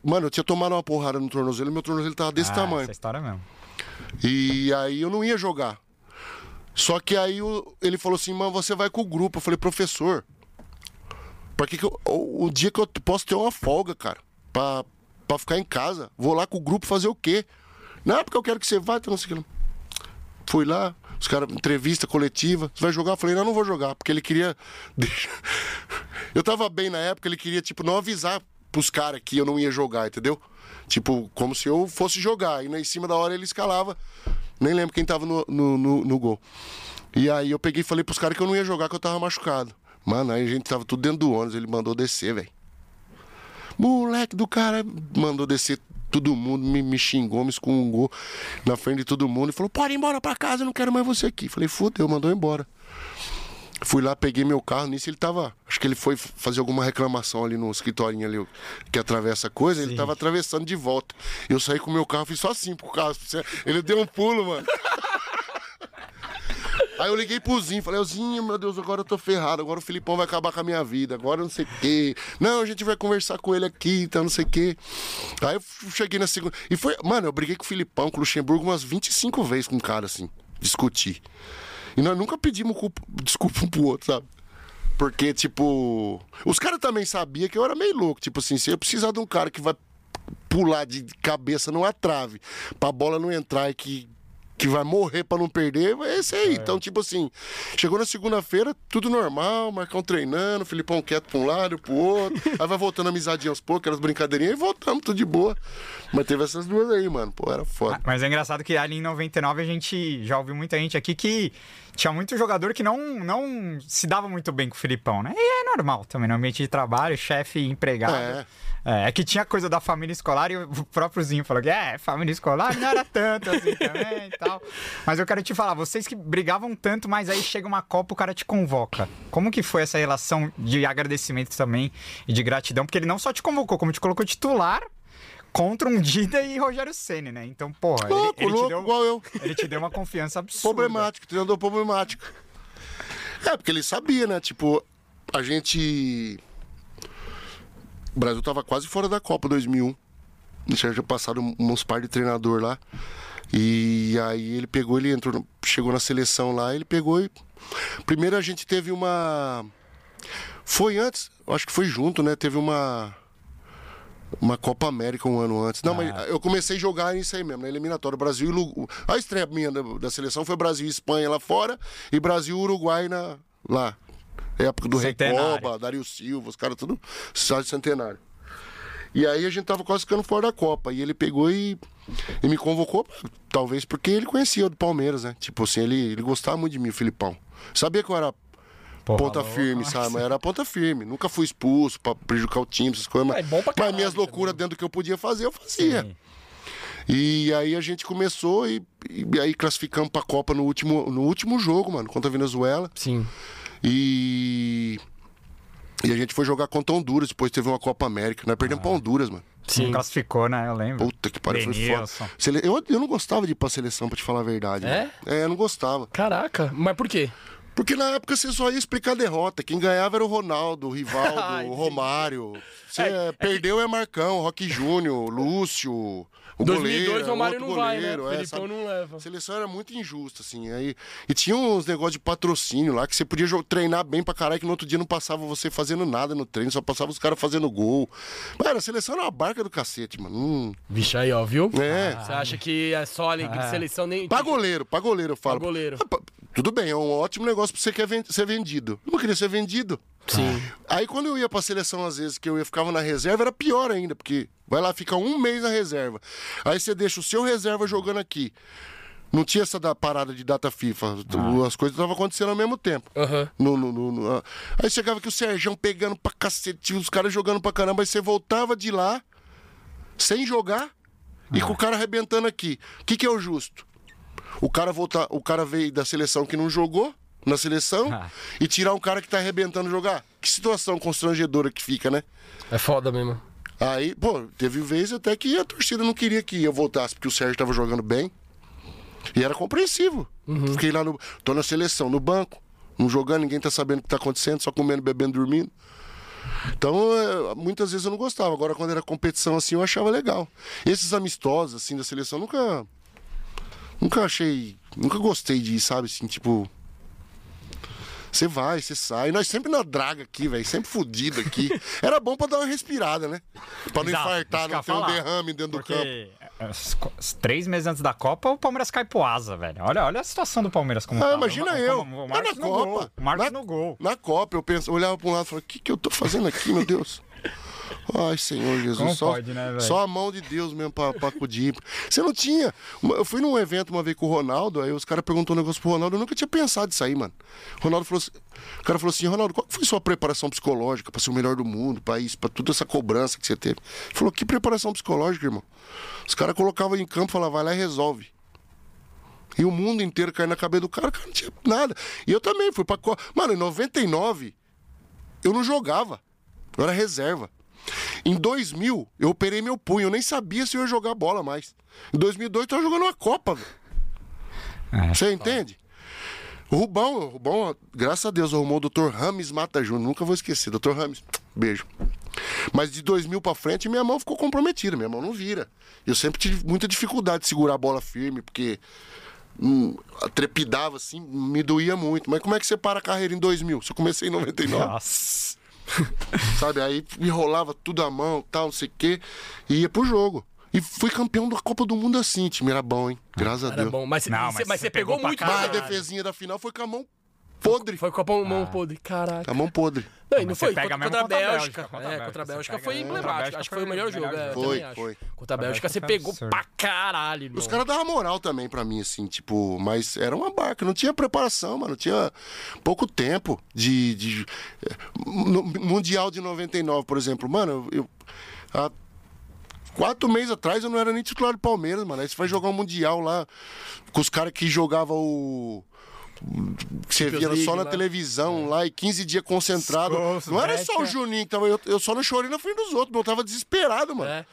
Mano, eu tinha tomado uma porrada no tornozelo e meu tornozelo tava desse ah, tamanho. Essa história mesmo. E aí eu não ia jogar. Só que aí o- ele falou assim, mano, você vai com o grupo. Eu falei, professor, pra que, que eu, o dia que eu posso ter uma folga, cara, pra, pra ficar em casa, vou lá com o grupo fazer o quê? Não, porque eu quero que você vá, então não sei o que. Fui lá, os caras, entrevista coletiva, você vai jogar? Eu falei, não, não vou jogar, porque ele queria. Eu tava bem na época, ele queria, tipo, não avisar pros caras que eu não ia jogar, entendeu? Tipo, como se eu fosse jogar. E na- em cima da hora ele escalava. Nem lembro quem tava no, no, no- no gol. E aí eu peguei e falei pros caras que eu não ia jogar, que eu tava machucado. Mano, aí a gente tava tudo dentro do ônibus, ele mandou descer, velho. Moleque do cara mandou descer todo mundo, me, me xingou, me excungou na frente de todo mundo e falou: pode ir embora pra casa, eu não quero mais você aqui. Falei, fudeu, mandou embora. Fui lá, peguei meu carro, nisso ele tava. Acho que ele foi fazer alguma reclamação ali no escritorinho ali que atravessa a coisa, ele tava atravessando de volta. Eu saí com o meu carro, fiz só assim pro carro. Ele deu um pulo, mano. Aí eu liguei pro Zinho, falei, Zinho, meu Deus, agora eu tô ferrado, agora o Filipão vai acabar com a minha vida, agora não sei o quê. Não, a gente vai conversar com ele aqui, então não sei o quê. Aí eu cheguei na segunda. E foi, mano, eu briguei com o Filipão, com o Luxemburgo umas 25 vezes com o cara, assim, discutir. E nós nunca pedimos culpa, desculpa um pro outro, sabe? Porque, tipo. Os caras também sabiam que eu era meio louco. Tipo assim, se eu precisar de um cara que vai pular de cabeça numa trave pra bola não entrar e que que vai morrer pra não perder, é esse aí. Então, tipo assim, chegou na segunda-feira, tudo normal, Marcão treinando, Filipão quieto pra um lado, pro outro. aí vai voltando amizadinha aos poucos, aquelas brincadeirinhas, e voltamos, tudo de boa. Mas teve essas duas aí, mano. Pô, era foda. Mas é engraçado que ali em 99 a gente já ouviu muita gente aqui que tinha muito jogador que não, não se dava muito bem com o Filipão, né? E é normal também, no ambiente de trabalho, chefe, empregado. É. É, é que tinha coisa da família escolar e o própriozinho falou que é, família escolar não era tanto assim também e tal. Mas eu quero te falar, vocês que brigavam tanto, mas aí chega uma Copa o cara te convoca. Como que foi essa relação de agradecimento também e de gratidão? Porque ele não só te convocou, como te colocou titular contra um Dida e Rogério Ceni, né? Então, porra, ele- Louco, ele, te louco, deu, igual eu. ele te deu uma confiança absurda. Problemático, treinador problemático. É, porque ele sabia, né? Tipo, a gente. O Brasil tava quase fora da Copa 2001. Já tinha passado uns par de treinador lá. E aí ele pegou, ele entrou, chegou na seleção lá, ele pegou e. Primeiro a gente teve uma. Foi antes, acho que foi junto, né? Teve uma. Uma Copa América um ano antes. Não, mas eu comecei a jogar isso aí mesmo, na eliminatória. Brasil e Uruguai. A estreia minha da, da seleção foi Brasil e Espanha lá fora e Brasil e Uruguai na, lá. Época do Centenário. Recoba, Dario Silva, os caras tudo cidade centenário. E aí a gente tava quase ficando fora da Copa. E ele pegou e, e me convocou, talvez porque ele conhecia o do Palmeiras, né? Tipo assim, ele, ele gostava muito de mim, o Filipão. Sabia que eu era Porra, ponta firme, sabe? Mas era ponta firme. Nunca fui expulso pra prejudicar o time, essas coisas. Mas, É bom pra mas caralho minhas loucuras dentro do que eu podia fazer, eu fazia. Sim. E aí a gente começou e, e aí classificamos pra Copa no último, no último jogo, mano, contra a Venezuela. Sim. E. E a gente foi jogar contra Honduras, depois teve uma Copa América. Nós perdemos pra Honduras, mano. Sim. Classificou, né? Eu lembro. Puta que pariu, foi foda. Sele- Eu, eu não gostava de ir pra seleção, pra te falar a verdade. É? mano. É, eu não gostava. Caraca, mas por quê? Porque na época você só ia explicar a derrota. Quem ganhava era o Ronaldo, o Ah, Rivaldo, o. Romário. Você É, é que- perdeu é Marcão, Roque Júnior, Lúcio. O 2002 goleiro, o Romário outro não vai, né? goleiro, O é, não leva. A seleção era muito injusta, assim. Aí, e tinha uns negócios de patrocínio lá que você podia treinar bem pra caralho, que no outro dia não passava você fazendo nada no treino, só passava os caras fazendo gol. Mano, a seleção era uma barca do cacete, mano. Hum, Vixe, aí, ó, viu? É. Você acha que é só ali de seleção nem. Pra goleiro, pra goleiro eu falo. Pra goleiro. Ah, Tudo bem, é um ótimo negócio pra você quer ser vendido. Eu não queria ser vendido. Sim. Aí quando eu ia pra seleção, às vezes, que eu ia, ficava na reserva, era pior ainda, porque vai lá, fica um mês na reserva. Aí você deixa o seu reserva jogando aqui. Não tinha essa da parada de data FIFA. As coisas estavam acontecendo ao mesmo tempo. Aham. No, no- no- no- ah. Aí chegava que o Serjão pegando pra cacete, os caras jogando pra caramba, aí você voltava de lá, sem jogar, e com o cara arrebentando aqui. O que, que é o justo? O cara voltar, o cara veio da seleção que não jogou na seleção Ah. e tirar um cara que tá arrebentando jogar. Que situação constrangedora que fica, né? É foda mesmo. Aí, pô, teve vez até que a torcida não queria que eu voltasse, porque o Sérgio tava jogando bem. E era compreensivo. Fiquei lá no. tô na seleção, no banco, não jogando, ninguém tá sabendo o que tá acontecendo, só comendo, bebendo, dormindo. Então, é, muitas vezes eu não gostava. Agora, quando era competição assim, eu achava legal. Esses amistosos, assim, da seleção, nunca. Nunca achei. Nunca gostei de ir, sabe? Assim, tipo. Você vai, você sai. Nós sempre na draga aqui, velho. Sempre fudido aqui. Era bom pra dar uma respirada, né? Pra não Exato, infartar, não ter um falar. derrame dentro do campo. Porque os, os três meses antes da Copa, o Palmeiras cai pro asa, velho. Olha, olha a situação do Palmeiras como Ah, tá. imagina eu. O, Marcos na no Copa. gol. Marcos na, no gol. Na Copa, eu penso, olhava pra um lado e falava, o que, que eu tô fazendo aqui, meu Deus? Ai, Senhor Jesus. Como só, pode, né, só a mão de Deus mesmo pra, pra acudir. Você não tinha. Eu fui num evento uma vez com o Ronaldo, aí os caras perguntaram um negócio pro Ronaldo, eu nunca tinha pensado nisso aí, mano. O Ronaldo falou assim, o cara falou assim, Ronaldo, qual foi sua preparação psicológica pra ser o melhor do mundo, pra isso, pra toda essa cobrança que você teve? Ele falou, que preparação psicológica, irmão? Os caras colocavam em campo e falavam, vai lá e resolve. E o mundo inteiro caindo na cabeça do cara, o cara não tinha nada. E eu também fui pra. Mano, em 99, eu não jogava. Eu era reserva. Em 2000, eu operei meu punho. Eu nem sabia se eu ia jogar bola mais. Em 2002, eu tava jogando uma Copa. É, Você entende? O Rubão, o Rubão, graças a Deus, arrumou o Dr. Rames Mata Júnior. Nunca vou esquecer. Dr. Rames, beijo. Mas de 2000 pra frente, minha mão ficou comprometida. Minha mão não vira. Eu sempre tive muita dificuldade de segurar a bola firme, porque hum, trepidava assim, me doía muito. Mas como é que você para a carreira em 2000? Se eu comecei em 99. Nossa. Sabe? Aí enrolava tudo a mão, tal, não sei o quê, e ia pro jogo. E fui campeão da Copa do Mundo assim, time era bom, hein? Graças a Era Deus. bom, mas, Não, você- mas mas você pegou, pegou muito Mas a defesinha da final foi com a mão podre. Foi com a mão, mão podre, caraca. A mão podre. Não, e não foi. pega Contra, contra a contra a Bélgica. Contra a É, Bélgica, contra a Bélgica foi emblemático. Acho que foi o melhor jogo. é. Foi, também acho. foi. Contra a Bélgica você foi pegou pra caralho. Os caras davam moral também pra mim, assim, tipo, mas era uma barca, não tinha preparação, mano, tinha pouco tempo de. Mundial de 99, por exemplo, mano, eu. há quatro meses atrás eu não era nem titular do Palmeiras, mano. Aí você vai jogar um Mundial lá com os caras que jogavam o. Que você via League só na lá. televisão lá e 15 dias concentrado. Não era só o. Juninho que tava. Eu, eu só não chorei na frente dos outros, mas eu tava desesperado, mano. É.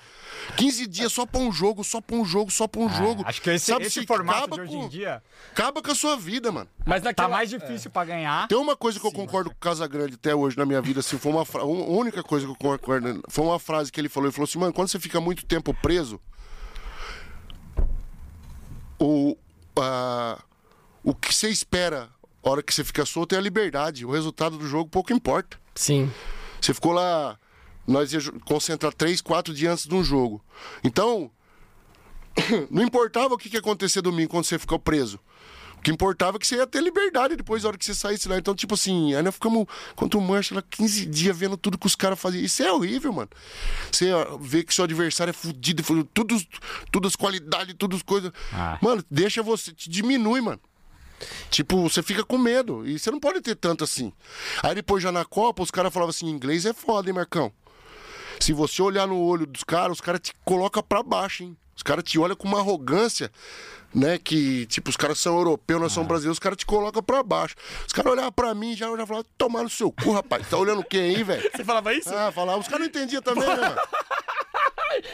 15 dias só pra um jogo, só pra um jogo, só pra um jogo. É, Acho que esse, Sabe, esse se formato acaba de hoje com- em dia Acaba com a sua vida, mano. Mas tá naquela... mais difícil pra ganhar. Tem uma coisa que eu concordo com o Casagrande até hoje na minha vida, assim, foi uma fra... única coisa que eu concordo, foi uma frase que ele falou, ele falou assim, mano, quando você fica muito tempo preso, o, a- o que você espera a hora que você fica solto é a liberdade, o resultado do jogo pouco importa. Sim. Você ficou lá, nós ia concentrar três, quatro dias antes de um jogo. Então, não importava o que ia acontecer domingo quando você ficou preso. O que importava é que você ia ter liberdade depois da hora que você saísse lá. Então, tipo assim, aí nós ficamos contra o Mancha lá 15 dias vendo tudo que os caras faziam. Isso é horrível, mano. Você vê que seu adversário é fudido, fudido, tudo, tudo as qualidades, tudo as coisas. Ah. Mano, deixa você, te diminui, mano. Tipo, você fica com medo. E você não pode ter tanto assim. Aí depois já na Copa, os caras falavam assim: inglês é foda, hein, Marcão? Se você olhar no olho dos caras, os caras te colocam pra baixo, hein? Os caras te olham com uma arrogância, né? Que, tipo, os caras são europeus, nós somos brasileiros, os caras te colocam pra baixo. Os caras olhavam pra mim já, já falavam, tomar no seu cu, rapaz. Tá olhando o quê aí, velho? Você falava isso? Ah, falava, os caras não entendiam também, né, mano?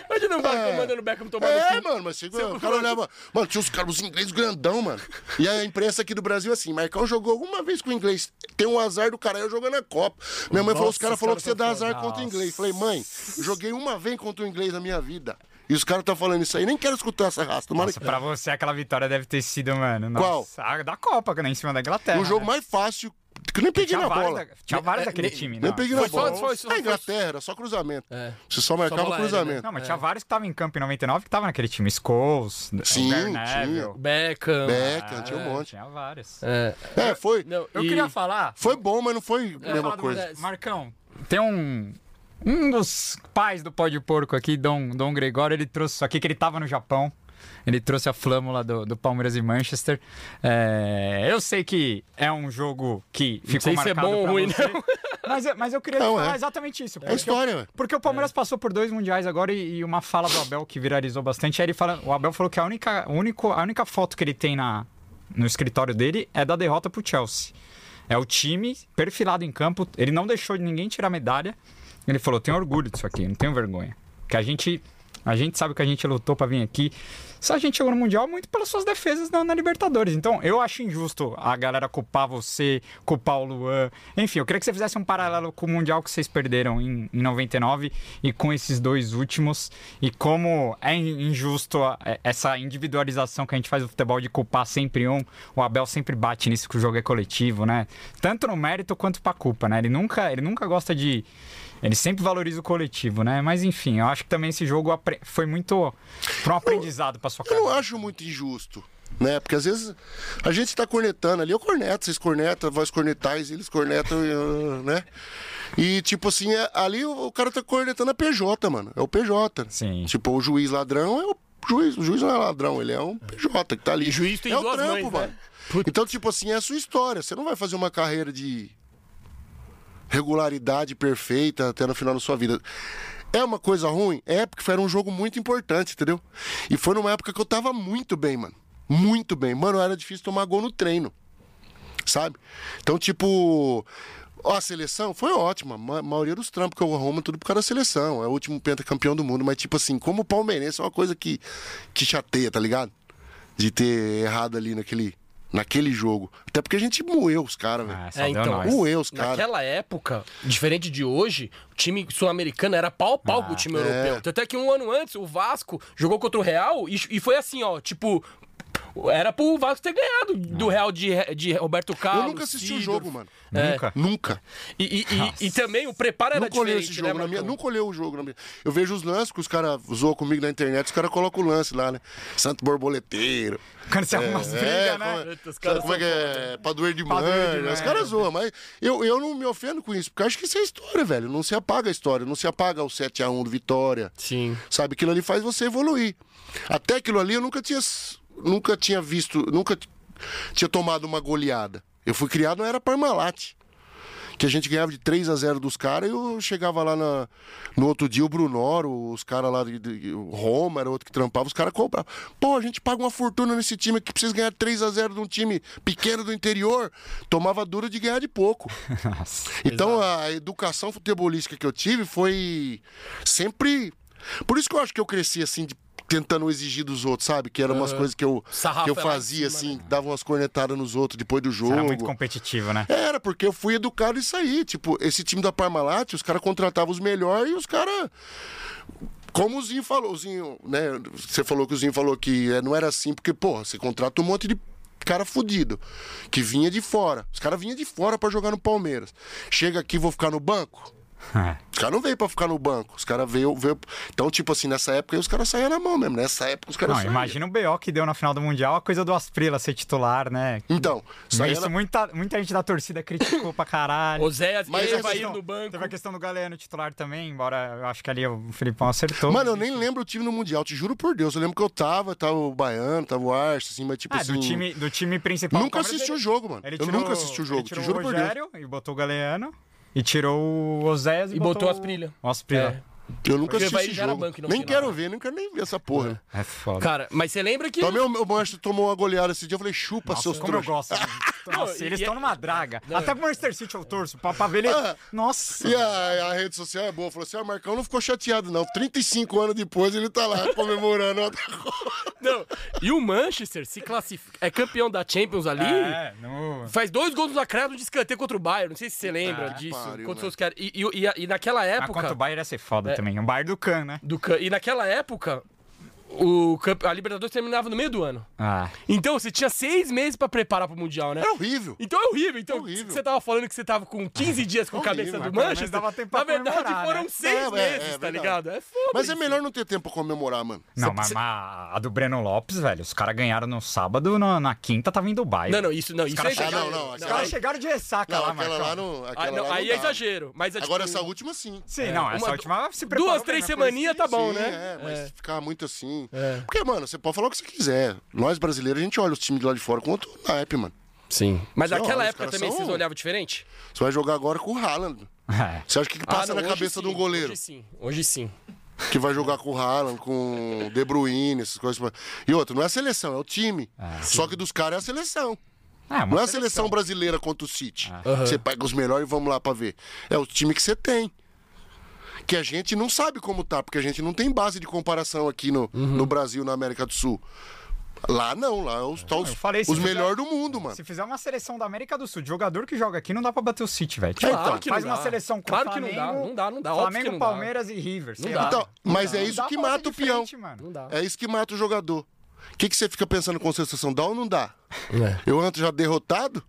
Imagina o Marcão É. mandando o Beckham tomar É, no cu. mano, mas você, o cara olhava. Mano, tinha os caras, os ingleses grandão, mano. E a imprensa aqui do Brasil, assim, Marcão jogou alguma vez com o inglês. Tem um azar do cara, eu jogando na Copa. Minha mãe falou: os Nossa, caras falaram que você dá são azar contra o inglês. Falei, mãe, joguei uma vez contra o inglês na minha vida. E os caras estão falando isso aí, nem quero escutar essa raça. Tomara Nossa, que... pra você aquela vitória deve ter sido, mano. Qual? Nossa, a da Copa, né? Em cima da Inglaterra. O jogo né? mais fácil, que eu nem peguei tinha na vários, bola. da- tinha vários É, daquele nem- time, Nem não. peguei Foi na só- bola. foi só- a Inglaterra, era só cruzamento. É. Você só marcava bola aérea, cruzamento. Não, mas tinha vários que estavam em campo em 99 que estavam naquele time. Scholes, Sim. Beckham. Beckham, tinha um É, monte. Tinha vários. É. É, foi. Não, Eu e- queria falar. Foi bom, mas não foi a mesma do coisa. Moisés. Marcão, tem um. Um dos pais do pó de porco aqui, Dom, Dom Gregório, ele trouxe isso aqui, que ele tava no Japão. Ele trouxe a flâmula do, do Palmeiras e Manchester. É, eu sei que é um jogo que ficou sei se é marcado bom ou ruim, você, não. Mas, eu- mas eu queria Não, falar é. exatamente isso. É história, ué. Porque o Palmeiras passou por dois mundiais agora e, e uma fala do Abel que viralizou bastante. Aí ele fala, o Abel falou que a única, único, a única foto que ele tem na, no escritório dele é da derrota pro Chelsea. É o time perfilado em campo. Ele não deixou de ninguém tirar medalha. Ele falou: tenho orgulho disso aqui, não tenho vergonha. Que a gente. A gente sabe que a gente lutou pra vir aqui. Só a gente chegou no Mundial muito pelas suas defesas na, na Libertadores. Então, eu acho injusto a galera culpar você, culpar o Luan. Enfim, eu queria que você fizesse um paralelo com o Mundial que vocês perderam em, em 99 e com esses dois últimos. E como é in- injusto a- é- essa individualização que a gente faz do futebol de culpar sempre um. O Abel sempre bate nisso que o jogo é coletivo, né? Tanto no mérito quanto pra culpa, né? Ele nunca, ele nunca gosta de. Ele sempre valoriza o coletivo, né? Mas enfim, eu acho que também esse jogo foi muito. Foi um aprendizado pra sua Eu não acho muito injusto, né? Porque às vezes a gente tá cornetando ali, eu corneto, vocês cornetam, vós cornetais, eles cornetam, eu, né? E tipo assim, é- ali o, o cara tá cornetando a PJ, mano. É o PJ. Sim. Tipo, o juiz ladrão é o juiz. O juiz não é ladrão, ele é um PJ que tá ali. E juiz tem é o trampo, mães, né? mano. Então, tipo assim, é a sua história. Você não vai fazer uma carreira de regularidade perfeita até no final da sua vida. É uma coisa ruim? É, porque foi um jogo muito importante, entendeu? E foi numa época que eu tava muito bem, mano. Muito bem. Mano, era difícil tomar gol no treino. Sabe? Então, tipo. Ó, a seleção foi ótima. A maioria dos trampos que eu arrumo tudo por causa da seleção. É o último pentacampeão do mundo. Mas, tipo assim, como palmeirense é uma coisa que, que chateia, tá ligado? De ter errado ali naquele, naquele jogo. Até porque a gente moeu os caras, velho. Ah, É, então. Moeu os caras. Naquela época, diferente de hoje, o time sul-americano era pau a pau com o time é. europeu. Tanto é que um ano antes, o Vasco jogou contra o Real e, e foi assim, ó, tipo. Era pro Vasco ter ganhado do Real de, de Roberto Carlos. Eu nunca assisti o Sidorf. jogo, mano. É. Nunca. Nunca. E, e- e- e também o preparo era Nunca olhei diferente, esse né, jogo na minha. Nunca olhei o jogo na minha. Eu vejo os lances que os caras zoam comigo na internet, os caras colocam o lance lá, né? Santo borboleteiro. Quando você arruma as brigas, É, né? como, Os caras como é que é? Padoeiro de Padoeiro de mãe. Os mãe. caras zoam, mas eu, eu não me ofendo com isso, porque eu acho que isso é história, velho. Não se apaga a história, não se apaga o 7x1 do Vitória. Sim. Sabe, aquilo ali faz você evoluir. Até aquilo ali eu nunca tinha, nunca tinha visto, nunca tinha tomado uma goleada. Eu fui criado, era Parmalat. Que a gente ganhava de 3 a 0 dos caras e eu chegava lá na- no outro dia, o Brunoro, os caras lá, de, de- o Roma era outro que trampava, os caras cobravam. Pô, a gente paga uma fortuna nesse time aqui, precisa ganhar 3 a 0 de um time pequeno do interior. Tomava dura de ganhar de pouco. Nossa. Então a educação futebolística que eu tive foi sempre. Por isso que eu acho que eu cresci assim, de- tentando exigir dos outros, sabe? Que eram umas coisas que eu, que eu é fazia cima, assim, dava umas cornetadas nos outros depois do jogo. Era muito competitivo, né? Era, porque eu fui educado isso aí. Tipo, esse time da Parmalat, os caras contratavam os melhores e os caras. Como o Zinho falou, o Zinho, né? Você falou que o Zinho falou que eh, não era assim, porque, pô, você contrata um monte de cara fudido, que vinha de fora. Os caras vinham de fora pra jogar no Palmeiras. Chega aqui, vou ficar no banco. É. Os caras não veio pra ficar no banco. Os caras veio, veio. Então, tipo assim, nessa época aí os caras saíam na mão mesmo. Nessa época os caras saíam. imagina o BO que deu na final do Mundial, a coisa do Asprila ser titular, né? Então, saía Isso na- muita, muita gente da torcida criticou pra caralho. Oséias Mas e essa Evair questão- no banco. Teve a questão do Galeano titular também, embora eu acho que ali o Filipão acertou. Mano, eu nem lembro o time no Mundial, te juro por Deus. Eu lembro que eu tava, tava o Baiano, tava o Arce, assim, mas tipo Ah, assim. do time, do time principal. Nunca assisti o ele- jogo, mano. Ele Eu tirou- nunca assisti o jogo, ele te juro o por Deus. Rogério e botou o Galeano. E tirou o Oséias e, E botou o Asprilla. O Asprilla. Eu nunca Porque assisti esse jogo. banco nem final, quero né? ver, nem quero nem ver essa porra. É, foda. Cara, mas você lembra que. Também o, Manchester tomou uma goleada esse dia, eu falei, chupa, Nossa, seus como eu trouxas. gosto. Nossa, Não, eles estão é- numa draga. Até pro Manchester City eu torço, pra, pra ver ele... Ah. Nossa. E a, a rede social é boa, falou assim, ah, o Marcão não ficou chateado não, 35 anos depois ele tá lá comemorando outra coisa. Não. E o Manchester se classifica. É campeão da Champions ali. É, no... Faz dois gols no acréscimo de escanteio contra o Bayern. Não sei se você lembra Ah, disso. pariu, contra né? os caras. E, e, e, e naquela Ah, época. contra o Bayern ia ser foda É. também. O Bayern do Can, né? do Can- E naquela época. O, campe- a Libertadores terminava no meio do ano. Ah. Então você tinha seis meses pra preparar pro Mundial, né? Era horrível. Então é horrível. Então, Horrível. você tava falando que você tava com 15 dias com a Horrível, cabeça do Manchester. dava tempo pra Na verdade, comemorar, foram né? seis É, é, meses, é tá ligado? É foda. Mas é isso. melhor não ter tempo pra comemorar, mano. Não, mas, mas a do Breno Lopes, velho, os caras ganharam no sábado, na, na quinta tava em Dubai. Não, não, isso não. Isso é caras Ah, exagero. não, não. Os caras chegaram de ressaca lá, aquela Marcão. lá não. Ah, não, lá aí é exagero. Mas é, Agora tipo, essa última sim. Sim, não, essa última se preparou Duas, três né? semaninhas tá bom, né? É, mas É. ficar muito assim. É. Porque, mano, você pode falar o que você quiser. Nós brasileiros, a gente olha os times de lá de fora com outro naipe, mano. Sim. Mas Sei naquela época também são- vocês olhavam diferente? Você vai jogar agora com o Haaland. É. Você acha que que passa Ah, não, na cabeça de um goleiro? Hoje sim. Hoje sim. Que vai jogar com o Haaland, com o De Bruyne, essas coisas. E outro, não é a seleção, é o time. Só que dos caras é a seleção. Uma Não é a seleção brasileira contra o City. Ah. Você pega os melhores e vamos lá pra ver. É o time que você tem. Que a gente não sabe como tá, porque a gente não tem base de comparação aqui no, Uhum. no Brasil, na América do Sul. Lá não, lá é os, tá os, falei, os fizer- melhores do mundo, mano. Se fizer uma seleção da América do Sul, de jogador que joga aqui, não dá pra bater o City, velho. Então, Claro que faz não uma dá. seleção com Claro que Flamengo, não dá, não dá, não dá, Flamengo, que não dá. Palmeiras e River. sei dá. Então, mas dá. é Não isso dá que mata o peão. mano. Não dá. É isso que mata o jogador. O que, que você fica pensando com seleção? Dá ou não dá? É. Eu entro já derrotado?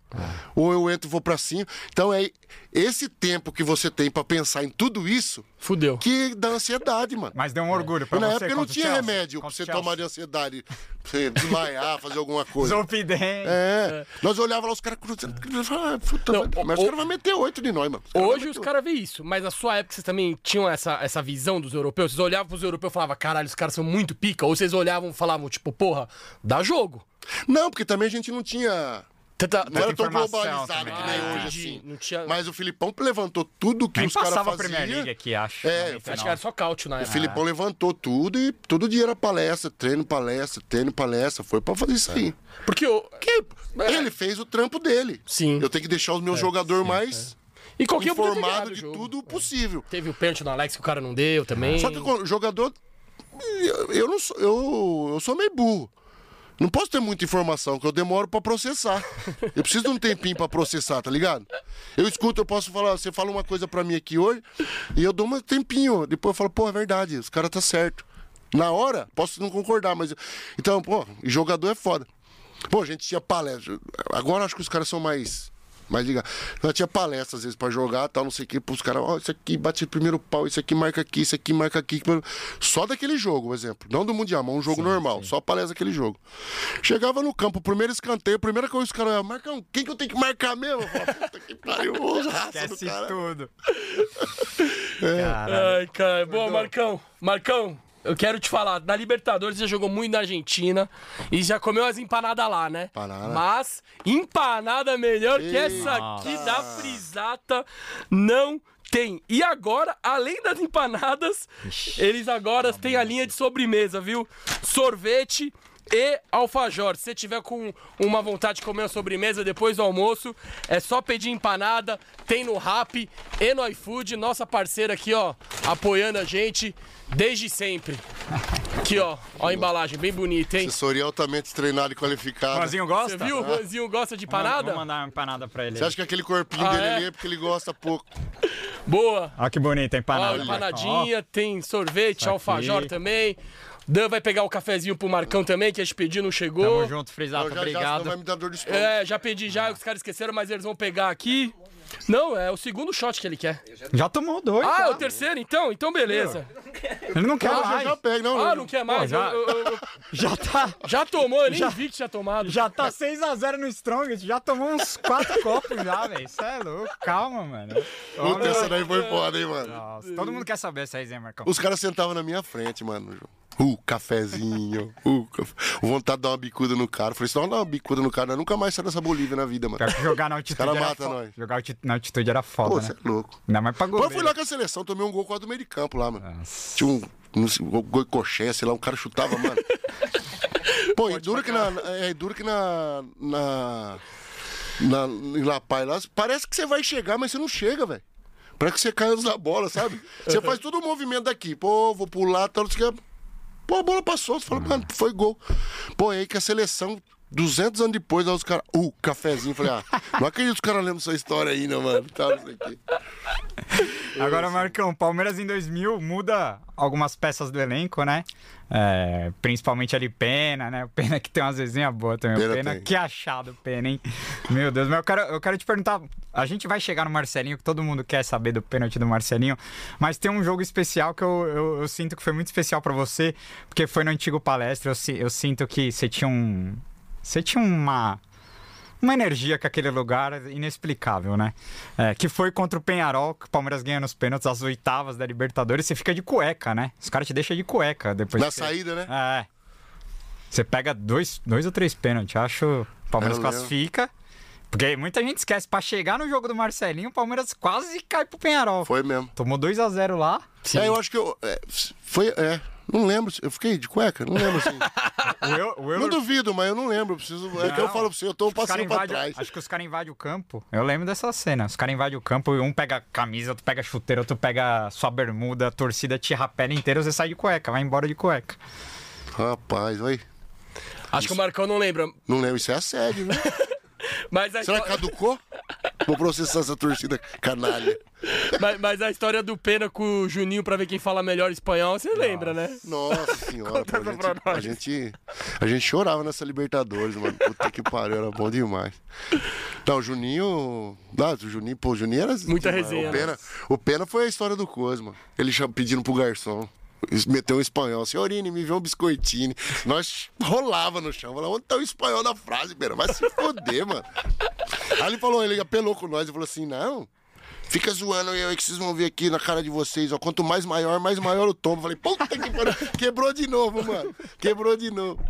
Ou eu entro e vou pra cima? Então é esse tempo que você tem pra pensar em tudo isso Fudeu. que dá ansiedade, mano. Mas deu um orgulho pra E na você época não tinha Chelsea, remédio pra você Chelsea. tomar de ansiedade, pra você desmaiar, fazer alguma coisa. Zolpidem. É. Nós olhávamos lá os caras cruzando. Ah, puta, Não, vai- mas o- os caras vão meter oito de nós, mano. Os Hoje os caras veem isso, mas na sua época vocês também tinham essa, essa visão dos europeus? Vocês olhavam pros europeus e falavam, caralho, os caras são muito pica? Ou vocês olhavam e falavam, tipo, porra, dá jogo? Não, porque também a gente não tinha Tanta- Não era tão globalizado que nem Ah, hoje, assim. Não tinha- Mas o Filipão levantou tudo que Nem os caras passava faziam. a Premier League aqui, acho. É, Acho que era só cálcio na O época. Filipão levantou tudo e todo dia era palestra, treino, palestra, treino, palestra. Foi pra fazer isso aí. Porque o. Que ele fez o trampo dele. Sim. Eu tenho que deixar os meus jogadores mais E qualquer um podia ter informados ganhado o de tudo possível. Teve o pênalti no Alex que o cara não deu também. Só que o jogador. Eu, eu não sou. Eu, eu sou meio burro. Não posso ter muita informação, que eu demoro pra processar. Eu preciso de um tempinho pra processar, tá ligado? Eu escuto, eu posso falar, você fala uma coisa pra mim aqui hoje, e eu dou um tempinho. Depois eu falo, pô, é verdade, os caras tá certo. Na hora, posso não concordar, mas. Então, pô, jogador é foda. Pô, a gente tinha palestra. Agora acho que os caras são mais. Mais ligados. Nós tinha palestra às vezes pra jogar tal, não sei o que, pros caras, ó, isso aqui bate o primeiro pau, isso aqui marca aqui, isso aqui marca aqui. Só daquele jogo, por exemplo. Não do Mundial, mas um jogo normal. Só palestra daquele jogo. Chegava no campo, o primeiro escanteio, a primeira coisa que os caras, marcam, quem que eu tenho que marcar mesmo? Eu falava, puta que pariu, raça do cara. tudo. Ai, cara. Boa, Marcão. Marcão, eu quero te falar. Na Libertadores você já jogou muito na Argentina e já comeu as empanadas lá, né? Empanada. Mas empanada melhor que essa aqui da Frisata não tem. E agora, além das empanadas, eles agora têm a linha de sobremesa, viu? Sorvete e alfajor. Se você tiver com uma vontade de comer uma sobremesa depois do almoço, é só pedir empanada. Tem no Rap e no iFood. Nossa parceira aqui, ó, apoiando a gente desde sempre. Aqui, ó, ó a embalagem, bem bonita, hein? Assessoria altamente treinada e qualificada. Rosinho gosta? Você viu? O Rosinho gosta de empanada? Vou mandar uma empanada pra ele. Você acha que aquele corpinho Ah, dele é? ali é porque ele gosta pouco? Boa. Olha que bonita a Ó, empanada. empanadinha, tem sorvete, alfajor também. Dan vai pegar o cafezinho pro Marcão também, que a gente pediu, não chegou. Tamo junto, Frisata. Então, já, já, Obrigado. vai me dar dor de estômago. É, já pedi já, os caras esqueceram, mas eles vão pegar aqui. Não, é o segundo shot que ele quer. Já tomou dois. Ah, já. é o terceiro então? Então beleza. Ele não quer Não, já, mais. já pega, não. Ah, não quer mais? Pô, já- Eu- eu- eu- Já tá. já tomou, eu nem vi que tinha tomado. Já tá 6x0 no Strongest, já tomou uns 4 copos já, velho. Isso é louco. Calma, mano. Puta, essa daí foi foda, hein, mano. Nossa, todo mundo quer saber essa resenha, Marcão. Os caras sentavam na minha frente, mano. Uh, cafezinho. Uh, café. Vontade de dar uma bicuda no cara. Falei, se não dar uma bicuda no cara, nunca mais saio dessa Bolívia na vida, mano. Jogar na altitude caras era matam foda. nós. Jogar na altitude era foda, Pô, né? você é louco. Ainda mais pra Pô, eu fui goleiro. lá com a seleção, tomei um gol quase do meio de campo lá, mano. Tinha um, um gol de coxé, sei lá, um cara chutava, mano. Pô, e duro que na. É, duro que na. Na. na em La Paz lá, parece que você vai chegar, mas você não chega, velho. Parece que você cai antes da bola, sabe? Você faz todo o movimento daqui. Pô, vou pular, tal, não sei o que. Pô, a bola passou. Você fala, mano, foi gol. Pô, e aí que a seleção, 200 anos depois, lá os caras. Uh, cafezinho. Falei, ah, não acredito que os caras lembram essa história ainda, mano. Tá, não sei o quê. Agora, Marcão, Palmeiras em 2000 muda algumas peças do elenco, né? É, principalmente ali Pena, né? O Pena que tem umas resenhas boas também. Pena Pena, que achado, Pena, hein? Meu Deus, mas eu quero, eu quero te perguntar. A gente vai chegar no Marcelinho, que todo mundo quer saber do pênalti do Marcelinho, mas tem um jogo especial que eu, eu, eu sinto que foi muito especial pra você, porque foi no antigo palestra. Eu, eu sinto que você tinha um. Você tinha uma uma energia com aquele lugar inexplicável, né? É, que foi contra o Penharol, que o Palmeiras ganha nos pênaltis, as oitavas da Libertadores, você fica de cueca, né? Os caras te deixam de cueca depois. Na você- saída, né? É. Você pega dois, dois ou três pênaltis, acho. O Palmeiras lembro. classifica. Porque muita gente esquece, pra chegar no jogo do Marcelinho, o Palmeiras quase cai pro Penharol. Foi mesmo. Tomou 2 a 0 lá. É, eu acho que eu. é, foi. É, não lembro. Eu fiquei de cueca? Não lembro assim. O não duvido, mas eu não lembro. Eu preciso, é que eu Não. falo pra você, eu tô um cara passinho pra invade- trás. Acho que os caras invadem o campo. Eu lembro dessa cena. Os caras invadem o campo e um pega camisa, outro pega chuteiro, outro pega sua bermuda, a torcida te rapela inteira, você sai de cueca, vai embora de cueca. Rapaz, oi. Acho que o Marcão não lembra. Não lembro, isso é assédio, viu? Mas a, Será que caducou? Vou processar essa torcida canalha. mas, mas a história do Pena com o Juninho pra ver quem fala melhor espanhol, você lembra, né? Nossa senhora, pô, a, gente, a, gente, a gente chorava nessa Libertadores, mano. Puta que pariu, era bom demais. Não, o Juninho. Não, o Juninho, pô, o Juninho era. Muita demais. resenha, O né? Pena, o Pena foi a história do Coisa, mano. Ele pedindo pro garçom. Meteu um espanhol, senhorine, me vê um biscoitine. Nós rolava no chão, falava, onde tá o espanhol da frase, Pena? Vai se foder, mano. Aí ele falou, ele apelou com nós e falou assim: não. Fica zoando eu aí que vocês vão ver aqui na cara de vocês, ó. Quanto mais maior, mais maior o tombo. Falei, puta que pariu. Quebrou de novo, mano. Quebrou de novo.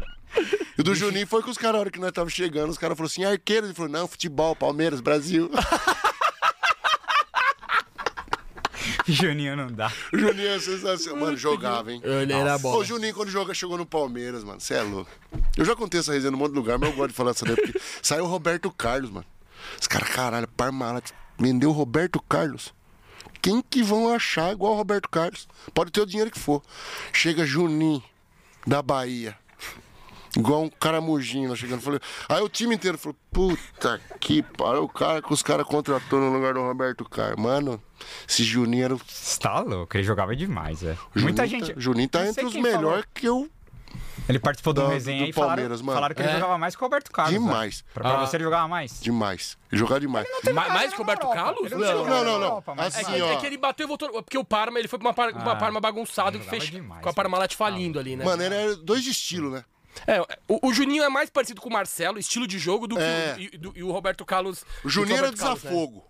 E do Juninho foi com os caras, a hora que nós tava chegando, os caras falaram assim, arqueiro. Ele falou, não, futebol, Palmeiras, Brasil. Juninho não dá. Juninho é sensacional. Mano, jogava, hein? Ele era bom. Ô, o Juninho, quando joga, chegou no Palmeiras, mano. Você é louco. Eu já contei essa resenha num monte de lugar, mas eu gosto de falar essa daí, porque saiu o Roberto Carlos, mano. Os caras, caralho, Parmalat vendeu o Roberto Carlos. Quem que vão achar igual o Roberto Carlos? Pode ter o dinheiro que for. Chega Juninho, da Bahia. Igual um caramujinho lá chegando. Falei, aí o time inteiro falou: puta que pariu, o cara que os caras contratou no lugar do Roberto Carlos. Mano, esse Juninho era. Você tá louco, ele jogava demais, é. Juninho Muita tá- gente. Juninho tá Não entre os melhores que eu. Ele participou de um do- resenha do e falaram, Palmeiras, mano. falaram que ele É? jogava mais que o Roberto Carlos. Demais. velho. Pra, pra você ele jogava mais? Demais. Ele jogava demais. Ma- mais que o Roberto Carlos? Ele Não, não, na não, não. Europa, mas- É Assim, que, ó. é que ele bateu e voltou. Porque o Parma, ele foi pra uma, par- uma Ah, Parma bagunçado que fez. demais, com a Parmalat falindo ali, né? Mano, era dois estilos, né? É, o, o Juninho é mais parecido com o Marcelo, estilo de jogo, do que É. o, e, do- e o Roberto Carlos. O Juninho era que Carlos, né? desafogo.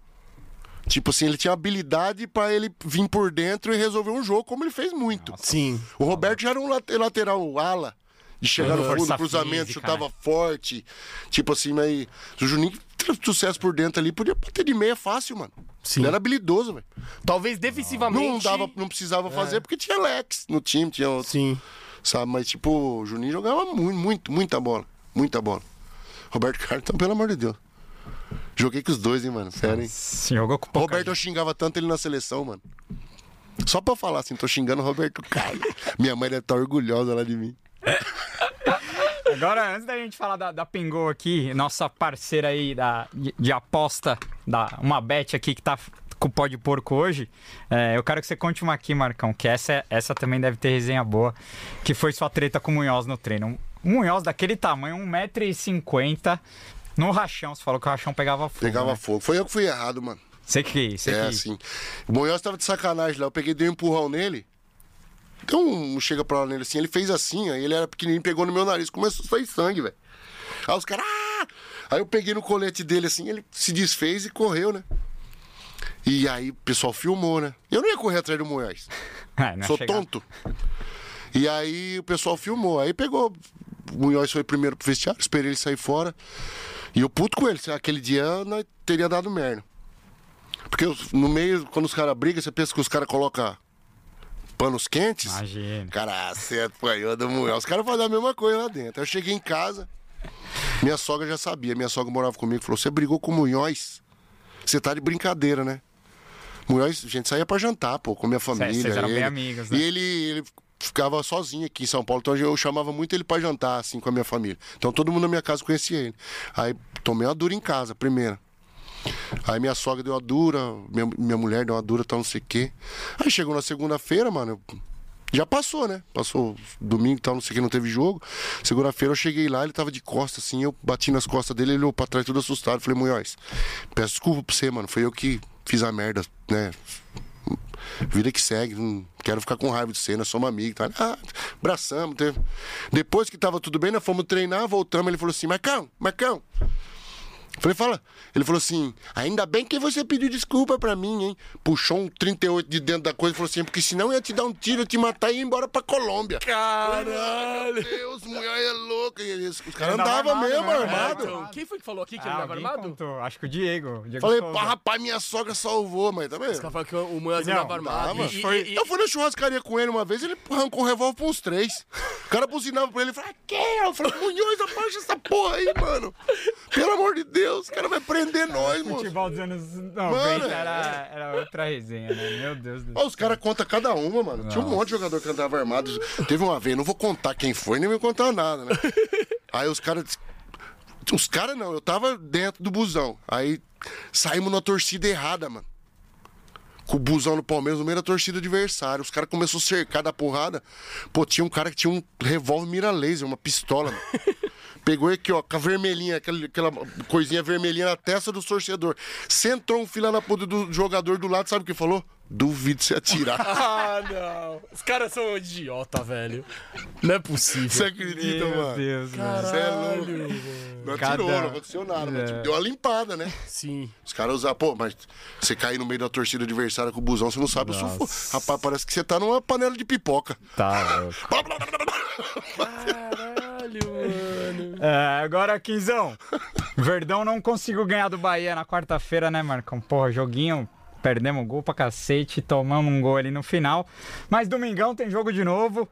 Tipo assim, ele tinha habilidade pra ele vir por dentro e resolver um jogo, como ele fez muito. Sim. O Roberto já era um late- lateral ala. De chegar no fundo, Força cruzamento, física, chutava né? forte. Tipo assim, mas. O Juninho teve sucesso por dentro ali, podia bater de meia fácil, mano. Sim. Ele era habilidoso, velho. Talvez defensivamente. Não, dava, não precisava fazer porque tinha Lex no time, tinha outro. Sim. Sabe, mas tipo, o Juninho jogava muito, muito, muita bola. Muita bola. Roberto Carlos, então, pelo amor de Deus. Joguei com os dois, hein, mano. Sério, hein? Sim, jogou com O pouca Roberto, eu xingava tanto ele na seleção, mano. Só pra falar assim, tô xingando o Roberto Carlos. Minha mãe deve estar orgulhosa lá de mim. Agora, antes da gente falar da, da Pingou aqui, nossa parceira aí da, de, de aposta, da, uma bet aqui que tá com o pó de porco hoje, é, eu quero que você conte uma aqui, Marcão, que essa, essa também deve ter resenha boa, que foi sua treta com o Munhoz no treino. Um Munhoz daquele tamanho, 1,50m, no rachão, você falou que o rachão pegava fogo. Pegava né? fogo. Foi eu que fui errado, mano. Você que, você é que... assim. O Munhoz tava de sacanagem lá. Eu peguei, dei um empurrão nele. Então, chega pra lá nele assim, ele fez assim, aí ele era pequenininho, pegou no meu nariz, começou a sair sangue, velho. Aí os caras. "Ah!" Aí eu peguei no colete dele assim, ele se desfez e correu, né? E aí o pessoal filmou, né? Eu não ia correr atrás do. É, não ia Sou chegar. tonto. E aí o pessoal filmou. Aí pegou. O Munhoz foi primeiro pro vestiário, esperei ele sair fora. E eu puto com ele. Aquele dia nós teria dado merda. Porque no meio, quando os caras brigam, você pensa que os caras colocam panos quentes. Imagina. Cara, você apanhou do Munhoz. Os caras fazem a mesma coisa lá dentro. Aí eu cheguei em casa, minha sogra já sabia. Minha sogra morava comigo falou: Você brigou com o Munhoz? Você tá de brincadeira, né? A gente saía pra jantar, pô, com minha família. vocês eram bem ele. amigos, né? E ele, ele ficava sozinho aqui em São Paulo, então eu chamava muito ele pra jantar, assim, com a minha família. Então todo mundo na minha casa conhecia ele. Aí tomei uma dura em casa, primeira. Aí minha sogra deu uma dura, minha, minha mulher deu uma dura, tal, não sei o quê. Aí chegou na segunda-feira, mano, eu- já passou, né? Passou domingo e tal, não sei o que, não teve jogo. Segunda-feira eu cheguei lá, ele tava de costas, assim, eu bati nas costas dele, ele olhou pra trás tudo assustado. Falei, Munhoz, peço desculpa pra você, mano, foi eu que fiz a merda, né? Vida que segue, não quero ficar com raiva de você, nós somos amigos. Tá? Ah, abraçamos. Teve... Depois que tava tudo bem, nós fomos treinar, voltamos. Ele falou assim: Marcão, Marcão. Falei, fala. Ele falou assim: ainda bem que você pediu desculpa pra mim, hein? Puxou um 38 de dentro da coisa e falou assim: porque senão eu ia te dar um tiro, te matar e ir embora pra Colômbia. Caralho! Meu Deus, mulher é louca. E eles- os caras Ele andava andavam armado, mesmo, né? armado. Então, quem foi que falou aqui que ele Ah, andava alguém armado? contou. Acho que o Diego. o Diego Falei, pá, rapaz, minha sogra salvou, mas tá vendo? Os caras falaram que o Munhoz Não, andava armado. E- e- Foi- e- Eu fui na churrascaria com ele uma vez, ele arrancou um revólver pra uns três. O cara buzinava pra ele e falou: que? Eu falei, Munhoz, abaixa essa porra aí, mano. Pelo amor de Deus, o cara vai prender nós, mano. Futebol dos anos 90 Mano, era, era outra resenha, né? Meu Deus do Ó, os caras contam cada uma, mano. Tinha um monte de jogador que andava armado. Teve uma vez, não vou contar quem foi, nem vou contar nada, né? Aí os caras. Os caras não, eu tava dentro do busão. Aí saímos na torcida errada, mano. Com o busão no Palmeiras, no meio da torcida adversária. Os caras começaram a cercar da porrada. Pô, tinha um cara que tinha um revólver mira laser, uma pistola, mano. Pegou aqui, ó, com a vermelhinha, aquela, aquela coisinha vermelhinha na testa do torcedor. Sentou um filho da puta do jogador do lado, sabe o que falou? Duvido você atirar. Ah, não. Os caras são idiota, velho. Não é possível. Você acredita, Meu mano? Deus, mano. Você é louco. Não Cada- atirou, não aconteceu nada. mas, tipo, deu uma limpada, né? Sim. Os caras usaram, pô, mas você cair no meio da torcida adversária com o busão, você não sabe o sufoco. Rapaz, parece que você tá numa panela de pipoca. Tá. Caralho. Caralho, mano. É, agora, Quinzão. Verdão não conseguiu ganhar do Bahia na quarta-feira, né, Marcão? Porra, joguinho. Perdemos gol pra cacete, tomamos um gol ali no final. Mas domingão tem jogo de novo.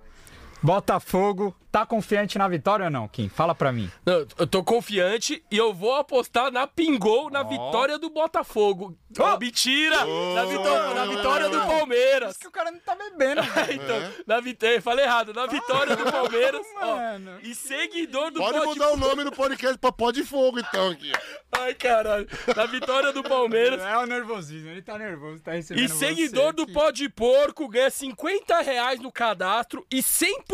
Botafogo, tá confiante na vitória ou não, Kim? Fala pra mim. Não, eu tô confiante e eu vou apostar na Pingol, na vitória do Botafogo. Oh, mentira! na, vitó- na vitória do Palmeiras. que o cara não tá bebendo, velho. então, na vitória, falei errado, na vitória do Palmeiras. ó, Mano. e seguidor do Pode Pode mudar o nome do podcast pra Pó de Fogo, então, aqui. Ai, caralho. Na vitória do Palmeiras. É o nervosismo, ele tá nervoso, tá recebendo E seguidor você do. Pó de Porco ganha 50 reais no cadastro e 100%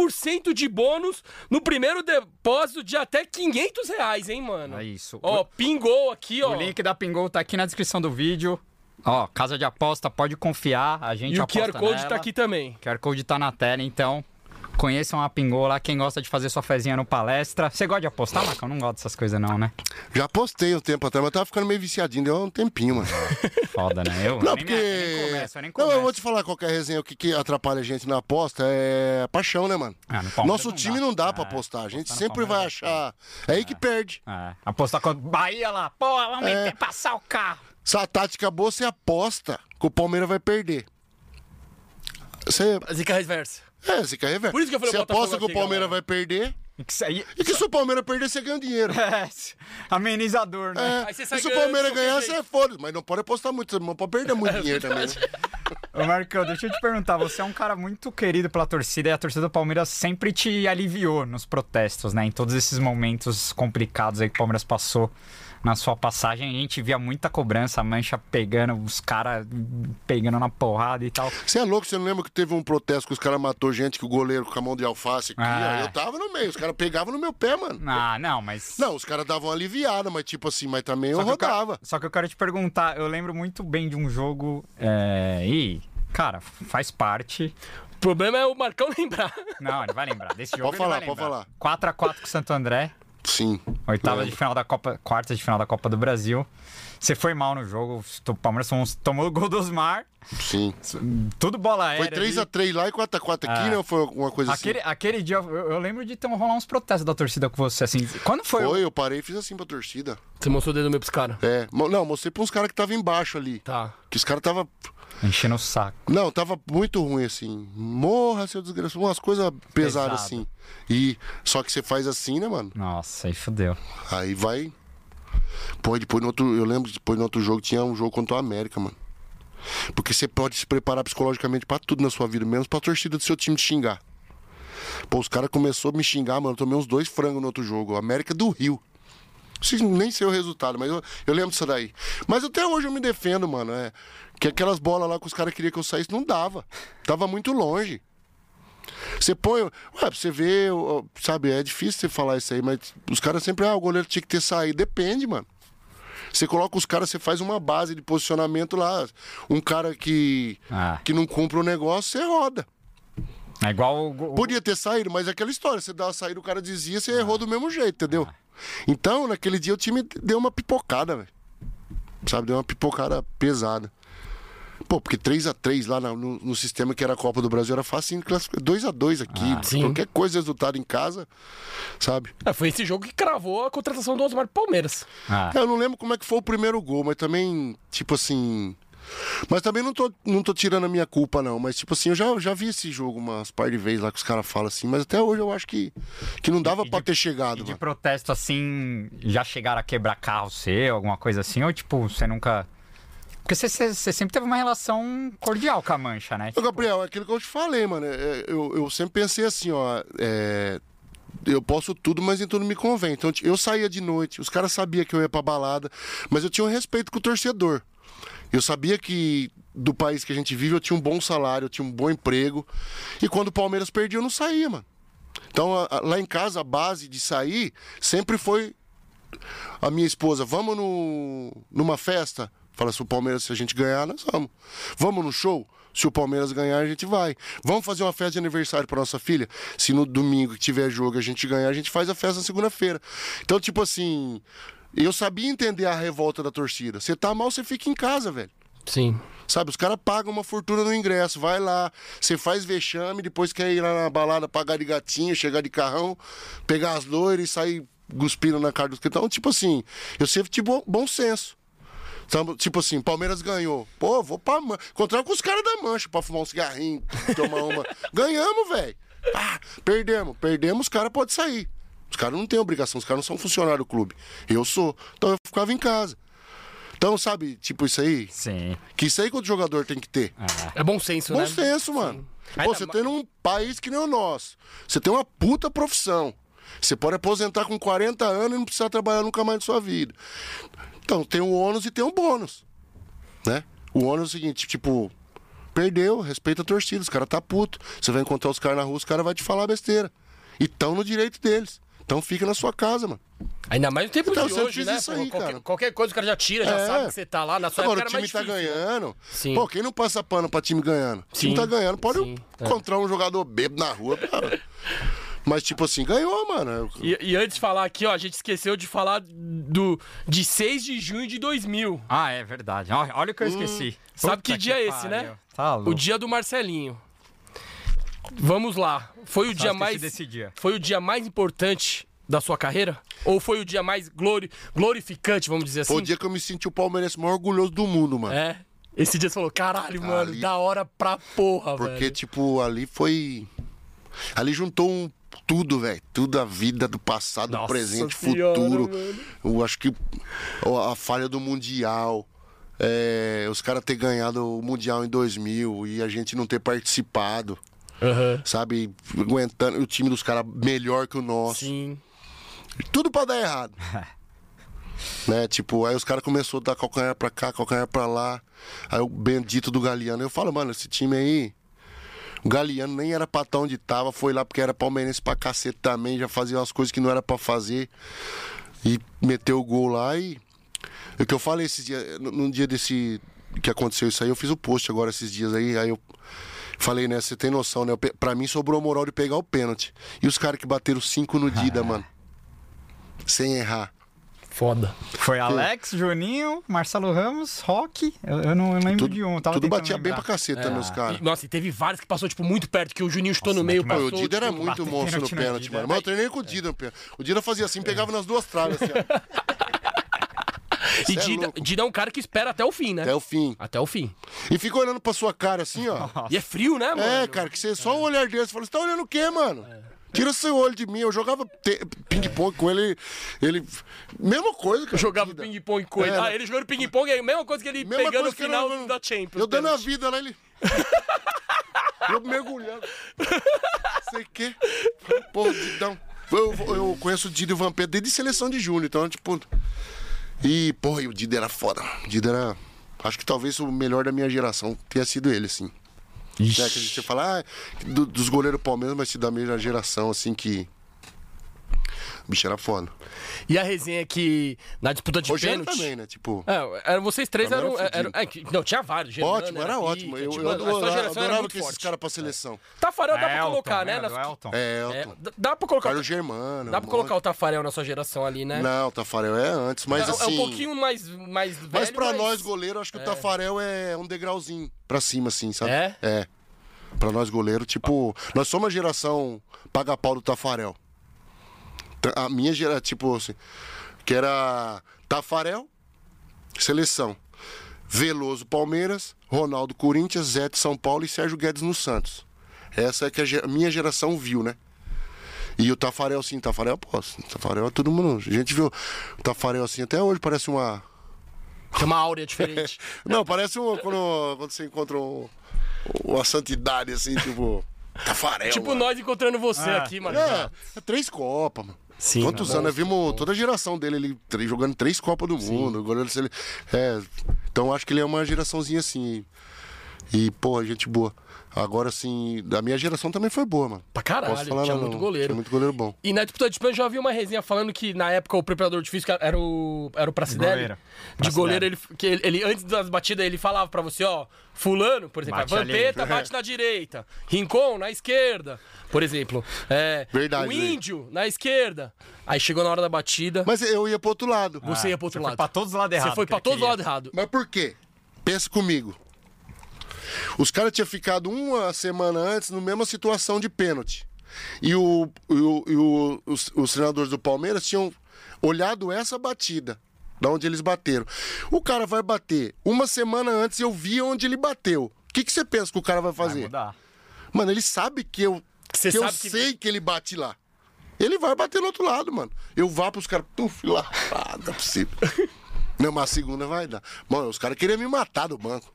de bônus no primeiro depósito de até 500 reais, hein, mano? É isso. Ó, pingou aqui, ó. O link da Pingol tá aqui na descrição do vídeo. Ó, casa de aposta, pode confiar, a gente E o aposta QR Code nela. tá aqui também. O QR Code tá na tela, então conheçam a Pingol lá, quem gosta de fazer sua fezinha no palestra. Você gosta de apostar, Marcão? Não gosto dessas coisas não, né? Já postei um tempo atrás, mas tava ficando meio viciadinho, deu um tempinho, mano. Foda, né? Eu Não, nem, porque. me- nem começo, eu nem Não, começo. eu vou te falar qualquer resenha, o que, que atrapalha a gente na aposta é paixão, né, mano? Ah, no Nosso não time dá. não dá pra É, apostar. A gente apostar sempre vai Palmeiras achar. É aí que perde. É, apostar com Bahia lá. Pô, vamos É. passar o carro. Se a tática boa, você aposta que o Palmeiras vai perder. Você. Zica reversa. É, você quer rever. Por isso que eu falei Você aposta que o Palmeiras vai perder. E que isso aí... E que se o Palmeiras perder, você ganha dinheiro. É, amenizador, né? É, Aí você e se o Palmeiras ganhar, você é foda. Mas não pode apostar muito, não pode perder muito dinheiro também. né? Ô Marcão, deixa eu te perguntar, você é um cara muito querido pela torcida e a torcida do Palmeiras sempre te aliviou nos protestos, né? Em todos esses momentos complicados aí que o Palmeiras passou na sua passagem, a gente via muita cobrança, a mancha pegando, os caras pegando na porrada e tal. Você é louco? Você não lembra que teve um protesto que os caras matou gente, que o goleiro com a mão de alface aqui? Ah. Eu tava no meio, os caras pegavam no meu pé, mano. Ah, não, mas. Não, os caras davam aliviada, mas tipo assim, mas também eu Só eu rodava. só que eu quero te perguntar, eu lembro muito bem de um jogo. É... E, cara, faz parte. O problema é o Marcão lembrar. Não, ele vai lembrar. Desse jogo Pode ele falar, vai pode lembrar. falar. 4x4 com o Santo André. Sim. Oitava Lembro. de final da Copa, quartas de final da Copa do Brasil. Você foi mal no jogo, o Palmeiras tomou, o gol do Osmar, Sim. tudo bola Foi aérea. ali. 3x3 lá e 4x4 aqui, Ah. né? Ou foi alguma coisa Aquele, assim? aquele dia, eu, eu lembro de ter um, rolar uns protestos da torcida com você, assim. Quando foi? Foi, eu parei e fiz assim pra torcida. Você mostrou o dedo meu pros caras. É. Não, mostrei pra uns caras que estavam embaixo ali. Tá. Que os caras tava. Enchendo o saco. Não, tava muito ruim assim. Morra, seu desgraçado. Umas coisas pesadas Pesado. assim. E. Só que você faz assim, né, mano? Nossa, aí fodeu. Aí vai. Pô, depois no outro. Eu lembro que depois no outro jogo tinha um jogo contra o América, mano. Porque você pode se preparar psicologicamente pra tudo na sua vida, menos pra torcida do seu time te xingar. Pô, os caras começaram a me xingar, mano. Eu tomei uns dois frangos no outro jogo. América do Rio. Nem sei o resultado, mas eu, eu lembro disso daí. Mas até hoje eu me defendo, mano. É, que aquelas bolas lá que os caras queriam que eu saísse, não dava. Tava muito longe. Você põe. Ué, pra você ver, sabe, é difícil você falar isso aí, mas os caras sempre, ah, o goleiro tinha que ter saído. Depende, mano. Você coloca os caras, você faz uma base de posicionamento lá. Um cara que, Ah. que não cumpre o negócio, você roda. É igual o, Podia ter saído, mas é aquela história. Você dá a saída, o cara dizia, você errou do mesmo jeito, entendeu? Então, naquele dia o time deu uma pipocada, velho. Sabe, deu uma pipocada pesada. Pô, porque 3x3 lá no, no sistema que era a Copa do Brasil era fácil 2x2 aqui. sim. Qualquer coisa, resultado em casa, sabe? É, foi esse jogo que cravou a contratação do Osmar Palmeiras. Ah, É, Eu não lembro como é que foi o primeiro gol, mas também, tipo assim. Mas também não tô, não tô tirando a minha culpa, não. Mas, tipo assim, eu já, já vi esse jogo umas par de vezes lá que os caras falam assim. Mas até hoje eu acho que, que não dava pra de- ter chegado, e de mano. protesto assim, já chegaram a quebrar carro seu, alguma coisa assim? Ou tipo, você nunca. Porque você, sempre teve uma relação cordial com a mancha, né? Gabriel, é aquilo que eu te falei, mano. é, Eu, eu sempre pensei assim, ó. é, eu posso tudo, mas em tudo me convém. Então eu saía de noite, os caras sabiam que eu ia pra balada, mas eu tinha um respeito com o torcedor. Eu sabia que do país que a gente vive eu tinha um bom salário, eu tinha um bom emprego. E quando o Palmeiras perdia, eu não saía, mano. Então a- a- lá em casa a base de sair sempre foi a minha esposa, vamos no, numa festa? Fala, se o Palmeiras, se a gente ganhar, nós vamos. Vamos no show? Se o Palmeiras ganhar, a gente vai. Vamos fazer uma festa de aniversário para nossa filha? Se no domingo que tiver jogo a gente ganhar, a gente faz a festa na segunda-feira. Então, tipo assim, eu sabia entender a revolta da torcida. Você tá mal, você fica em casa, velho. Sim. Sabe, os caras pagam uma fortuna no ingresso, vai lá, você faz vexame, depois quer ir lá na balada, pagar de gatinho, chegar de carrão, pegar as loiras e sair cuspindo na cara dos que Então, tipo assim, eu sempre tive bom senso. Tipo assim, Palmeiras ganhou. Pô, vou pra man... encontrar com os caras da mancha pra fumar um cigarrinho, tomar uma. Ganhamos, velho. Ah, perdemos. Perdemos, os caras podem sair. Os caras não têm obrigação, os caras não são funcionários do clube. Eu sou. Então eu ficava em casa. Então, sabe, tipo isso aí? Sim. Que isso aí que o jogador tem que ter. É bom senso, Bom né? senso, mano. Pô, você tem um país que nem o nosso. Você tem uma puta profissão. Você pode aposentar com 40 anos e não precisar trabalhar nunca mais na sua vida. Então, tem um ônus e tem um bônus. Né? O ônus é o seguinte, tipo, perdeu, respeita a torcida, os caras tá puto. Você vai encontrar os caras na rua, os caras vão te falar besteira. E tão no direito deles. Então fica na sua casa, mano. Ainda mais no tempo Então, de hoje, né? aí, qualquer, cara. qualquer coisa o cara já tira, já É. sabe que você tá lá. Na sua Agora, o época time tá difícil, né? ganhando. Sim. Pô, quem não passa pano pra time ganhando? O time Sim. tá ganhando, pode Sim, é. encontrar um jogador bêbado na rua. cara. Mas, tipo assim, ganhou, mano. E, e antes de falar aqui, ó, a gente esqueceu de falar do de 6 de junho de 2000. Ah, é verdade. Olha, olha o que eu esqueci. Sabe Puta que dia é esse, pariu. né? Tá O dia do Marcelinho. Vamos lá. Foi o Só dia mais desse dia. Foi o dia mais importante da sua carreira? Ou foi o dia mais glori... glorificante, vamos dizer assim? Foi o dia que eu me senti o palmeirense mais orgulhoso do mundo, mano. É. Esse dia você falou, caralho, mano, Ali- da hora pra porra, Porque, velho. tipo, ali foi. Ali juntou um tudo, velho. Tudo a vida do passado, Nossa presente, Senhora, futuro. mano. Eu acho que a falha do Mundial. é, os caras ter ganhado o Mundial em 2000 e a gente não ter participado, Aham. sabe? Aguentando o time dos caras melhor que o nosso. Sim. Tudo pra dar errado. né? Tipo, aí os caras começaram a dar calcanhar pra cá, calcanhar pra lá. Aí o bendito do Galeano. Eu falo, mano, esse time aí. O Galeano nem era pra estar onde tava, foi lá porque era palmeirense pra cacete também, já fazia umas coisas que não era pra fazer. E meteu o gol lá e. O que eu falei esses dias, no- num dia desse. que aconteceu isso aí, eu fiz o post agora esses dias aí, aí eu. Falei, né? Você tem noção, né? Pra mim sobrou a moral de pegar o pênalti. E os caras que bateram cinco no Dida, mano. Sem errar. Foda. Foi Alex, Juninho, Marcelo Ramos, Roque. Eu, eu não lembro Tudo, de um. Tava tudo batia bem lembrar. pra caceta também, os caras. Nossa, e teve vários que passou, tipo, muito perto, que o Juninho chutou no Nossa, meio, mas passou. o Dida era tipo, muito bater monstro no pênalti mano. Mas eu treinei com o Dida no pênalti. O Dida fazia assim, pegava nas duas traves, assim, ó. E é Dida, louco. Dida é um cara que espera até o fim, né? Até o fim. Até o fim. E fica olhando pra sua cara assim, ó. E é frio, né, mano? É, cara, que você só o olhar dele, você fala, você tá olhando o quê, mano? Tira seu olho de mim. Eu jogava ping-pong com ele. Ele. Mesma coisa, cara. Jogava Dida. ping-pong com ele. É, Ah, ele jogando ping-pong é a mesma coisa que ele Mesma pegando que final eu- da Champions. Eu dando a vida lá, ele. eu mergulhando. Sei o quê. Porra, Didão. Eu, eu conheço o Dida e o Vampeta desde seleção de júnior, então, tipo. E, porra, e o Dida era foda. O Dida era. Acho que talvez o melhor da minha geração tenha sido ele, assim. É, que a gente fala, ah, do- dos goleiros Palmeiras, mas se da minha geração, assim, que. O bicho era foda. E a resenha que na disputa de Rogério pênalti... também, né? Tipo. É, era, vocês três eram... era eram- é, não, tinha vários. Germano Ótimo, era pica, ótimo. Eu, tipo, eu adorava, geração era adorava muito que esses forte. caras pra seleção. Tafarel dá pra Elton, colocar, né? nas- Elton? É, É, Elton. dá- pra colocar... Carlos Germano. Dá pra colocar o Tafarel na sua geração ali, né? Não, o Tafarel é antes, mas é, é assim. um pouquinho mais, mais velho, Mas pra nós, goleiro, acho que o Tafarel é um degrauzinho pra cima, assim, sabe? É? É. Pra nós, goleiro, tipo. Nós somos a geração paga-pau do Tafarel. A minha geração, tipo assim. Que era Tafarel, seleção. Veloso Palmeiras, Ronaldo Corinthians, Zé de São Paulo e Sérgio Guedes no Santos. Essa é que a minha geração viu, né? E o Tafarel, sim, Tafarel, pô, Tafarel é todo mundo. A gente viu o Tafarel assim, até hoje parece uma. Tem uma áurea diferente. Não, parece um, quando, quando você encontra um- uma santidade, assim, tipo. Tafarel. tipo mano. nós encontrando você aqui, mano. É, é três Copas, mano. Sim, Quantos anos? Nós vimos toda a geração dele ele jogando três Copas do Mundo. Se ele- é, então acho que ele é uma geraçãozinha assim. E, pô, gente boa. Agora, assim, a minha geração também foi boa, mano. Pra caralho, Posso falar tinha não, muito goleiro. Tinha muito goleiro bom. E na disputa de eu já vi uma resenha falando que na época o preparador de física era o, era o Pracidelli. Goleiro. De Pracidelli. goleiro, ele, que ele, ele- antes das batidas, ele falava pra você, ó, fulano, por exemplo, Bate. Vampeta bate na direita, Rincon na esquerda, por exemplo. É, Verdade, O. Índio na esquerda. Aí chegou na hora da batida, Mas eu ia pro outro lado. você ia pro outro Você lado. foi pra todos os lados errados. Você foi pra todos os lados errados. Mas por quê? Pensa comigo. Os caras tinham ficado uma semana antes na mesma situação de pênalti. E, o, e o- e o- os, os treinadores do Palmeiras tinham olhado essa batida, da onde eles bateram. O cara vai bater. Uma semana antes eu vi onde ele bateu. O que, que você pensa que o cara vai Vai fazer? mudar. Mano, ele sabe que eu, Você que eu que- sei que ele bate lá. Ele vai bater no outro lado, mano. Eu vá pros caras, puf, lá. Ah, não é possível. Não, mas a segunda vai dar. Mano, os caras queriam me matar do banco.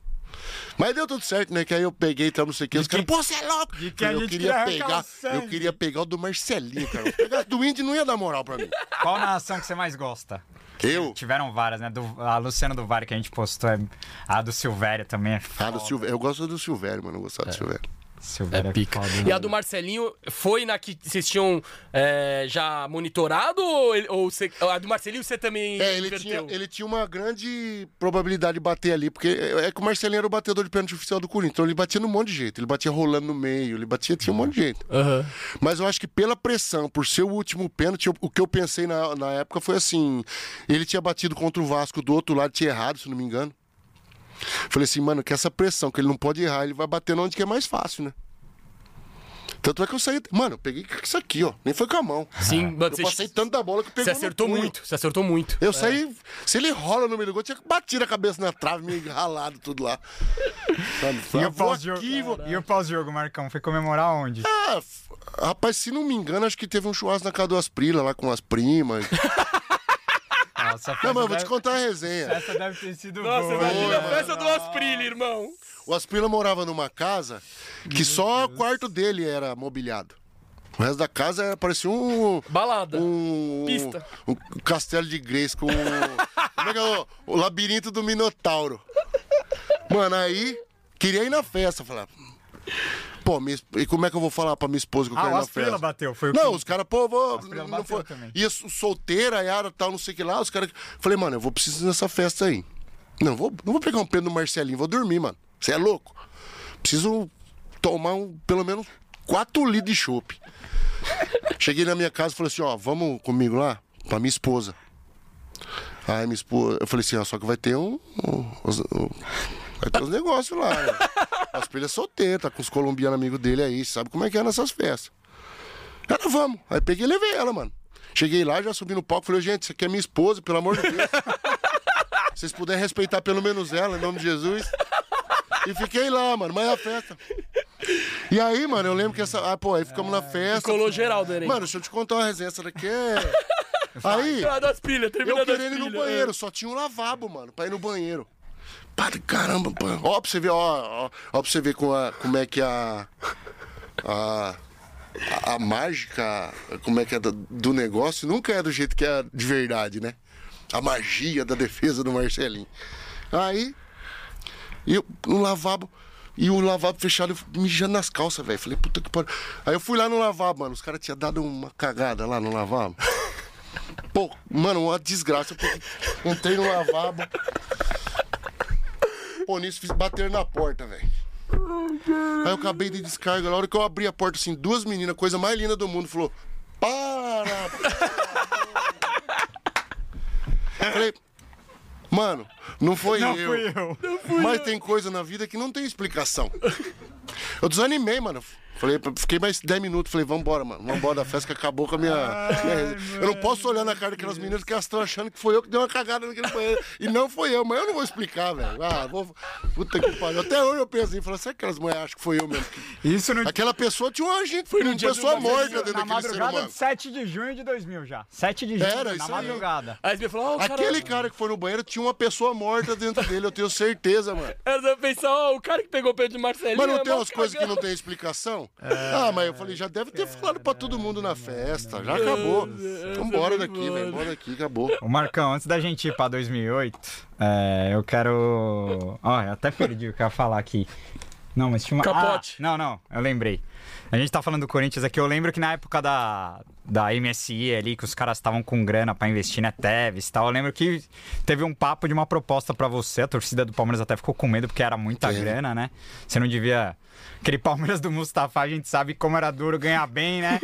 Mas deu tudo certo, né? Que aí eu peguei, então não sei o que. Os caras, pô, você é louco! de que a eu gente queria pegar. Eu queria pegar o do Marcelinho, cara. Pegar do Indy não ia dar moral pra mim. Qual narração que você mais gosta? Eu? Tiveram várias, né? Do, a Luciana do Vale que a gente postou, é- a do Silvério também é Ah, do foda. Silvério. Eu gosto do Silvério, mano. Eu gostava do Silvério. Silvério É pica. foda, E a do Marcelinho foi na que vocês tinham é, já monitorado ou, ele- ou você- a do Marcelinho você também É, ele tinha, ele tinha uma grande probabilidade de bater ali, porque é que o Marcelinho era o batedor de pênalti oficial do Corinthians, então ele batia num monte de jeito, ele batia rolando no meio, ele batia, tinha um monte de jeito. Aham. Mas eu acho que pela pressão, por ser o último pênalti, eu- o que eu pensei na, na época foi assim, ele tinha batido contra o Vasco do outro lado, tinha errado, se não me engano. Falei assim, mano, que essa pressão, que ele não pode errar, ele vai bater onde que é mais fácil, né? Tanto é que eu saí. Mano, eu peguei isso aqui, ó. Nem foi com a mão. Sim, mano, Eu você, passei tanto da bola que pegou. você acertou muito, você acertou muito. Eu saí. Se ele rola no meio do gol, tinha que bater a cabeça na trave, meio ralado tudo lá. Sabe? E o Vou pós-jogo, aqui, vou- e o pós-jogo, Marcão? Foi comemorar onde? Ah, rapaz, se não me engano, acho que teve um churrasco na casa do Asprila lá com as primas. Nossa, Não, mas eu vou te contar a resenha. Essa deve ter sido Nossa, boa. imagina a festa do Asprilha, irmão. O Asprila morava numa casa que só o quarto dele era mobiliado. O resto da casa era, parecia um. Balada. Um, Pista. Um, castelo de Grace com. como é que é o, o labirinto do Minotauro. Mano, aí queria ir na festa. Falar. Pô, minha, e como é que eu vou falar pra minha esposa que eu Ah, quero ir na festa? bateu, foi o Não, que- os caras, pô, vou. Não foi. também. Su- solteira, Yara, tal, não sei o que lá. Os caras. Falei, mano, eu vou precisar nessa festa aí. Não, vou, não vou pegar um pé do Marcelinho, vou dormir, mano. Você é louco? Preciso tomar um, pelo menos 4 litros de chopp. Cheguei na minha casa e falei assim, ó, vamos comigo lá? Pra minha esposa. Aí minha esposa, eu falei assim, ó, só que vai ter um. um- um- vai ter uns negócios lá, né? As filhas solteiras, tá com os colombianos amigos dele aí, sabe como é que é nessas festas. Ela, vamos. Aí peguei e levei ela, mano. Cheguei lá, já subi no palco, falei, gente, isso aqui é minha esposa, pelo amor de Deus. Se vocês puderem respeitar pelo menos ela, em nome de Jesus. E fiquei lá, mano, mas é a festa. E aí, mano, eu lembro que essa. Ah, pô, aí ficamos na festa. Colou geral, Dani. Mano, deixa eu te contar uma resenha. Essa daqui é. Aí, Ah, das pilhas, eu das querendo ir no pilhas. banheiro, só tinha um lavabo, mano, pra ir no banheiro. Padre, caramba, pô. Ó, pra você ver, ó, ó, ó, pra você ver com a, como é que a. A. A, a mágica, como é que é do, do negócio, nunca é do jeito que é de verdade, né? A magia da defesa do Marcelinho. Aí, eu no lavabo, e o lavabo fechado, eu mijando nas calças, velho. Falei, puta que pariu. Aí eu fui lá no lavabo, mano. Os caras tinham dado uma cagada lá no lavabo. Pô, mano, uma desgraça. Entrei no lavabo. Fiz bater na porta, velho. Aí eu acabei de descarga. Na hora que eu abri a porta, assim, duas meninas, coisa mais linda do mundo, falou: Para! Falei, mano, não foi Não eu. fui eu. Mas tem coisa na vida que não tem explicação. Eu desanimei, mano. Falei, fiquei mais 10 minutos. Falei, vambora, mano. Vambora da festa que acabou com a minha. minha resenha. eu não posso olhar na cara daquelas meninas que elas estão achando que foi eu que dei uma cagada naquele banheiro. E não foi eu, mas eu não vou explicar, velho. Ah, vou. Puta que pariu. Até hoje eu penso assim, falei, será que aquelas mulheres acham que foi eu mesmo? que- Isso no, Aquela pessoa tinha uma gente, foi no uma do pessoa morta dentro na daquele ser humano. de 7 de junho de 2000 já. 7 de junho, Era, na isso aí. madrugada. Aí você me falou, ó, o cara... Aquele cara que foi no banheiro tinha uma pessoa morta dentro dele, eu tenho certeza, mano. Aí você pensar, ó, o cara que pegou o pé de Marcelinho... Mas não é tem umas coisas que não tem explicação? Ah, mas eu falei, já deve ter falado pra todo mundo na festa. Já acabou. Vambora daqui, velho. Bora daqui, acabou. O Marcão, antes da gente ir pra 2008, é, eu quero. Ó, eu até perdi o que eu ia falar aqui. Não, mas tinha uma. Capote. Ah, não, não, eu lembrei. A gente tá falando do Corinthians aqui. Eu lembro que na época da, da MSI ali, que os caras estavam com grana pra investir na Tevez e tal, eu lembro que teve um papo de uma proposta pra você. A torcida do Palmeiras até ficou com medo porque era muita grana, né? Você não devia. Aquele Palmeiras do Mustafa, a gente sabe como era duro ganhar bem, né?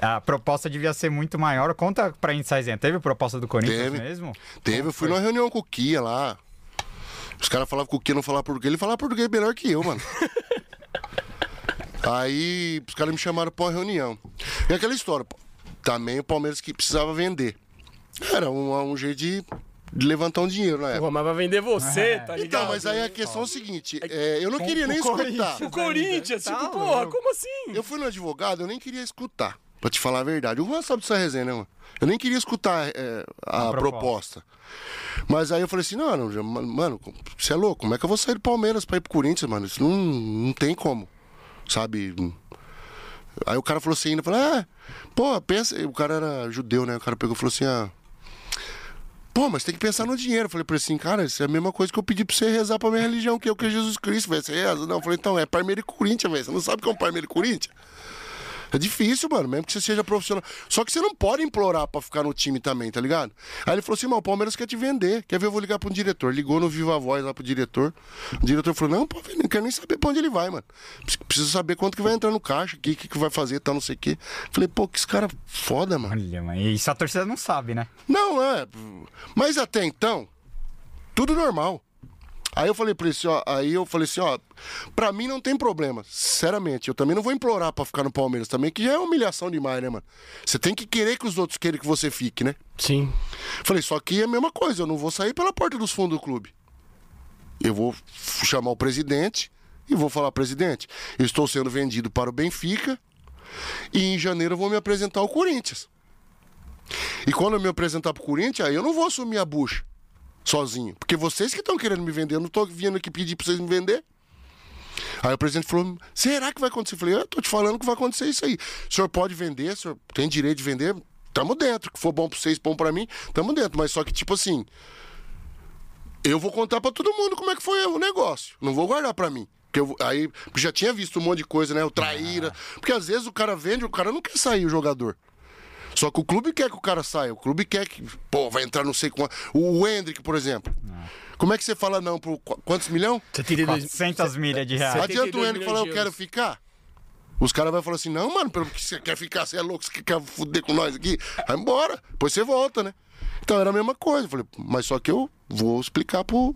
A proposta devia ser muito maior. Conta pra gente, Saizinha. Teve proposta do Corinthians Teve. mesmo? Teve, eu fui numa reunião com o Kia lá. Os caras falavam que o que não falava português, ele falava português melhor que eu, mano. Aí os caras me chamaram pra uma reunião. E aquela história, também o Palmeiras que precisava vender. Era um, um jeito de, de levantar um dinheiro na época. Pô, mas vai vender você, tá ligado? Então, mas aí a questão é o seguinte, é, eu não queria nem escutar. O Corinthians, Tá tipo, porra, como assim? Eu fui no advogado, eu nem queria escutar, pra te falar a verdade. O Juan sabe dessa resenha, né, mano? Eu nem queria escutar é, a, proposta. Mas aí eu falei assim, não, não, já- mano, você é louco, como é que eu vou sair do Palmeiras pra ir pro Corinthians, mano? Isso não, não tem como, sabe? Aí o cara falou assim, ainda falou, ah, pô, pensa. O cara era judeu, né? O cara pegou e falou assim, ah. Pô, mas tem que pensar no dinheiro. Eu falei pra assim, cara, isso é a mesma coisa que eu pedi pra você rezar pra minha religião, que é o que é Jesus Cristo, velho. Você reza? Não, eu falei, então, é Parmeira e Corinthians, velho. Você não sabe o que é um Parmeira e Corinthians? É difícil, mano, mesmo que você seja profissional. Só que você não pode implorar pra ficar no time também, tá ligado? Aí ele falou assim, mano, o Palmeiras quer te vender. Quer ver, eu vou ligar pro diretor. Ligou no Viva Voz lá pro diretor. O diretor falou, não, pô, não quero nem saber pra onde ele vai, mano. Preciso saber quanto que vai entrar no caixa, o que, que, que vai fazer, tal, não sei o quê. Falei, pô, que esse cara foda, mano. Olha, mano, isso a torcida não sabe, né? Não, é. Mas até então, tudo normal. Aí eu falei pra ele assim, ó, aí eu falei assim, ó, pra mim não tem problema, sinceramente. Eu também não vou implorar pra ficar no Palmeiras também, que já é humilhação demais, né, mano? Você tem que querer que os outros queiram que você fique, né? Sim. Falei, só que é a mesma coisa, eu não vou sair pela porta dos fundos do clube. Eu vou chamar o presidente e vou falar, presidente, eu estou sendo vendido para o Benfica e em janeiro eu vou me apresentar ao Corinthians. E quando eu me apresentar pro Corinthians, aí eu não vou assumir a bucha sozinho. Porque vocês que estão querendo me vender, eu não tô vindo aqui pedir pra vocês me vender. Aí o presidente falou: será que vai acontecer? Eu falei, eu tô te falando que vai acontecer isso aí. O senhor pode vender, o senhor tem direito de vender, tamo dentro. Que for bom pra vocês, bom pra mim, tamo dentro. Mas só que, tipo assim, eu vou contar pra todo mundo como é que foi o negócio. Não vou guardar pra mim. Porque eu, aí já tinha visto um monte de coisa, né? O traíra. Porque às vezes o cara vende, o cara não quer sair, o jogador. Só que o clube quer que o cara saia. O clube quer que, pô, vai entrar não sei quanto. O Hendrick, por exemplo. Como é que você fala não por qu- quantos milhão? 72 400 milhas de reais. Adianta o 72 Hendrick falar, eu milhões quero ficar? Os caras vão falar assim, não, mano, pelo que você quer ficar, você é louco, você quer fuder com nós aqui? Vai embora, depois você volta, né? Então era a mesma coisa. Eu falei, mas só que eu vou explicar pro,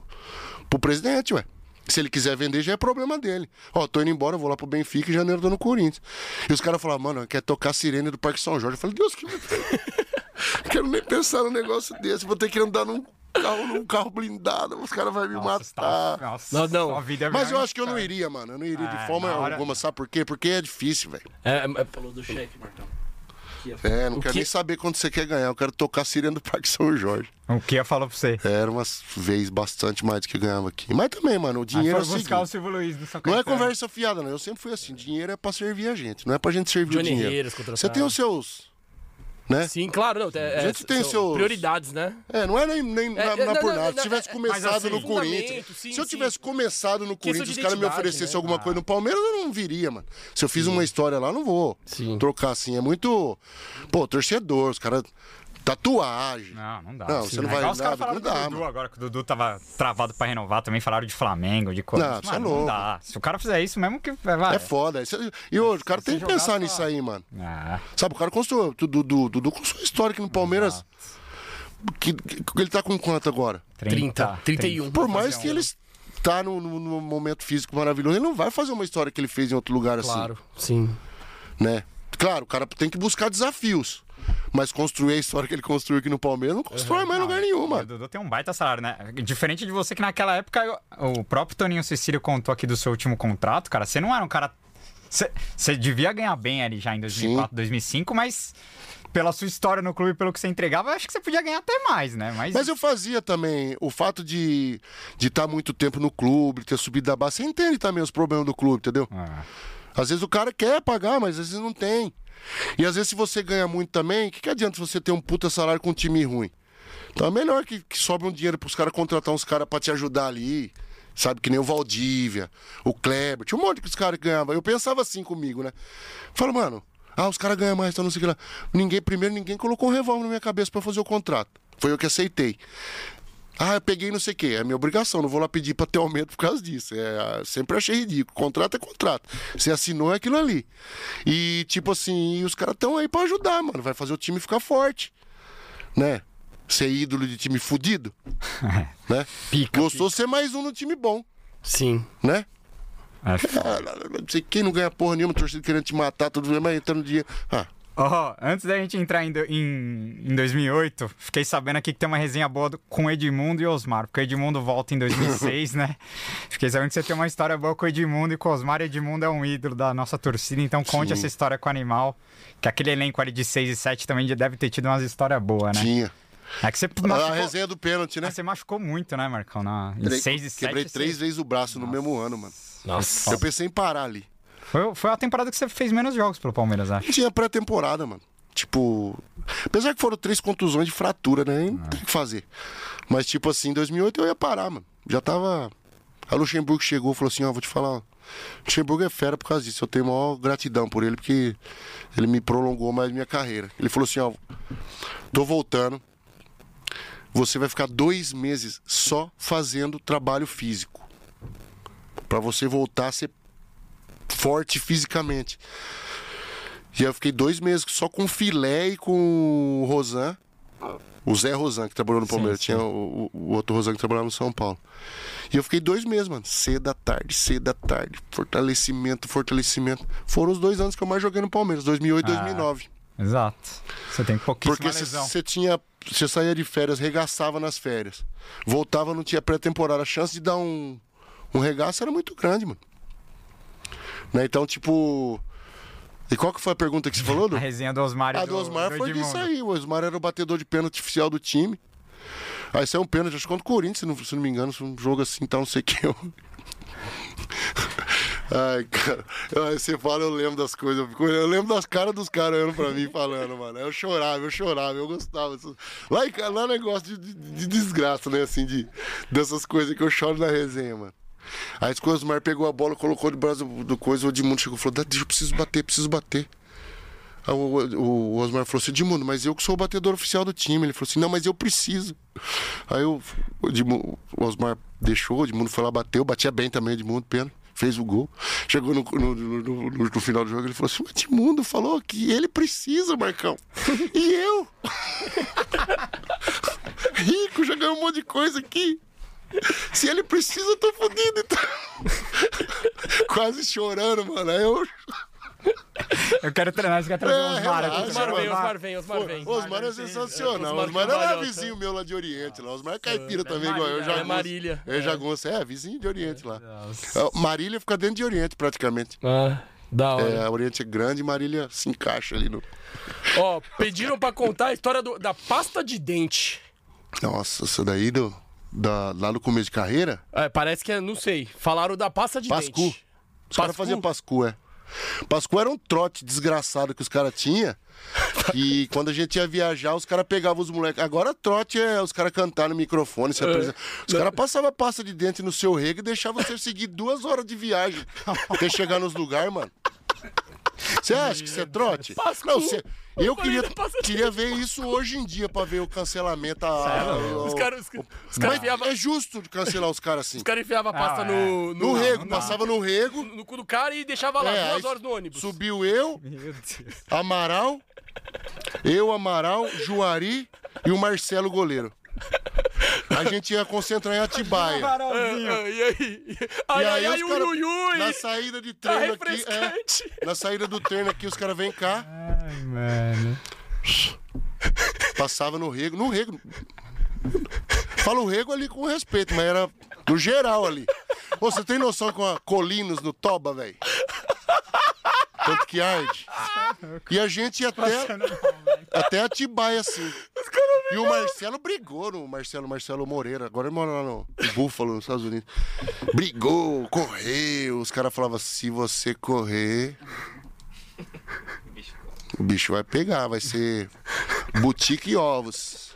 pro presidente, ué. Se ele quiser vender, já é problema dele. Ó, tô indo embora, vou lá pro Benfica e janeiro tô no Corinthians. E os caras falaram, mano, quer tocar a sirene do Parque São Jorge. Eu falei, Deus que quero nem pensar num negócio desse. Vou ter que andar num carro, num carro blindado. Os caras vão me Nossa, você matar. tá- nossa, Não, não. é Mas eu acho que eu não iria, mano. Eu não iria É, de forma hora- alguma. Sabe por quê? Porque é difícil, velho. É, é, Falou do cheque, É, não quero que- nem saber quanto você quer ganhar. Eu quero tocar a sirene do Parque São Jorge. O que eu falo pra você? Era umas vezes bastante mais do que eu ganhava aqui. Mas também, mano, o Aí dinheiro é o buscar o. Silvio Luiz no Não é conversa fiada, não. Eu sempre fui assim. Dinheiro é pra servir a gente. Não é pra gente servir Johnny o dinheiro. Você tem os seus. Né? Sim, claro, não. É, A gente tem seus- prioridades, né? É, não é nem, nem É, na, é, na não, por nada. não, Se tivesse é- começado assim, no Corinthians. sim, se eu sim. tivesse começado no Corinthians, os caras me oferecessem né? alguma coisa no Palmeiras, eu não viria, mano. Se eu fiz uma história lá, não vou Sim. trocar assim. É muito. Pô, torcedor, os caras. Tatuagem. Não, não dá. Não, você não É vai os caras falaram não do dá, Dudu mano. agora, que o Dudu tava travado pra renovar, também falaram de Flamengo, de Corinthians. Não, é Mano, louco. Não dá. Se o cara fizer isso, mesmo que... Vai. É foda. Isso- E hoje, o cara tem que pensar só- nisso aí, mano. Ah, Sabe, o cara construiu. O Dudu, Dudu construiu história aqui no Palmeiras. Que, que- que ele tá com quanto agora? 30, 31. Por mais que ele está no, no- no momento físico maravilhoso, ele não vai fazer uma história que ele fez em outro lugar assim. Claro, sim. né? Claro, o cara tem que buscar desafios. Mas construir a história que ele construiu aqui no Palmeiras não constrói mais em lugar nenhum, O. Dudu tem um baita salário, né? Diferente de você que naquela época, eu- o próprio Toninho Cecílio contou aqui do seu último contrato, cara. Você não era um cara. Você, devia ganhar bem ali já em 2004, 2005, mas pela sua história no clube, pelo que você entregava, eu acho que você podia ganhar até mais, né? Mas, Mas eu fazia também o fato de estar de tá muito tempo no clube, ter subido da base. Você entende também os problemas do clube, entendeu? Ah, Às vezes o cara quer pagar, mas às vezes não tem. E às vezes se você ganha muito também, o que, que adianta você ter um puta salário com um time ruim? Então é melhor que, que sobre um dinheiro pros caras contratar uns caras pra te ajudar ali. Sabe, que nem o Valdívia, o Kleber. Tinha um monte que os caras ganhavam. Eu pensava assim comigo, né? Falo, mano, ah, os caras ganham mais, então não sei o que lá. Ninguém, primeiro, ninguém colocou um revólver na minha cabeça pra fazer o contrato. Foi eu que aceitei. Ah, eu peguei não sei o quê. É minha obrigação, não vou lá pedir pra ter aumento por causa disso. É, sempre achei ridículo. Contrato é contrato. Você assinou é aquilo ali. E, tipo assim, os caras estão aí pra ajudar, mano. Vai fazer o time ficar forte. Né? ser ídolo de time fudido, É. né? Gostou ser mais um no time bom, Sim. né? É Ah, não sei quem não ganha porra nenhuma, torcida querendo te matar, tudo mas entrando dia. Ah, Ó, antes da gente entrar em, do- em, em 2008, fiquei sabendo aqui que tem uma resenha boa do- com o Edmundo e Osmar, porque o Edmundo volta em 2006, né? Fiquei sabendo que você tem uma história boa com o Edmundo e com o Osmar. Edmundo é um ídolo da nossa torcida, então conte Sim. essa história com o Animal, que aquele elenco ali de 6 e 7 também já deve ter tido umas histórias boas, né? tinha. É que você A machucou, resenha do pênalti, né? mas você machucou muito, né, Marcão? Na, em Quebrei, 6 e 7. quebrei três vezes o braço no mesmo ano, mano. Nossa. Eu pensei em parar ali. Foi, foi a temporada que você fez menos jogos pelo Palmeiras, acho. Tinha pré-temporada, mano. Tipo, apesar que foram três contusões de fratura, né? Não tem o que fazer. Mas, tipo assim, em 2008 eu ia parar, mano. Já tava. A Luxemburgo chegou e falou assim: Ó, vou te falar. ó, Luxemburgo é fera por causa disso. Eu tenho maior gratidão por ele, porque ele me prolongou mais minha carreira. Ele falou assim: Ó, tô voltando. Você vai ficar dois meses só fazendo trabalho físico. Pra você voltar a ser forte fisicamente. E eu fiquei dois meses só com o Filé e com o Rosan. O Zé Rosan, que trabalhou no Palmeiras. Tinha o, o- outro Rosan que trabalhava no São Paulo. E eu fiquei dois meses, mano. Cedo da tarde, cedo da tarde. Fortalecimento, fortalecimento. Foram os dois anos que eu mais joguei no Palmeiras, 2008 e Ah. 2009. Exato. Você tem pouquíssima Porque você tinha. Você saía de férias, regaçava nas férias. Voltava, não tinha pré-temporada. A chance de dar um, um regaço era muito grande, mano. Né? Então, tipo. E qual que foi a pergunta que você falou, Du? A resenha do Osmar e A do Osmar do foi disso Edmundo. aí. O Osmar era o batedor de pênalti oficial do time. Aí saiu um pênalti, acho que contra o Corinthians, se não, se não me engano, um jogo assim, tal, não sei o que. Eu... Ai, cara. Aí você fala, eu lembro das coisas. Eu, fico- eu lembro das caras dos caras olhando pra mim falando, mano. Eu chorava, eu chorava, eu gostava. Lá, lá é negócio de, de- de desgraça, né? Assim, de, dessas coisas que eu choro na resenha, mano. Aí o Osmar pegou a bola, colocou de braço do, coisa, o Edmundo chegou e falou: "Dá- eu preciso bater, preciso bater. Aí o, Osmar falou assim, Edmundo, mas eu que sou o batedor oficial do time. Ele falou assim, não, mas eu preciso. Aí o, Edmundo- o Osmar deixou, o Edmundo foi lá, bateu, batia bem também, Edmundo, pena. Fez o gol. Chegou no- no- no- no final do jogo, ele falou assim: o Edmundo falou que ele precisa, Marcão. E eu? Rico, já ganhou um monte de coisa aqui. Se ele precisa, eu tô fodido. Então. Quase chorando, mano. Aí eu. Eu quero treinar, você quer trazer É, o Osmar. relaxa, aqui. Osmar vem. Osmar vem, Osmar vem. Osmar é sensacional. Osmar Osmar era Cambalhota. vizinho meu lá de Oriente. Lá. Osmar é caipira também, igual eu. Marília, Jagunço. é Marília. É, Jagunço. É, vizinho de Oriente lá. É, Marília fica dentro de Oriente, praticamente. Ah, da hora. É, Oriente é grande e Marília se encaixa ali no. Ó, pediram pra contar a história do- da pasta de dente. Nossa, isso daí do, da, lá no começo de carreira. É, parece que é, não sei. Falaram da pasta de Pascu. dente. Os caras faziam Pascu, é. Pascu era um trote desgraçado que os caras tinham. E quando a gente ia viajar, os caras pegavam os moleques. Agora trote é os caras cantar no microfone. Se apresentar. Os caras passavam pasta de dente no seu rego e deixavam você seguir duas horas de viagem até chegar nos lugares, mano. Você acha que isso é trote? Pascu. Não, você. Eu queria, queria ver isso hoje em dia pra ver o cancelamento. A, o- Os caras os, os Mas caras enfiavam é justo cancelar os caras assim. os caras enfiavam a pasta Ah, no, No rego, passava no rego. no cu do cara e deixava lá É, duas horas no ônibus. Subiu eu. Amaral, eu, Amaral, Juari e o Marcelo goleiro. A gente ia concentrar em Atibaia. Ah, ah, e aí? Ai, E ai, aí ai, os ui, cara- ui, ui. Na saída de Tá treino aqui, refrescante. é, na saída do treino aqui, os caras vêm cá, Ai, mano. passava no rego, no rego. Fala o rego ali com respeito, mas era no geral ali. Ô, você tem noção com a Colinos no Toba, velho? Tanto que arde. E a gente ia até, até Atibaia, assim. E o Marcelo brigou, no Marcelo, Marcelo Moreira. Agora ele mora lá no Búfalo, nos Estados Unidos. Brigou, correu. Os caras falavam, se você correr... O bicho vai pegar, vai ser boutique e ovos.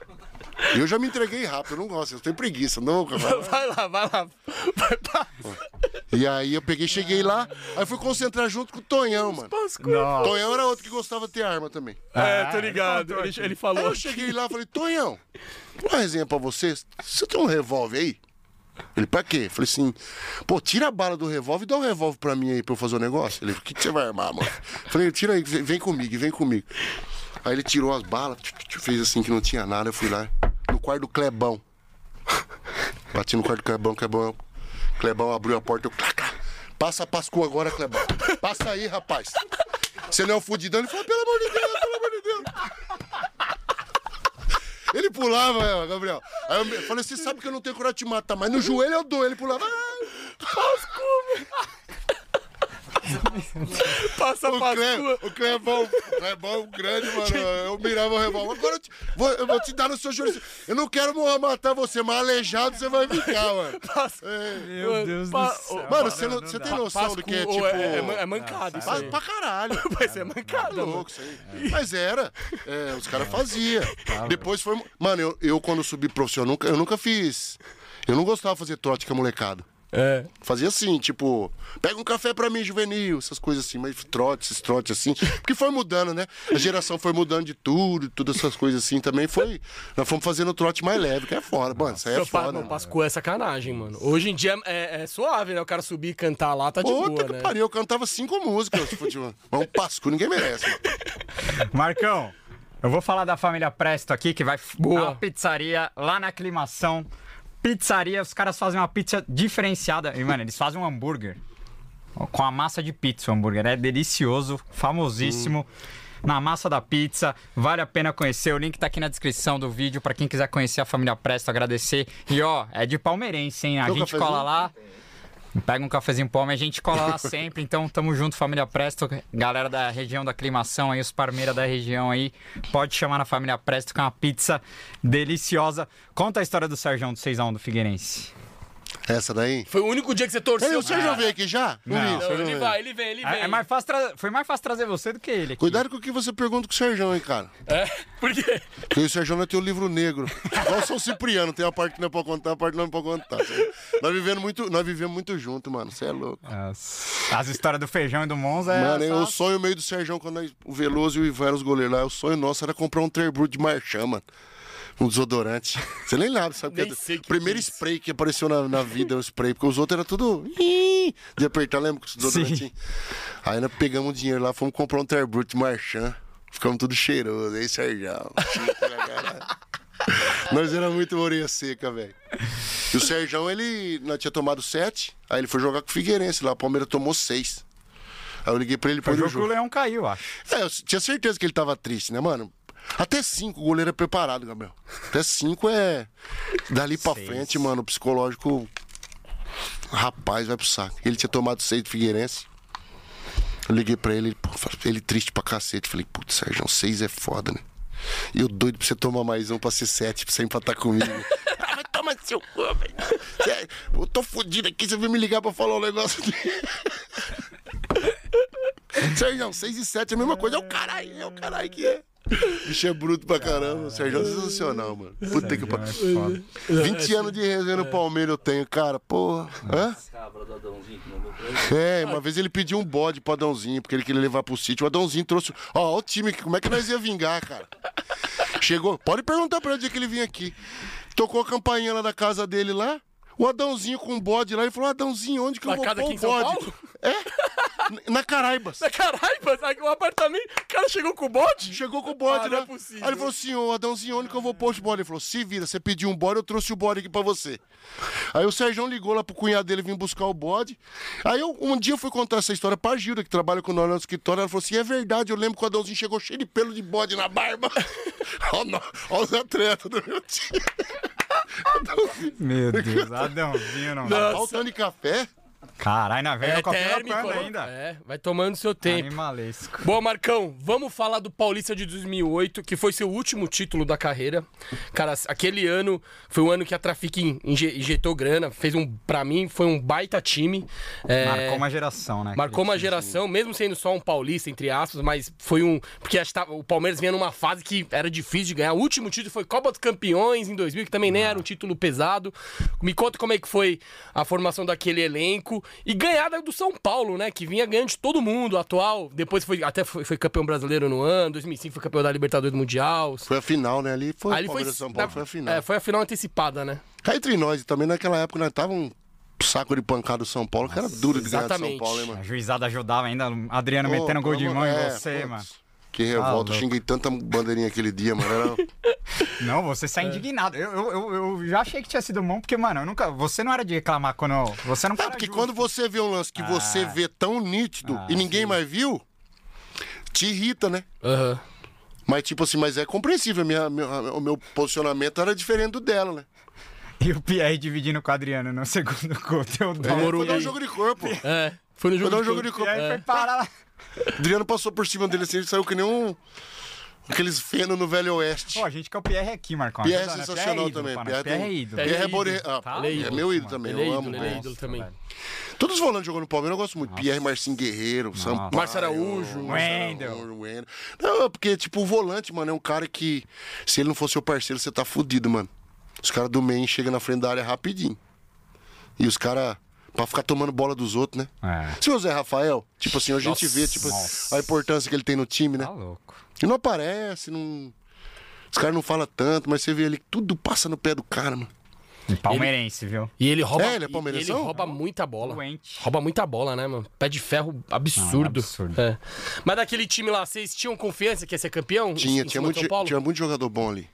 E eu já me entreguei rápido, eu não gosto, eu tenho preguiça, não, cara. Vai lá, vai lá. Vai pra... E aí eu peguei, cheguei lá, aí fui concentrar junto com o Tonhão, mano. Tonhão era outro que gostava de ter arma também. É, tô ligado. Ele, ele Aí falou. eu cheguei lá e falei, Tonhão, uma resenha pra você, você tem um revólver aí? Ele, pra quê? Falei assim, pô, tira a bala do revólver e dá um revólver pra mim aí pra eu fazer o negócio. Ele, o que, que você vai armar, mano? Falei, tira aí, vem comigo, vem comigo. Aí ele tirou as balas, fez assim que não tinha nada, eu fui lá. quarto do Clebão. Bati no quarto do Clebão, Clebão. Clebão abriu a porta, eu. Passa a Pascoa agora, Clebão. Passa aí, rapaz. Você não é o fudidão? Ele falou, pelo amor de Deus, pelo amor de Deus. Ele pulava, é, Gabriel. Aí eu falei, você sabe que eu não tenho coragem de te matar, mas no joelho eu dou. Ele pulava. "Ah, Passa O, pra Cle, sua. o Clebão, o Clebão grande, mano. Eu mirava o revólver. Agora eu, te- vou, eu vou te dar no seu joelho. Eu não quero morrer matar você, mas aleijado você vai ficar, mano. É. Meu Deus do céu. Mano, você, não, você tem noção do que é tipo. é, é, é mancada isso Pra, aí. pra caralho. Vai ser mancada, Tá mano. louco isso aí. Mas era. É, os caras faziam. Depois foi. Mano, eu, eu quando subi profissional, nunca, eu nunca fiz. Eu não gostava de fazer trote com a molecada. É. Fazia assim, tipo, pega um café pra mim, juvenil, essas coisas assim, mas trote, esses trotes assim. Porque foi mudando, né? A geração foi mudando de tudo, todas essas coisas assim também. Foi. Nós fomos fazendo o trote mais leve, que é foda. Mano, isso aí é Eu foda. não, Pascoa é sacanagem, mano. Hoje em dia é, é suave, né? O cara subir e cantar lá tá de Puta boa, que né? pariu, eu cantava cinco músicas. Tipo, mas um pasco, ninguém merece. Mano. Marcão, eu vou falar da família Presto aqui, que vai Boa. uma pizzaria lá na aclimação. Pizzaria, os caras fazem uma pizza diferenciada. E, mano, eles fazem um hambúrguer com a massa de pizza. O hambúrguer é delicioso, famosíssimo. Na massa da pizza, vale a pena conhecer. O link tá aqui na descrição do vídeo pra quem quiser conhecer a família Presto, agradecer. E ó, é de palmeirense, hein? A gente cola lá. Pega um cafezinho palme, a gente cola lá sempre. Então, tamo junto, família Presto. Galera da região da aclimação aí, os parmeiras da região aí. Pode chamar na família Presto, que é uma pizza deliciosa. Conta a história do Sérgio do 6x1 do Figueirense. Essa daí. Foi o único dia que você torceu. Ei, o Sérgio veio aqui já? Não. Não, ele veio. vai, ele vem, ele vem. É, é mais fácil tra- Foi mais fácil trazer você do que ele aqui. Cuidado com o que você pergunta com o Sérgio, hein, cara. É? Por quê? Porque o Sérgio não tem o livro negro. Igual o São Cipriano, tem a parte que não é pra contar, a parte que não é pra contar. Nós vivemos muito, nós vivemos muito junto, mano. Você é louco. As, as histórias do feijão e do Monza é. Mano, só- eu sonho meio do Sérgio quando nós- o Veloso e o Ivan eram os goleiros lá. O sonho nosso era comprar um Terbrut de Marchand, mano. Um desodorante. Você nem lembra, sabe? Nem que é sei que primeiro que é spray que apareceu na, na vida, o spray, porque os outros eram tudo. De apertar, lembra com os desodorantinhos? Aí nós pegamos o dinheiro lá, fomos comprar um Terbrut Marchand. Ficamos tudo cheiroso. Aí, Sérgio. Nós era muito orelha seca, velho. E o Sérgio, ele nós tinha tomado sete, aí ele foi jogar com o Figueirense lá. O Palmeiras tomou seis. Aí eu liguei pra ele pra o jogo que o Leão caiu, acho. É, eu tinha certeza que ele tava triste, né, mano? Até cinco o goleiro é preparado, Gabriel. Até cinco é. Dali pra Seis. frente, mano, o psicológico. Rapaz, vai pro saco. Ele tinha tomado seis do Figueirense. Eu liguei pra ele, ele triste pra cacete. Falei, putz, Sérgio, seis é foda, né? E eu doido pra você tomar mais um pra ser sete, pra você empatar comigo. ah, toma seu cu, velho. Eu tô fudido aqui, você veio me ligar pra falar um negócio dele. Sérgio, 6 e 7 é a mesma coisa. É o caralho, é o caralho que é. Bicho é bruto pra caramba. O Sérgio é sensacional, mano. Puta que pariu. 20 anos de resenha no Palmeiras eu tenho, cara. Porra. Hã? É, uma vez ele pediu um bode pro Adãozinho, porque ele queria levar pro sítio. O Adãozinho trouxe. Ó, ó o time, como é que nós ia vingar, cara? Chegou. Pode perguntar pra ele o dia que ele vinha aqui. Tocou a campainha lá da casa dele lá. O Adãozinho com um bode lá. Ele falou: Adãozinho, onde que eu Na vou casa pôr aqui o bode? É? Na Caraibas. Caralho, mas aqui o apartamento. O cara chegou com o bode? Chegou com o bode, Ah, não né? é possível. Aí ele falou assim, ô Adãozinho, onde que eu vou pôr os bode? Ele falou, se vira, você pediu um bode, eu trouxe o bode aqui pra você. Aí o Sérgio ligou lá pro cunhado dele vir buscar o bode. Aí eu, um dia eu fui contar essa história pra Gilda, que trabalha com nós no escritório. Ela falou assim, é verdade, eu lembro que o Adãozinho chegou cheio de pelo de bode na barba. Olha os atletas do meu time. Meu Deus, Adãozinho não. Tá faltando de café? Caralho, na velha É térmico perna ainda. É, vai tomando seu tempo. Animalesco. Bom, Marcão, vamos falar do Paulista de 2008, que foi seu último título da carreira. Cara, aquele ano foi o ano que a Trafic inje- injetou grana, fez um, pra mim, foi um baita time. É, Marcou uma geração, né? Marcou uma geração, mesmo sendo só um paulista, entre aspas, mas foi um. Porque tava- o Palmeiras vinha numa fase que era difícil de ganhar. O último título foi Copa dos Campeões em 2000, que também nem era um título pesado. Me conta como é que foi a formação daquele elenco. E ganhada do São Paulo, né? Que vinha ganhando de todo mundo, atual. Depois foi até foi, foi campeão brasileiro no ano, 2005 foi campeão da Libertadores do Mundial. Foi a final, né? Ali foi ele foi, Palmeiras e São Paulo, na- foi a final. É, foi a final antecipada, né? Cá entre nós, também naquela época nós tava um saco de pancada do São Paulo, que era duro de ganhar de São exatamente. Paulo, hein, mano? A juizada ajudava ainda. Adriano metendo Pô, gol de mão amor- em é, você, putz. mano. Que revolta. louco. eu xinguei tanta bandeirinha aquele dia, mano. Era... Não, você É. sai indignado. Eu, eu, eu, já achei que tinha sido bom, porque, mano, eu nunca. Você não era de reclamar quando. Você não É porque justo. quando você vê um lance que você Ah. vê tão nítido e ninguém mais viu, te irrita, né? Aham. Mas, tipo assim, mas é compreensível. Minha, minha- o meu posicionamento era diferente do dela, né? E o Pierre dividindo com o Adriano no segundo gol. Deu. É, Morou foi dar um jogo de corpo. É. Foi no Foi jogo dar um jogo de corpo. E aí foi parar lá. Adriano passou por cima dele assim, ele saiu que nem um. Aqueles fenos no Velho Oeste. Pô, a gente quer o Pierre aqui, Marcão. Pierre é Ajuda, né? sensacional também. né? Pierre Pierre é ídolo. Pierre é é bore- ídolo. ah, Tá é louco, meu ídolo também. É eu amo. ele é ídolo também. Todos os volantes jogando no Palmeiras eu gosto muito. Pierre Marcinho Guerreiro, Sampaio. Márcio Araújo. Wendel. Wendel. Não, é porque, tipo, o volante, mano, é um cara que, se ele não for seu parceiro, você tá fudido, mano. Os caras do main chegam na frente da área rapidinho. E os caras, pra ficar tomando bola dos outros, né? É. Se o Zé Rafael, tipo assim, a gente Nossa. vê, tipo, Nossa. a importância que ele tem no time, né? Tá louco. E não aparece, não. Os caras não falam tanto, mas você vê ali que tudo passa no pé do cara, mano. Palmeirense, viu? E ele rouba. É, ele é e- palmeirensão? Ele rouba muita bola. Doente. Rouba muita bola, né, mano? Pé de ferro absurdo. Não, absurdo. É. Mas daquele time lá, vocês tinham confiança que ia ser campeão? Tinha, Em tinha muito, tinha muito jogador bom ali.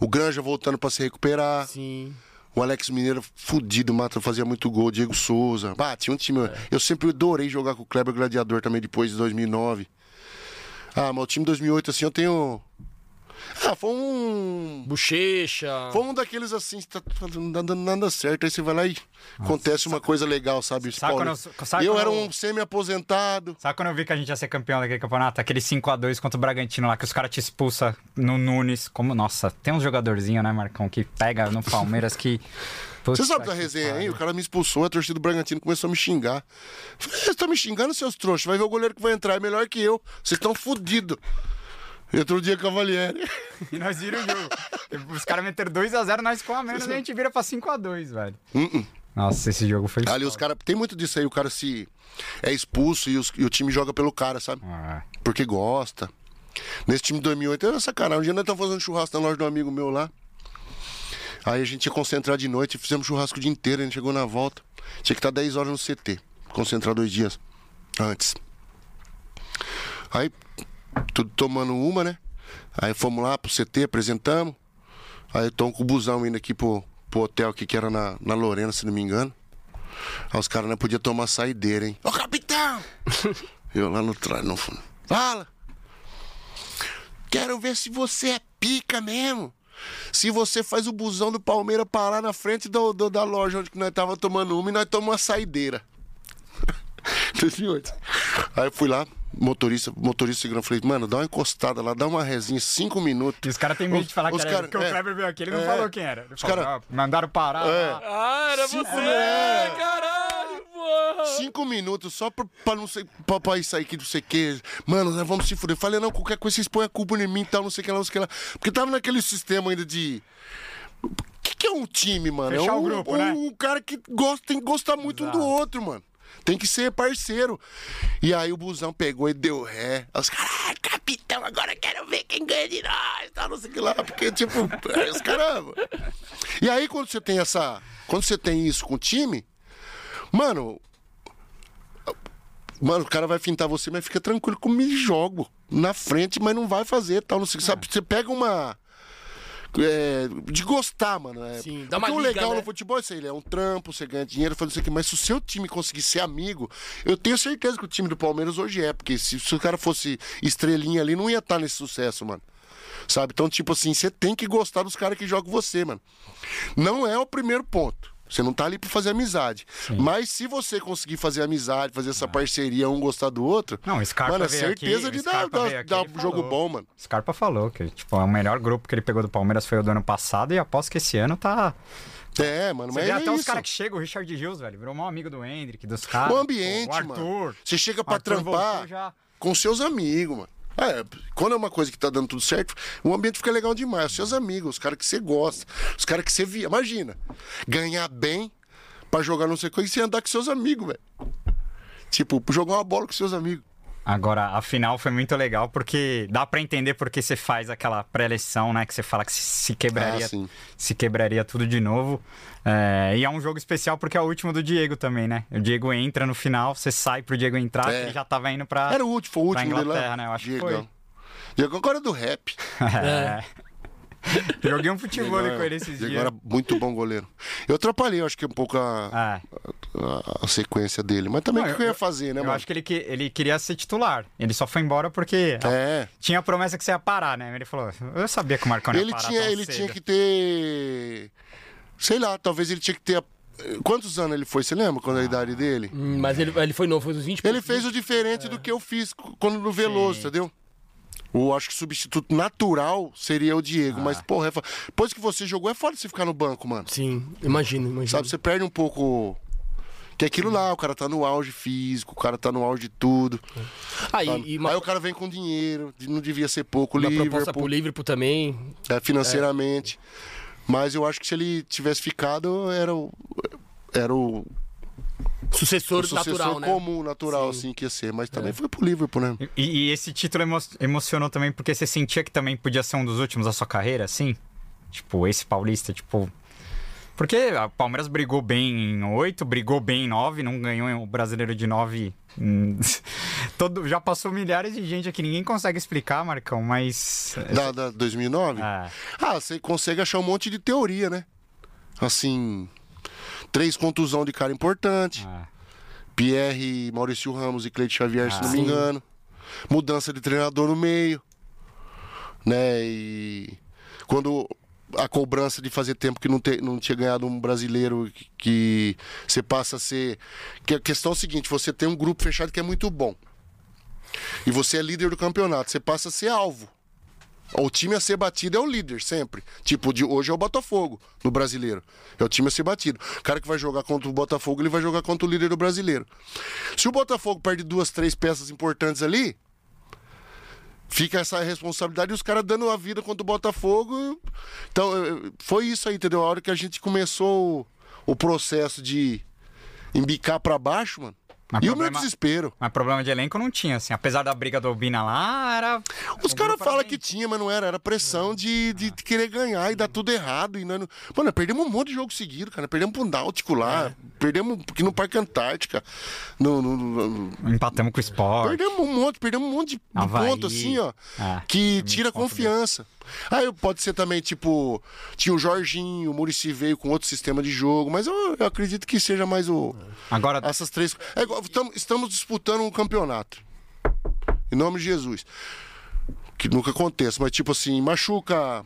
O Granja voltando pra se recuperar. Sim. O Alex Mineiro fudido, mata, fazia muito gol. Diego Souza. Ah, tinha um time. É. Eu sempre adorei jogar com o Kleber Gladiador também depois de 2009. Ah, mas o time 2008, assim, eu tenho. Ah, foi um. Bochecha. Foi um daqueles assim, tá fazendo nada, nada certo. Aí você vai lá e acontece uma coisa legal, sabe? Sabe quando eu- sabe eu quando era um semi-aposentado. Sabe quando eu vi que a gente ia ser campeão daquele campeonato? Aquele 5x2 contra o Bragantino lá, que os caras te expulsam no Nunes. Como, nossa, tem uns jogadorzinhos, né, Marcão, que pega no Palmeiras que. Você sabe da resenha pariu. O cara me expulsou, a torcida do Bragantino começou a me xingar. Falei, Vocês estão me xingando, seus trouxas? Vai ver o goleiro que vai entrar, é melhor que eu. Vocês estão fodidos. Entrou o dia Cavalieri. E nós viram o jogo. Os caras meteram 2x0, nós com a menos e a gente vira pra 5x2, velho. Nossa, esse jogo foi. Ali os caras. Tem muito disso aí, o cara se. É expulso e, os- e o time joga pelo cara, sabe? Ah, Porque gosta. Nesse time de 2008 era sacanagem. Um dia nós estávamos fazendo churrasco na loja do amigo meu lá. Aí a gente ia concentrar de noite, fizemos churrasco o dia inteiro, a gente chegou na volta. Tinha que estar 10 horas no CT. Concentrar dois dias antes. Aí, tudo tomando uma, né? Aí fomos lá pro CT, apresentamos. Aí estão com o busão indo aqui pro, pro hotel aqui, que era na, na Lorena, se não me engano. Aí os caras não podiam tomar saideira, hein? Ô capitão! Eu lá no trás, no fundo. Fala! Quero ver se você é pica mesmo. Se você faz o busão do Palmeiras parar na frente do, do- da loja onde nós tava tomando uma e nós tomamos uma saideira. 2008. Aí eu fui lá, motorista, motorista segurando, falei, mano, dá uma encostada lá, dá uma resinha, cinco minutos. E os caras têm medo de falar que Os era cara- porque o é. Kleber veio aqui, ele não É. falou quem era. Ele Os falou, cara- "Ah, mandaram parar. É. lá." Ah, era Cinco você! minutos. Caralho, porra! Cinco minutos só pra, pra não sei, pra, pra isso aí que não sei o que. Mano, nós vamos se fuder. Falei, não, qualquer coisa vocês põem a culpa em mim e tal, não sei o que lá, não sei o que lá. Porque tava naquele sistema ainda de. O que, que é um time, mano? Fechar é um, o grupo, um, né? um cara que gosta, tem que gostar muito um do outro, mano. Tem que ser parceiro. E aí o busão pegou e deu ré. Os caras, ah, capitão, agora quero ver quem ganha de nós, tal, não sei o que lá. Porque, tipo, os caras. E aí, quando você tem essa. Quando você tem isso com o time, mano, Mano, o cara vai fintar você, mas fica tranquilo que eu me jogo na frente, mas não vai fazer tal. Não sei, sabe? Você pega uma. É, de gostar, mano. É, Sim, dá uma porque o liga, legal né? no futebol é isso aí, ele é um trampo, você ganha dinheiro, faz isso aqui. Mas se o seu time conseguir ser amigo, eu tenho certeza que o time do Palmeiras hoje é, porque se, se o cara fosse estrelinha ali, não ia estar nesse sucesso, mano. Sabe? Então, tipo assim, você tem que gostar dos caras que jogam você, mano. Não é o primeiro ponto. Você não tá ali pra fazer amizade. Mas se você conseguir fazer amizade, fazer essa parceria, um gostar do outro. Não, Scarpa Mano, é aqui, certeza o de dar, dar, aqui, ele jogo bom, mano. Scarpa falou que tipo, o melhor grupo que ele pegou do Palmeiras foi o do ano passado e aposto que esse ano tá. É, mano, Você mas vê é até os isso. caras que chegam, o Richard Rios, velho, virou um amigo do Hendrick, dos caras. O ambiente, o Arthur. mano. Você chega pra Arthur trampar já. com seus amigos, mano. É, quando é uma coisa que tá dando tudo certo, o ambiente fica legal demais. Os seus amigos, os caras que você gosta, os caras que você via. Imagina, ganhar bem pra jogar não sei o que e você andar com seus amigos, velho. Tipo, jogar uma bola com seus amigos. Agora, a final foi muito legal porque dá pra entender porque você faz aquela pré-eleição, né? Que você fala que se, quebraria, Ah, se quebraria tudo de novo. É, e é um jogo especial porque é o último do Diego também, né? O Diego entra no final, você sai pro Diego entrar, É. que ele já tava indo pra. Era o último, foi o último dele lá. Inglaterra, né? Eu acho que Diegão. foi. Diego agora é do rap. É. Joguei um futebol Diego com ele esses Diego dias. era muito bom goleiro. Eu atrapalhei, eu acho que um pouco a, Ah, a- a sequência dele. Mas também o que eu ia fazer, né, eu mano? acho que ele, que ele queria ser titular. Ele só foi embora porque É. tinha a promessa que você ia parar, né? Ele falou, eu sabia que o Ele ia parar tinha, tão ele cedo. tinha que ter. Sei lá, talvez ele tinha que ter. Quantos anos ele foi? Você lembra quando a idade dele? Hum, Mas ele, ele foi novo, foi uns 20 e Ele fez o diferente do que eu fiz quando no Veloso, entendeu? O acho que substituto natural seria o Diego, mas, porra, é depois que você jogou, é foda você ficar no banco, mano. Sim, imagino, imagino. Sabe, você perde um pouco. Que é aquilo lá, o cara tá no auge físico, o cara tá no auge de tudo. Ah, e, e uma, Aí o cara vem com dinheiro, não devia ser pouco, uma proposta pro Liverpool, Liverpool também. é, financeiramente. Mas eu acho que se ele tivesse ficado, era o. Era o, Sucessor, o sucessor natural, né? comum, natural, Sim. assim, que ia ser. Mas também foi pro Liverpool, né? E, e esse título emo- emocionou também porque você sentia que também podia ser um dos últimos da sua carreira, assim? Tipo, esse paulista, tipo. Porque a Palmeiras brigou bem em oito, brigou bem em nove, não ganhou o brasileiro de nove. hum, Todo, já passou milhares de gente aqui, ninguém consegue explicar, Marcão, mas. Da, da 2009? Ah, Ah, você consegue achar um monte de teoria, né? Assim, três contusão de cara importante. ah, Pierre, Maurício Ramos e Cleide Xavier, se Ah, não me sim. engano. Mudança de treinador no meio. Né? E quando a cobrança de fazer tempo que não, te- não tinha ganhado um brasileiro que, que você passa a ser. Que a questão é o seguinte: você tem um grupo fechado que é muito bom. E você é líder do campeonato, você passa a ser alvo. O time a ser batido é o líder, sempre. Tipo, de hoje é o Botafogo, no brasileiro. É o time a ser batido. O cara que vai jogar contra o Botafogo, ele vai jogar contra o líder do brasileiro. Se o Botafogo perde duas, três peças importantes ali, fica essa responsabilidade e os caras dando a vida contra o Botafogo. Então, eh, foi isso aí, entendeu? A hora que a gente começou o, o processo de embicar pra baixo, mano. Mas e o problema- meu desespero. mas problema de elenco não tinha, assim. Apesar da briga do Albina lá, era. Os o caras falam bem- que tinha, mas não era. Era pressão de, de querer ganhar e dar tudo errado. E não... Mano, perdemos um monte de jogo seguido, cara. Perdemos pro Náutico lá. Perdemos aqui no Parque Antártica. No, no- no- Empatamos com o Sport. Perdemos um monte, perdemos um monte de Havaí. ponto assim, ó. Ah, que tira confiança. Aí pode ser também, tipo, tinha o Jorginho, o Murici veio com outro sistema de jogo, mas eu, eu acredito que seja mais o. Agora, Essas três. É igual, tamo- estamos disputando um campeonato. Em nome de Jesus. Que nunca acontece, mas tipo assim, machuca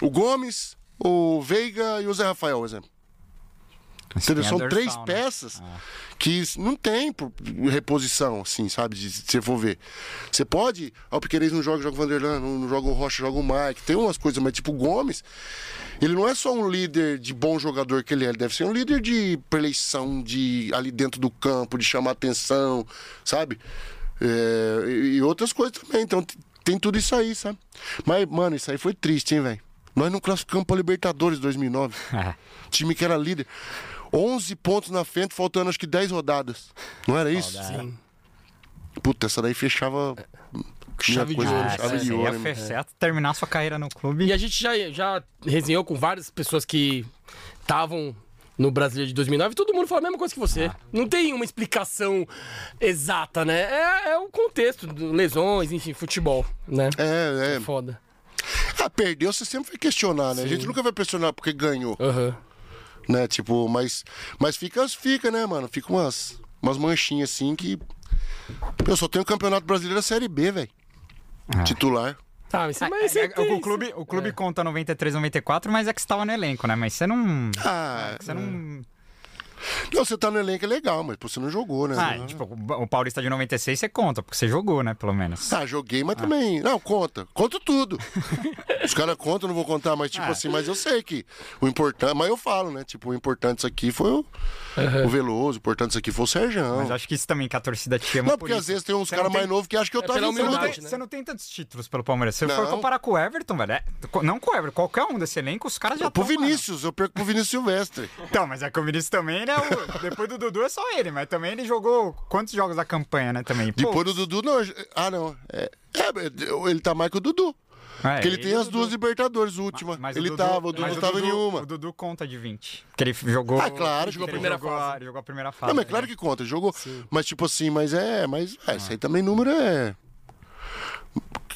o Gomes, o Veiga e o Zé Rafael, por exemplo. Entendeu? São três né? peças que não tem reposição, assim, sabe? Se você for ver. Você pode. Ó, o Piqueires não joga, joga o Vanderlan, não, não joga o Rocha, joga o Mike. Tem umas coisas, mas tipo o Gomes, ele não é só um líder de bom jogador que ele é, ele deve ser um líder de preleição, de ali dentro do campo, de chamar atenção, sabe? É, e, outras coisas também. Então tem tudo isso aí, sabe? Mas, mano, isso aí foi triste, hein, velho? Nós não classificamos pra Libertadores 2009. É. Time que era líder. 11 pontos na frente, faltando acho que 10 rodadas. Não era isso? Sim. Puta, essa daí fechava. Chave de coisa, ouro, Ah, chave de ouro. você ia terminar sua carreira no clube. E a gente já, já resenhou com várias pessoas que estavam no Brasileiro de 2009 e todo mundo fala a mesma coisa que você. Não tem uma explicação exata, né? É, é o contexto, do- lesões, enfim, futebol, né? É, é. Foda. Ah, perdeu, você sempre vai questionar, né? A gente nunca vai questionar porque ganhou, Aham. Né? Tipo, mas, mas fica, fica, né, mano? Fica umas, umas manchinhas assim que. Eu só tenho o Campeonato Brasileiro da Série B, velho. Titular. Tá, mas, Ah, mas é- você é- tem- o clube, o clube conta 93, 94, mas é que você tava no elenco, né? Mas você não. Ah, Você não. Não, você tá no elenco é legal, mas pô, você não jogou, né? Ah, tipo, o Paulista de 96 você conta, porque você jogou, né? Pelo menos. Ah, joguei, mas também. Não, conta. Conta tudo. Os caras contam, eu não vou contar, mas tipo Ah. assim, mas eu sei que o importante. Mas eu falo, né? Tipo, o importante isso aqui foi o, o Veloso, o importante isso aqui foi o Serjão. Mas acho que isso também que a torcida te ama. Não, por porque às isso. vezes tem uns Você caras tem- mais novos que acham que eu É tava pela Você humildade, né? você não tem tantos títulos pelo Palmeiras. Se eu for comparar com o Everton, velho. é- não com o Everton, qualquer um desse elenco, os caras já Pro. Vinícius, eu perco pro Vinícius Silvestre. Então, mas é que o Vinícius também, né? O- depois do Dudu é só ele, mas também ele jogou quantos jogos da campanha, né? Também. Pô, Depois do Dudu, não. Ah, não. É, é, ele tá mais que o Dudu. é, Porque ele tem e o as duas. Libertadores últimas. Mas ele o Dudu, tava, o Dudu mas não tava em nenhuma. O Dudu conta de 20. Porque ele jogou. Ah, claro, jogou a ele primeira jogou fase. Ele jogou a primeira fase. Não, mas é claro que conta, jogou. Mas tipo assim, mas é, mas é, isso aí também número é.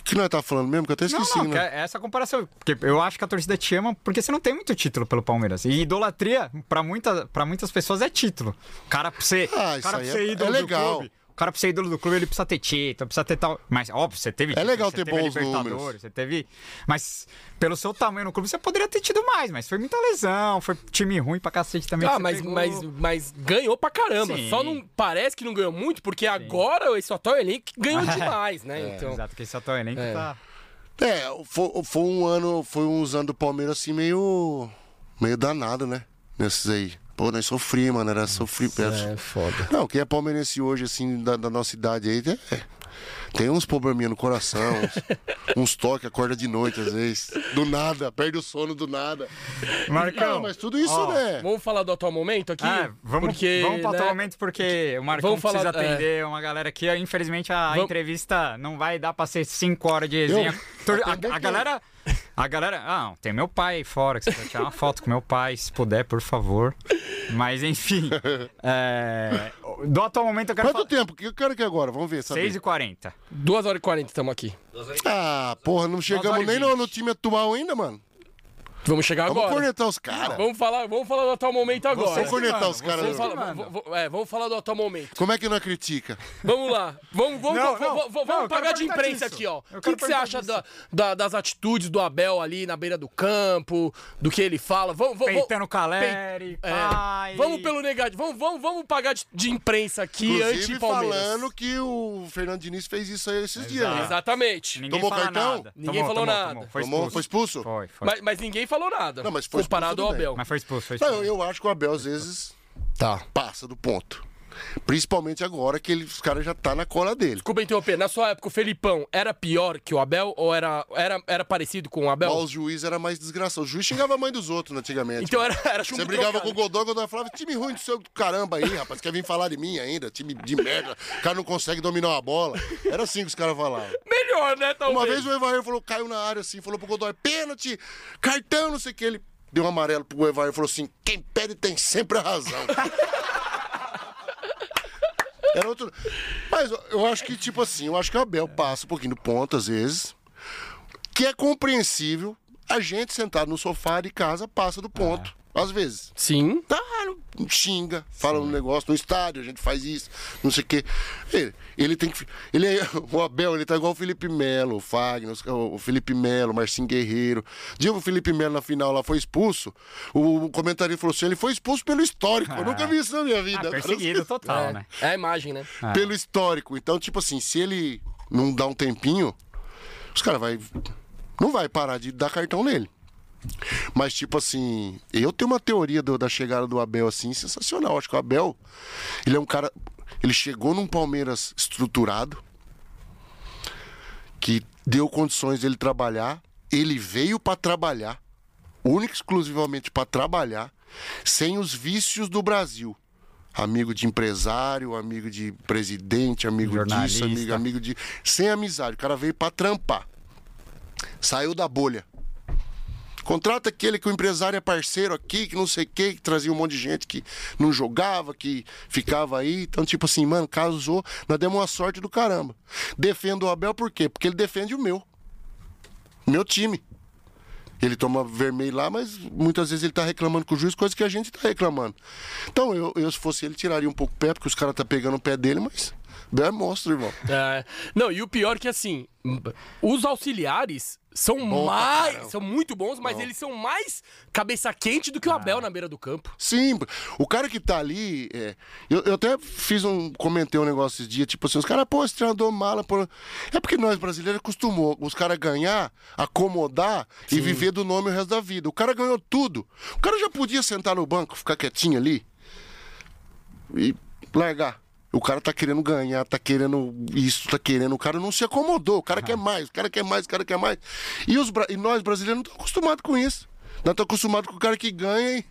Que nós tá falando mesmo? Que eu até Não, esqueci, não, que né? é essa comparação. Porque eu acho que a torcida te ama porque você não tem muito título pelo Palmeiras. E idolatria, pra, muita, pra muitas pessoas, é título. Cara, pra ser, Ah, cara pra ser é- ídolo é do legal. clube. O cara, pra ser ídolo do clube, ele precisa ter título, precisa ter tal. Mas, óbvio, você teve É título, legal você ter teve bons Libertadores, números. Você teve. Mas, pelo seu tamanho no clube, você poderia ter tido mais. Mas foi muita lesão, foi time ruim pra cacete também. Ah, você mas, pegou. mas, mas ganhou pra caramba. Sim. Só não parece que não ganhou muito, porque agora esse atual elenco ganhou demais, né? então, Exato, que esse atual elenco É. tá. É, foi, foi um ano, foi uns anos do Palmeiras assim meio. meio danado, né? Nesses aí. Pô, nós sofri, mano. Era sofri. é foda. Não, quem é palmeirense hoje, assim, da, da nossa idade aí, é, tem uns probleminha no coração, uns, uns toques, acorda de noite às vezes. Do nada, perde o sono do nada. Marcão. Não, mas tudo isso, Ó, né? Vamos falar do atual momento aqui? Ah, vamos, porque, vamos para o né, atual momento porque o Marcão Vamos falar- é. precisa atender uma galera aqui. Infelizmente a Vamos- entrevista não vai dar para ser 5 horas de resenha. Tor- A, a galera. A galera. Ah, tem meu pai aí fora, que você vai tirar uma foto com meu pai, se puder, por favor. Mas enfim. é, do atual momento eu quero Quanto falar. tempo? Que eu quero que agora? Vamos ver, sabe? 6h40. 2 horas e 40 estamos aqui. Ah, porra, não chegamos nem no, no time atual ainda, mano. Vamos chegar Vamos agora. cornetar os caras. Vamos falar, vamos falar do atual momento agora. Vamos cornetar os caras. Vamos falar, v- v- é, vamos falar do atual momento. Como é que não critica? Vamos lá. Vamos, vamos, Não, vamos, não, vamos, não, vamos pagar de imprensa disso. aqui, ó. O que, que você acha da- da- das atitudes do Abel ali na beira do campo, do que ele fala? Vamos, vamos, Peitando Caleri, É, pai. vamos pelo negativo. Vamos, vamos, vamos pagar de, de imprensa aqui Inclusive anti-Palmeiras. falando que o Fernando Diniz fez isso aí esses dias. né? Exatamente. Ninguém Tomou cartão? nada. Ninguém falou nada. Foi Tomou- expulso. foi expulso? Foi, foi. Mas, mas ninguém falou nada. Não, mas foi comparado ao. Abel. Mas foi expulso, foi Não, expulso. eu, eu acho que o Abel às vezes Tá. passa do ponto. Principalmente agora que ele, os caras já tá na cola dele. Desculpa interromper. Na sua época, o Felipão era pior que o Abel ou era, era, era parecido com o Abel? Mas o juiz era mais desgraçado. O juiz xingava a mãe dos outros antigamente. Então era, era chumbo Você brigava trocado. com o Godoy, o Godoy falava, time ruim do seu caramba aí, rapaz, quer vir falar de mim ainda, time de merda, o cara não consegue dominar uma bola. Era assim que os caras falavam. Melhor, né, talvez? Uma vez o Evair falou, caiu na área assim, falou pro Godoy, pênalti, cartão, não sei o que. Ele deu um amarelo pro Evair e falou assim: quem pede tem sempre a razão. Era outro. Mas eu- acho que, tipo assim, eu acho que o Abel passa um pouquinho do ponto, às vezes, que é compreensível. A gente sentado no sofá de casa passa do ponto, às vezes. Sim. Tá, xinga, fala um negócio no estádio, a gente faz isso, não sei o quê. Ele, ele tem que. Ele é, o Abel, ele tá igual o Felipe Melo, o Fagner, o Felipe Melo, o Marcinho Guerreiro. Dia que o Felipe Melo na final lá foi expulso, o comentarista falou assim: ele foi expulso pelo histórico. Eu nunca vi isso na minha vida. Ah, perseguido total, É, né? é a imagem, né? Pelo histórico. Então, tipo assim, se ele não dá um tempinho, os caras vai. Não vai parar de dar cartão nele. Mas, tipo assim, eu tenho uma teoria do- da chegada do Abel, assim, sensacional. Acho que o Abel, ele é um cara. Ele chegou num Palmeiras estruturado, que deu condições dele trabalhar. Ele veio pra trabalhar, única e exclusivamente pra trabalhar, sem os vícios do Brasil. Amigo de empresário, amigo de presidente, amigo disso, Jornalista. amigo, amigo de. Sem amizade. O cara veio pra trampar. Saiu da bolha. Contrata aquele que o empresário é parceiro aqui, que não sei o quê, que trazia um monte de gente que não jogava, que ficava aí. Então, tipo assim, mano, casou, nós demos uma sorte do caramba. Defendo o Abel por quê? Porque ele defende o meu. Meu time. Ele toma vermelho lá, mas muitas vezes ele tá reclamando com o juiz, coisa que a gente tá reclamando. Então, eu, eu se fosse ele, tiraria um pouco o pé, porque os caras tá pegando o pé dele, mas. Abel é monstro, irmão. É. Não, e o pior é que assim, os auxiliares são Bom mais. caramba. São muito bons, mas eles são mais cabeça quente do que o Ah. Abel na beira do campo. Sim, o cara que tá ali. é, eu, eu até fiz um. Comentei um negócio esses dias, tipo assim, os caras, pô, esse treinador mala. Pô. É porque nós brasileiros acostumou os caras ganhar, acomodar e viver do nome o resto da vida. O cara ganhou tudo. O cara já podia sentar no banco, ficar quietinho ali e largar. O cara tá querendo ganhar, tá querendo isso, tá querendo. O cara não se acomodou. O cara quer mais, o cara quer mais, o cara quer mais. E, os, e nós brasileiros não estamos acostumados com isso. Nós estamos acostumados com o cara que ganha e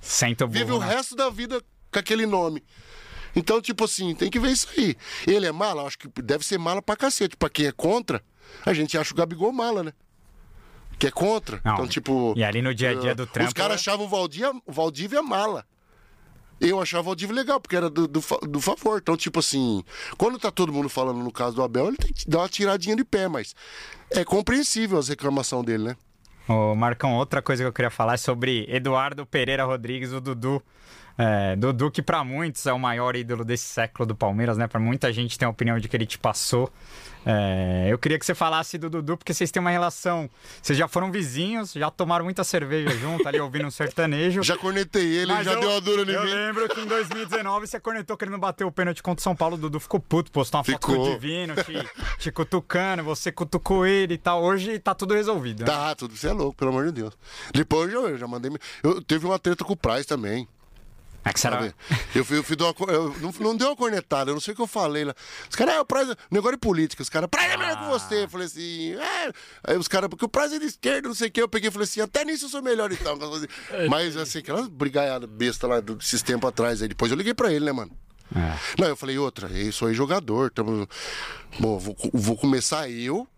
Senta o burro, vive o né? resto da vida com aquele nome. Então, tipo assim, tem que ver isso aí. Ele é mala? Acho que deve ser mala pra cacete. Pra quem é contra, a gente acha o Gabigol mala, né? Que é contra. Não, então, tipo. e ali no dia a dia do Os trampo, caras é- achavam o Valdívia, o Valdívia mala. Eu achava o Valdívia legal, porque era do, do, do favor. Então, tipo assim, quando tá todo mundo falando no caso do Abel, ele tem que dar uma tiradinha de pé, mas é compreensível as reclamações dele, né? Ô, Marcão, outra coisa que eu queria falar é sobre Eduardo Pereira Rodrigues, o Dudu. É, Dudu, que pra muitos é o maior ídolo desse século do Palmeiras, né? Pra muita gente tem a opinião de que ele te passou. É, eu queria que você falasse do Dudu, porque vocês têm uma relação. Vocês já foram vizinhos, já tomaram muita cerveja junto ali, ouvindo um sertanejo. Já cornetei ele, Mas já eu, deu uma dura em Eu lembro que em 2019 você cornetou que ele não bateu o pênalti contra o São Paulo. O Dudu ficou puto, postou uma foto Ficou. o Divino, te, te cutucando, você cutucou ele e tal. Hoje tá tudo resolvido. né? Tá, tudo, você é louco, pelo amor de Deus. Depois eu, eu já mandei. Eu teve uma treta com o Price também. É que será? Eu, fui, eu, fui uma, eu não, não deu uma cornetada, eu não sei o que eu falei lá. Os caras, é, o Price, negócio de política, os caras, Price é melhor que você. Eu falei assim, é. Aí os caras, porque o Price é de esquerda, não sei o que. Eu peguei e falei assim, até nisso eu sou melhor e tal. Mas assim, aquela brigaiada besta lá desses tempos atrás. Aí depois eu liguei pra ele, né, mano? É. Não, eu falei, outra, eu sou aí jogador. Tamo... Bom, vou, vou começar eu,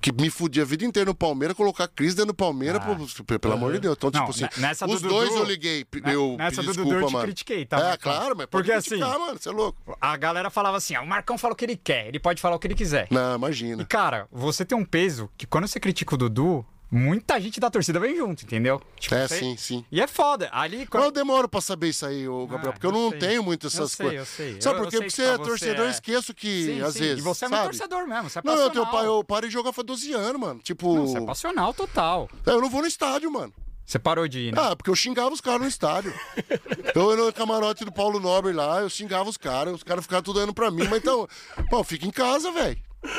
que me fudi a vida inteira no Palmeiras, colocar crise dentro do Palmeiras, pô, pelo amor de Deus. Então, Ah. Não, tipo assim, ne- nessa do os dois Dudu- eu liguei, ne- eu nessa pedi do Dudu desculpa, eu te mano. critiquei, tá, É, claro, mas Porque pode assim- criticar, mano, você é louco. A galera falava assim: ah, o Marcão fala o que ele quer, ele pode falar o que ele quiser. Não, E, imagina. cara, você tem um peso que quando você critica o Dudu, muita gente da torcida vem junto, entendeu? Tipo, É, você- sim, sim. E é foda. Ali, quando... eu demoro pra saber isso aí, ô Gabriel, Ah, porque eu eu não sei. tenho muito essas sei, coisas. eu sei. Sabe Eu- por eu quê? sei Porque que você é você torcedor, eu é- esqueço que, Sim, às sim. vezes. E você é sabe? torcedor mesmo, você é Não, eu, tenho, pai, eu parei de jogar faz 12 anos, mano. Tipo. Não, você é passional total. eu não vou no estádio, mano. Você parou de ir, né? Ah, porque eu xingava os caras no estádio. eu ia no camarote do Paulo Nobre lá, eu xingava os caras, os caras ficavam tudo olhando pra mim, mas então, pô, fica em casa, velho.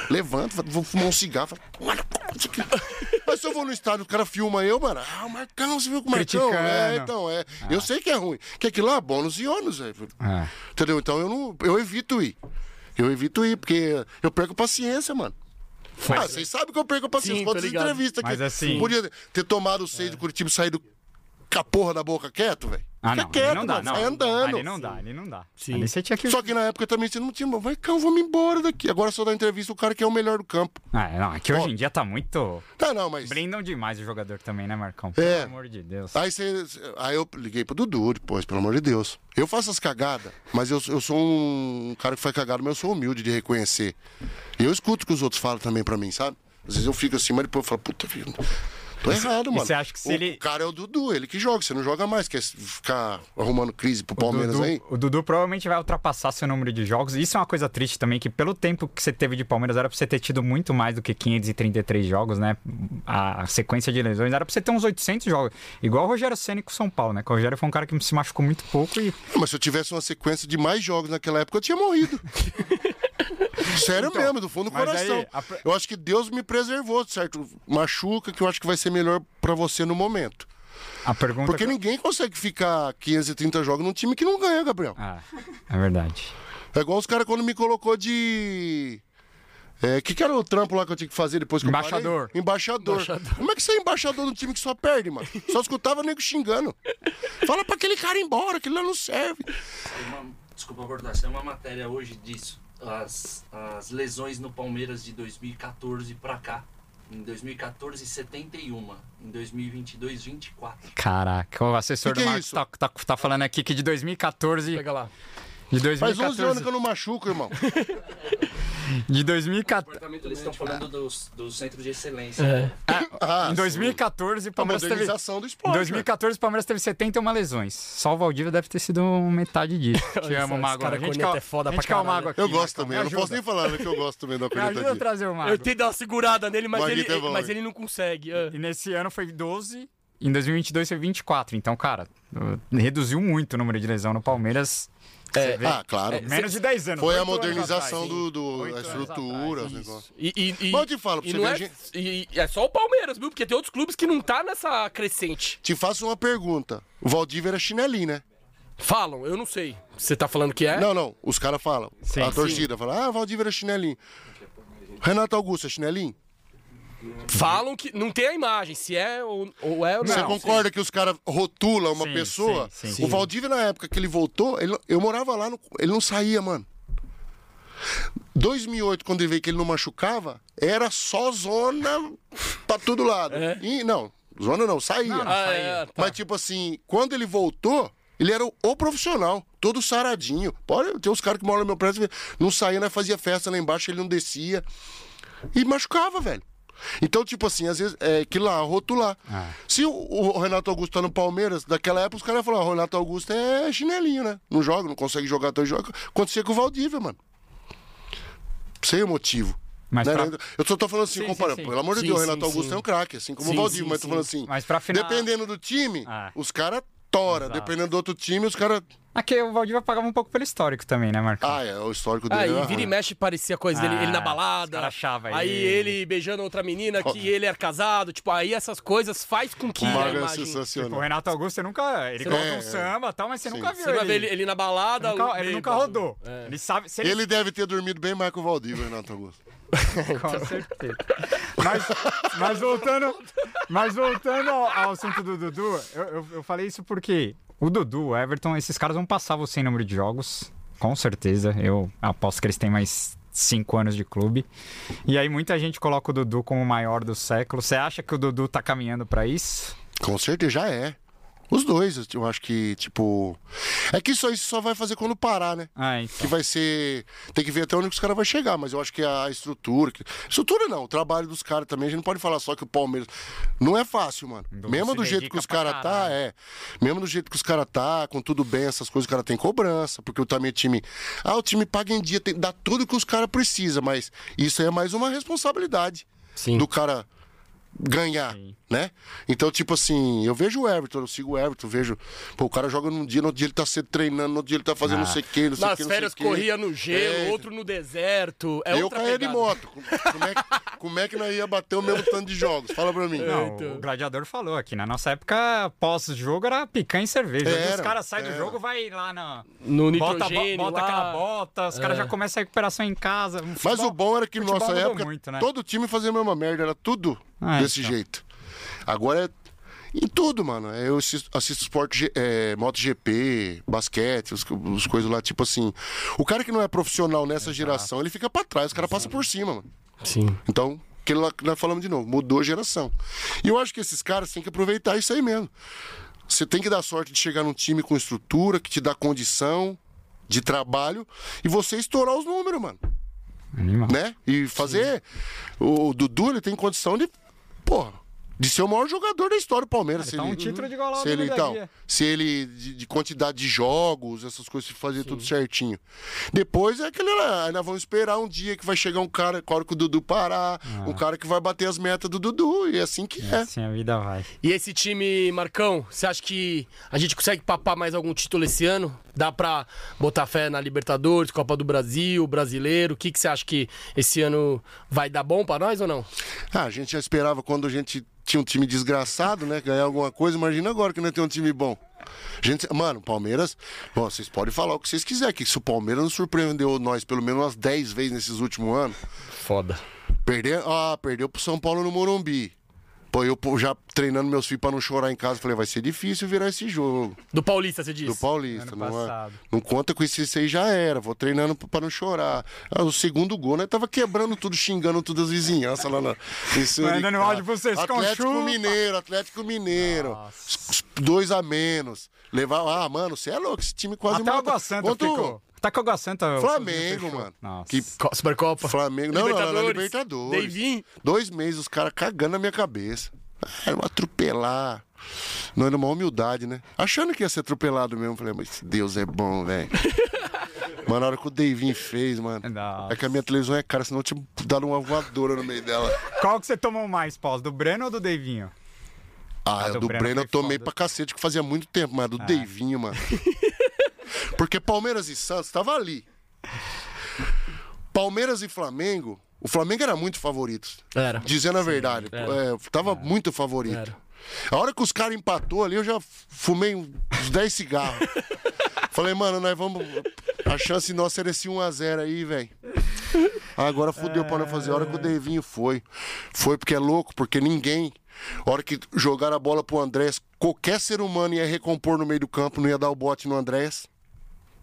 Levanta, vou fumar um cigarro. fala, "Olha, isso aqui." Mas se eu vou no estádio, o cara filma eu, mano. Ah, o Marcão, você viu com o Marcão? Criticando. É, então, é. Eu sei que é ruim. Que aquilo lá, bônus e ônus, velho. É. Entendeu? Então eu não. Eu evito ir. Eu evito ir, porque eu perco paciência, mano. Ah, vocês sabem que eu perco paciência. Quantas ligado. entrevistas aqui. Mas assim- Podia ter tomado o seis do Curitiba e saído com a porra da boca quieto, velho. Ah, Fica não, quieto, não dá, mano. não. Sai andando. Ali não dá, ali não dá. Sim. Ali você tinha que... Só que na época também você não tinha. Vai, cão, vamos embora daqui. Agora só dá entrevista o cara que é o melhor do campo. Ah, não, é que hoje em dia tá muito... Tá, não, mas. Blindam demais o jogador também, né, Marcão? Pelo É. amor de Deus. Aí, você, aí eu liguei pro Dudu depois, pelo amor de Deus. Eu faço as cagadas, mas eu, eu sou um cara que faz cagada, mas eu sou humilde de reconhecer. E eu escuto o que os outros falam também pra mim, sabe? Às vezes eu fico assim, mas depois eu falo, puta vida, tô errado, mano. você acha que se o, ele- o cara é o Dudu, ele que joga, você não joga mais, quer ficar arrumando crise pro Palmeiras Dudu- aí? O Dudu provavelmente vai ultrapassar seu número de jogos. Isso é uma coisa triste também, que pelo tempo que você teve de Palmeiras, era pra você ter tido muito mais do que 533 jogos, né? A sequência de lesões era pra você ter uns 800 jogos. Igual o Rogério Ceni com o São Paulo, né? Que o Rogério foi um cara que se machucou muito pouco e... Mas se eu tivesse uma sequência de mais jogos naquela época, eu tinha morrido. Sério Então, mesmo, do fundo do coração. aí, a Eu acho que Deus me preservou, certo? Machuca, que eu acho que vai ser melhor pra você no momento. A pergunta... Porque que... ninguém consegue ficar 530 jogos num time que não ganha, Gabriel. Ah, é verdade. É igual os caras quando me colocou de. É, que que era o trampo lá que eu tinha que fazer depois que Embaixador. eu parei? Embaixador. Como é que você é embaixador de um time que só perde, mano? Só escutava nego xingando. Fala pra aquele cara ir embora, aquele lá não serve. Uma- desculpa cortar, saiu uma matéria hoje disso. As, as lesões no Palmeiras de 2014 pra cá. Em 2014, 71. Em 2022, 24. Caraca, o assessor Que que do é Marcos isso? tá, tá, tá falando aqui que de 2014... Pega lá. De Faz 2014... 11 anos que eu não machuco, irmão. De 2014... Eles estão falando dos, do centro de excelência. É. Ah, Em 2014, o A Palmeiras teve... Em esporte. 2014, o Palmeiras teve 71 lesões. Só o Valdívia deve ter sido metade disso. Te amo, Mago. A gente corneta quer, é foda a gente pra o. Mago aqui. Eu gosto também. Eu não posso nem falar né, que eu gosto também da Me ajuda a trazer o Mago. Eu tentei dar uma segurada nele, mas, ele, é mas ele não consegue. Ah. E nesse ano foi 12, em 2022 foi 24. Então, cara, reduziu muito o número de lesão no Palmeiras. Vê? Ah, claro. Menos de 10 anos. Foi a modernização atrás. do, do, anos estrutura, atrás, os negócios. E, e, e, Mas eu te falo, pra e você ver, é, gente- e é só o Palmeiras, viu? Porque tem outros clubes que não tá nessa crescente. Te faço uma pergunta. O Valdívia era chinelinho, né? Falam, eu não sei. Você tá falando que é? Não, não. Os caras falam. Sim, a sim. torcida fala, ah, Valdívia era chinelinho. Renato Augusto é chinelinho? Falam que não tem a imagem, se é ou, ou é ou não. Você concorda que os caras rotulam uma Sim, pessoa? sim, sim. O Valdívia, na época que ele voltou, ele- eu morava lá, no- ele não saía, mano. 2008, quando ele veio que ele não machucava, era só zona pra todo lado. E, não, zona não, saía. Ah, é, tá. Mas, tipo assim, quando ele voltou, Ele era o, o profissional, todo saradinho. Pode ter os caras que moram no meu prédio, não saía, né? Fazia festa lá embaixo, ele não descia. E machucava, velho. Então, tipo assim, às vezes, é que lá, rotular. Se o, o Renato Augusto tá no Palmeiras, daquela época os caras iam falar, o Renato Augusto é chinelinho, né? Não joga, não consegue jogar, então joga. Acontecia com o Valdívia, mano. Sem motivo. Mas Né, pra- né? Eu só tô falando assim, Sim, comparando. sim, sim. Pelo amor de Sim, Deus, o sim, Renato Augusto sim. é um craque, assim como Sim, o Valdívia, sim, mas tô sim. falando assim. Mas pra final- Dependendo do time, Ah. os caras tora. Exato. Dependendo do outro time, os caras. Aqui o Valdívia pagava um pouco pelo histórico também, né, Marcão? Ah, é, o histórico dele. Ah, é e ruim. vira e mexe parecia coisa dele, Ah, ele na os balada. achava aí ele. ele beijando outra menina que ele era casado. Tipo, aí essas coisas faz com que O a Mago é imagem... Tipo, sensacional. o Renato Augusto, você nunca. Ele Você coloca não- um samba e tal, mas você Sim. nunca viu. Você vai ver ele, ele, ele na balada. ele nunca, ele nunca rodou. É. Ele sabe. Se ele, Ele deve ter dormido bem mais que o Valdívia, Renato Augusto. Com certeza. Mas, mas voltando, mas voltando ao, ao assunto do Dudu, eu, eu, eu falei isso porque o Dudu, o Everton, esses caras vão passar você em número de jogos, com certeza. Eu aposto que eles têm mais cinco anos de clube. E aí muita gente coloca o Dudu como o maior do século. Você acha que o Dudu tá caminhando pra isso? Com certeza já é. Os dois, eu acho que, tipo. É que isso aí só vai fazer quando parar, né? Ah, Que então. vai ser. Tem que ver até onde que os caras vão chegar, mas eu acho que a estrutura. que- Estrutura não, o trabalho dos caras também. A gente não pode falar só que o Palmeiras. Não é fácil, mano. Mesmo do jeito que os caras tá, é. Mesmo do jeito que os caras tá, com tudo bem, essas coisas, os caras têm cobrança, porque o também time. Ah, o time paga em dia, tem, dá tudo que os caras precisam, mas isso aí é mais uma responsabilidade Sim. do cara ganhar, né? Então, tipo assim, eu vejo o Everton, eu sigo o Everton, vejo. Pô, o cara joga num dia, no outro dia ele tá cedo treinando, no outro dia ele tá fazendo não sei o que, não sei o Nas que, sei férias corria no gelo, É. outro no deserto. É eu caía de moto. Como é, que- como é que nós ia bater o mesmo tanto de jogos? Fala pra mim. Não, então. o Gladiador falou aqui. Na nossa época, pós-jogo era picanha e cerveja. Era, os caras saem do jogo, vai lá na. No Bota, nitrogênio bota lá. aquela bota, os caras já começam a recuperação em casa. Mas Futebol- o bom era que na nossa época, muito, né? todo time fazia a mesma merda, era tudo Ah, desse então. jeito. Agora é em tudo, mano. Eu assisto, assisto esporte, é, MotoGP, basquete, os, os coisas lá, tipo assim. O cara que não é profissional nessa geração, ele fica pra trás, os caras passam por cima, mano. Sim. Então, que lá que nós falamos de novo, mudou a geração. E eu acho que esses caras têm que aproveitar isso aí mesmo. Você tem que dar sorte de chegar num time com estrutura, que te dá condição de trabalho, e você estourar os números, mano Animal. né? E fazer. O Dudu, ele tem condição de. Porra. De ser o maior jogador da história do Palmeiras. Ele tá um título de se ele, então, se ele, de, de quantidade de jogos, essas coisas, se fazer tudo certinho. Depois é aquele lá, ainda vamos esperar um dia que vai chegar um cara, hora que o Dudu parar, Ah. um cara que vai bater as metas do Dudu, e é assim que é. Assim a vida vai. E esse time, Marcão, você acha que a gente consegue papar mais algum título esse ano? Dá pra botar fé na Libertadores, Copa do Brasil, Brasileiro? O que, que você acha que esse ano vai dar bom pra nós ou não? Ah, a gente já esperava quando a gente tinha um time desgraçado, né? Ganhar alguma coisa. Imagina agora que não tem um time bom. Gente, mano, Palmeiras, bom, vocês podem falar o que vocês quiserem, que se o Palmeiras não surpreendeu nós pelo menos umas 10 vezes nesses últimos anos, Foda. perder, ah, perdeu pro São Paulo no Morumbi. Pô, eu já treinando meus filhos pra não chorar em casa, falei, vai ser difícil virar esse jogo. Do Paulista, você disse? Do Paulista, Ano não, é- passado. não conta com isso, isso aí já era. Vou treinando pra não chorar. Ah, o segundo gol, né? Tava quebrando tudo, xingando todas as vizinhanças lá na. áudio pra vocês, com Atlético chuva. Mineiro, Atlético Mineiro. Os- os Dois a menos. Levar. Ah, mano, você é louco, esse time quase Até o mata. Água Santa ficou. Até que o Água Santa. Flamengo, mano. Nossa. Que Co- Supercopa. Flamengo. Não, não, não, na Libertadores. Libertadores. Deivin. Dois meses, os caras cagando na minha cabeça. Ah, Era um atropelar. Não era uma humildade, né? Achando que ia ser atropelado mesmo. Falei, mas Deus é bom, velho. Mano, na hora que o Davin fez, mano. Nossa. É que a minha televisão é cara, senão eu tinha dado uma voadora no meio dela. Qual que você tomou mais, Pós? Do Breno ou do Deivinho? Ah, A do, do Breno Breno eu tomei foda. pra cacete, que fazia muito tempo, mas a do Ah. Davinho, mano. Porque Palmeiras e Santos tava ali. Palmeiras e Flamengo, o Flamengo era muito favorito. Era. Dizendo a verdade. era. É, tava muito favorito. Era. A hora que os caras empatou ali, eu já fumei uns 10 cigarros. Falei, mano, nós vamos. A chance nossa era esse 1x0 aí, velho. Agora fudeu pra não fazer. A hora que o Devinho foi. Foi porque é louco, porque ninguém. A hora que jogaram a bola pro Andrés, qualquer ser humano ia recompor no meio do campo, não ia dar o bote no Andrés.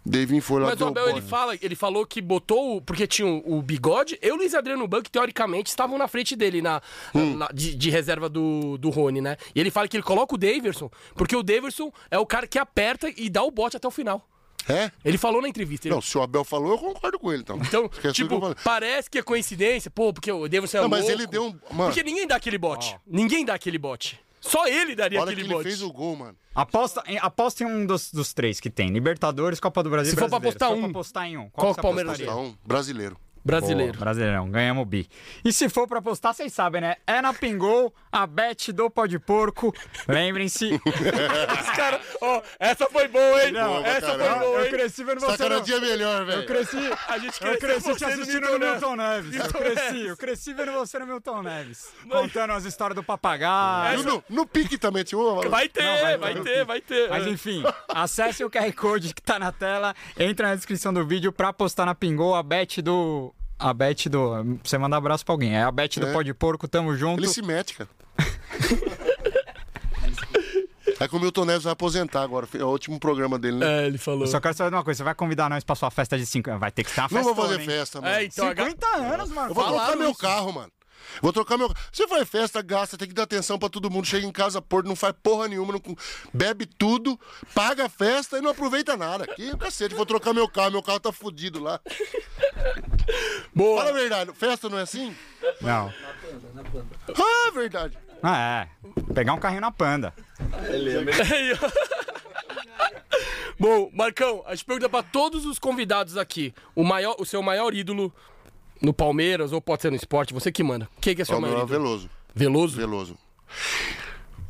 Davinho foi lá Mas o Abel, ele, fala, ele falou que botou, o- porque tinha o, o bigode, eu e o Luiz Adriano no banco, que teoricamente estavam na frente dele, na, Hum. na- de, de reserva do, do Rony, né? E ele fala que ele coloca o Daverson, porque o Daverson é o cara que aperta e dá o bote até o final. É? Ele falou na entrevista. ele- Não, se o Abel falou, eu concordo com ele, então. Então, que tipo, falei. parece que é coincidência, pô, porque o Davidson é Não, mas louco. ele deu um- mano. Porque ninguém dá aquele bote. Ninguém dá aquele bote. Só ele daria Olha que aquele ele bote. fez o gol, mano. Aposta, em, aposta em um dos, dos três que tem: Libertadores, Copa do Brasil. Se e for pra Brasileiro. apostar Se for um, pra apostar em um, qual qual que você Palmeiras apostaria? Tá um brasileiro. Brasileiro. Boa, brasileirão, ganhamos o bi. E se for pra apostar, vocês sabem, né? É na Pingol, a bet do pó de porco. Lembrem-se. Os caras, ó, essa foi boa, hein? Não, essa foi boa, eu hein? cresci vendo você. dia melhor, velho. Eu cresci. A gente Eu cresceu cresci te no assistindo Milton no Neves. Milton Neves. Eu cresci, Neves. eu cresci vendo você no Milton Neves. Contando as histórias do papagaio. E No, no pique também tinha o... Vai ter, Não, vai vai, ter. ter, vai ter. Mas enfim, acesse o QR Code que tá na tela, entra na descrição do vídeo pra postar na Pingol a bet do. A bet do. Pra você mandar abraço pra alguém. É a bet do É. pó de porco, tamo junto. Ele se mete, cara. É que o Milton Neves vai aposentar agora. É o último programa dele, né? É, ele falou. Eu só quero saber de uma coisa: você vai convidar nós pra sua festa de 5 anos? Vai ter que ter uma Não festa. vou fazer festa, mano. É, então, a ga- 50 anos, mano. Eu vou falaram meu isso. carro, mano. Vou trocar meu Você faz festa, gasta, tem que dar atenção pra todo mundo. Chega em casa, porto, não faz porra nenhuma, não... bebe tudo, paga a festa e não aproveita nada. Que cacete, vou trocar meu carro, meu carro tá fudido lá. Boa. Fala a verdade, festa não é assim? Não. Ah, verdade. Ah, é. Pegar um carrinho na panda. Bom, Marcão, a gente pergunta pra todos os convidados aqui. O, maior, o seu maior ídolo no Palmeiras, ou pode ser no esporte, você que manda. Quem que é seu maior ídolo? Veloso. Veloso? Veloso.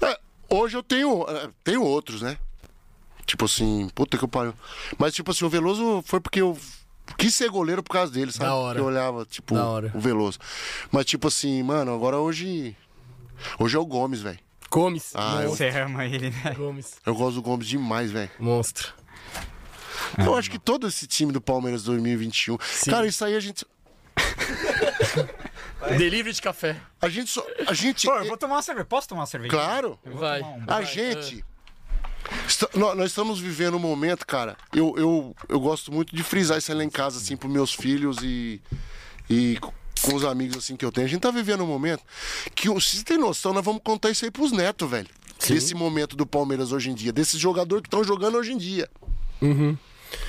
É, hoje eu tenho, é, tenho outros, né? Tipo assim, puta que eu pariu. Mas tipo assim, o Veloso foi porque eu quis ser goleiro por causa dele, sabe? Da hora. Que eu olhava, tipo, Da hora. o Veloso. Mas tipo assim, mano, agora hoje. Hoje é o Gomes, velho. Gomes. Ah, eu, Você ama ele, né? Gomes. eu gosto do Gomes demais, velho. Monstro. Eu acho que todo esse time do Palmeiras 2021. Cara, isso aí a gente. Delivery de café. A gente só. A gente. Pô, eu vou tomar uma cerveja. Posso tomar uma cerveja? Claro. Vai. A gente. está- nó- nós estamos vivendo um momento, cara. Eu, eu, eu gosto muito de frisar isso aí lá em casa, assim, pros meus filhos e. E com os amigos assim que eu tenho. A gente tá vivendo um momento que, o- se você tem noção, nós vamos contar isso aí pros netos, velho. Desse momento do Palmeiras hoje em dia, desses jogadores que estão jogando hoje em dia.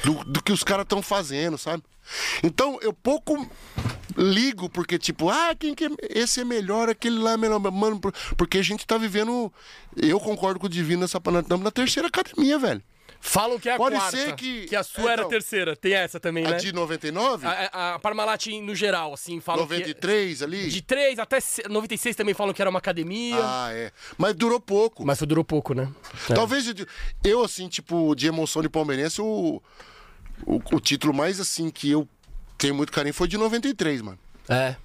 Do, do que os caras estão fazendo, sabe? Então, eu pouco ligo, porque, tipo, ah, quem que é, esse é melhor, aquele lá é melhor. Mano, por- porque a gente tá vivendo. Eu concordo com o Divino nessa estamos na terceira academia, velho. Falam que é a Pode quarta. ser que- a sua É, era a terceira. Tem essa também, A né? de 99, A, a, a Parmalat no geral, assim, falam que... 93 ali. De 3 até se- 96 também falam que era uma academia. Ah, é. Mas durou pouco. Mas durou pouco, né? Talvez eu, eu, assim, tipo, de emoção de palmeirense, o, o, o título mais, assim, que eu tenho muito carinho foi de 93, mano. É.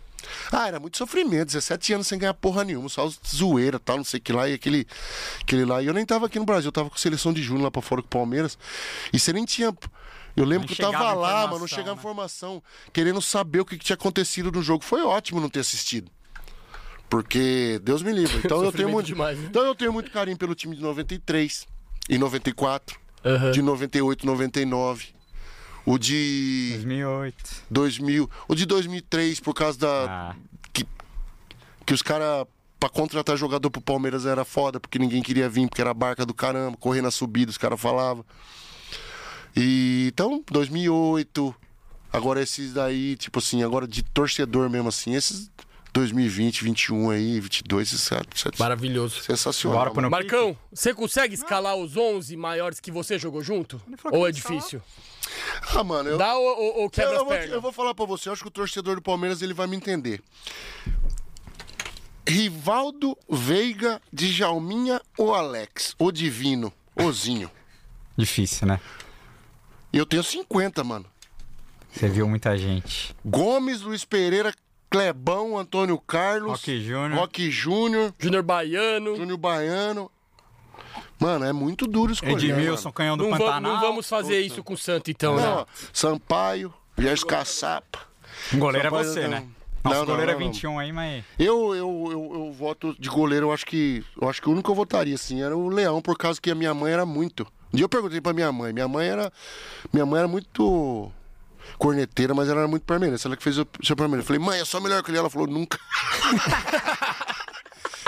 Ah, era muito sofrimento, 17 anos sem ganhar porra nenhuma, só zoeira, tal, não sei o que lá, e aquele, aquele lá. E eu nem tava aqui no Brasil, eu tava com seleção de junho lá pra fora com o Palmeiras. E você nem tinha. Eu lembro Nem que eu tava lá, mano, não chegava né? informação, querendo saber o que, que tinha acontecido no jogo. Foi ótimo não ter assistido. Porque Deus me livre. Então eu tenho muito. demais, né? Então eu tenho muito carinho pelo time de 93 e 94, Aham. de 98, 99. O de 2008. 2000, o de 2003 por causa da Ah. que, que os caras pra contratar jogador pro Palmeiras era foda, porque ninguém queria vir, porque era barca do caramba, correr na subida, os caras falavam. E então, 2008, agora esses daí, tipo assim, agora de torcedor mesmo assim, esses 2020, 21 aí, 22, esses caras, isso é Maravilhoso. sensacional. Bora Marcão, você consegue escalar os 11 maiores que você jogou junto? Ou é difícil? Ah, mano, eu, Dá ou, ou, eu, quebra eu as vou, eu vou falar pra você, eu acho que o torcedor do Palmeiras ele vai me entender. Rivaldo, Veiga, Djalminha ou Alex? O Divino, Ozinho. Difícil, né? Eu tenho 50, mano. Você viu muita gente. Gomes, Luiz Pereira, Clebão, Antônio Carlos. Roque Júnior. Roque Júnior, Júnior Baiano. Júnior Baiano. Mano, é muito duro escolher. Edmilson, mano. canhão do Não, vamos, Pantanal. não vamos fazer isso com o Santo, então, Não, né? Sampaio, Viés Caçapa. Um goleiro é Só pode- você, não. né? Não, Nosso não, goleiro não, é não. 21 aí, mas. Eu, eu, eu, eu voto de goleiro, eu acho que. Eu acho que o único que eu votaria, assim, era o Leão, por causa que a minha mãe era muito Um dia eu perguntei pra minha mãe. Minha mãe era. Minha mãe era muito corneteira, mas ela era muito palmeirense. Ela que fez o seu palmeirense. Eu falei, mãe, é só melhor que ele. Ela falou, nunca.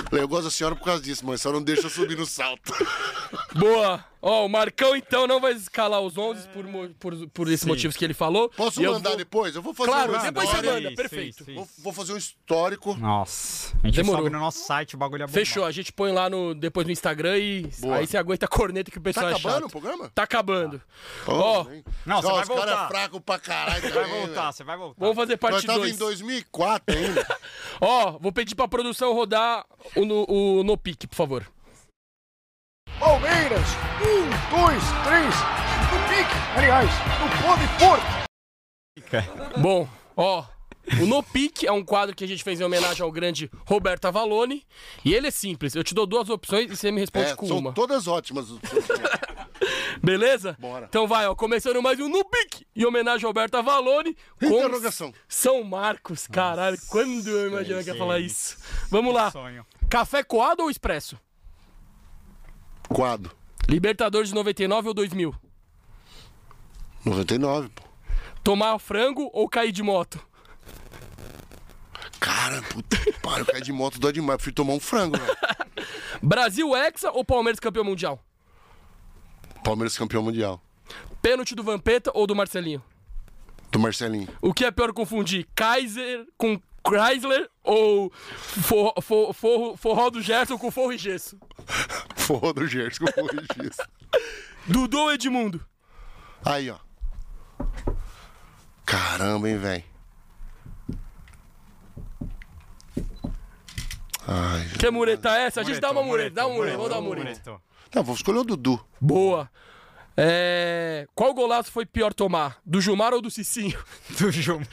falei, eu gosto da senhora por causa disso, mãe. Só não deixa eu subir no salto. Boa. Ó, o Marcão então não vai escalar os 11 por, mo- por, por esses Sim. motivos que ele falou. Posso E eu mandar vou- depois? Eu vou fazer Claro, um depois você histórico. manda, perfeito. Sim, sim. Vou, vou fazer um histórico. Nossa, a gente Demorou. sobe no nosso site, o bagulho é bom. Fechou, a gente põe lá no, depois no Instagram e Boa. aí você aguenta a corneta que o Tá pessoal é acabando chato. o programa? Tá acabando. Ó, Ó, hein? Não, você vai os caras voltar. é fraco pra caralho Você vai também, voltar, velho. você vai voltar. vamos fazer Nós parte tava 2. em 2004 ainda. Ó, vou pedir pra produção rodar o no, o no pique, por favor. Palmeiras, um, dois, três, no pique, aliás, no pode porco. Bom, ó, o No Pique é um quadro que a gente fez em homenagem ao grande Roberto Avalone. E ele é simples. Eu te dou duas opções e você me responde É, com são uma. todas ótimas. Beleza? Bora. Então vai, ó. Começando mais um No Pique em homenagem ao Roberto Avalone. com Interrogação. São Marcos. Caralho, quando eu imaginei que ia falar isso. Vamos lá. Sonho. Café coado ou expresso? Quadro. Libertadores de 99 ou 2000? 99, pô. Tomar frango ou cair de moto? Cara, puta que pariu, cair de moto dói demais. Prefiro tomar um frango, velho. Brasil Hexa ou Palmeiras campeão mundial? Palmeiras campeão mundial. Pênalti do Vampeta ou do Marcelinho? Do Marcelinho. O que é pior confundir? Kaiser com Chrysler ou for, for, for, forró do Gerson com forro e gesso? Forró do Gerson com forró e gesso. Dudu ou Edmundo? Aí, ó. Caramba, hein, velho. Ai. Quer mureta essa? A gente dá uma Muretou, mureta, dá uma mureta, vamos dar uma mureta. Não, vou escolher o Dudu. Boa. É... Qual golaço foi pior tomar? Do Gilmar ou do Cicinho? Do Gilmar.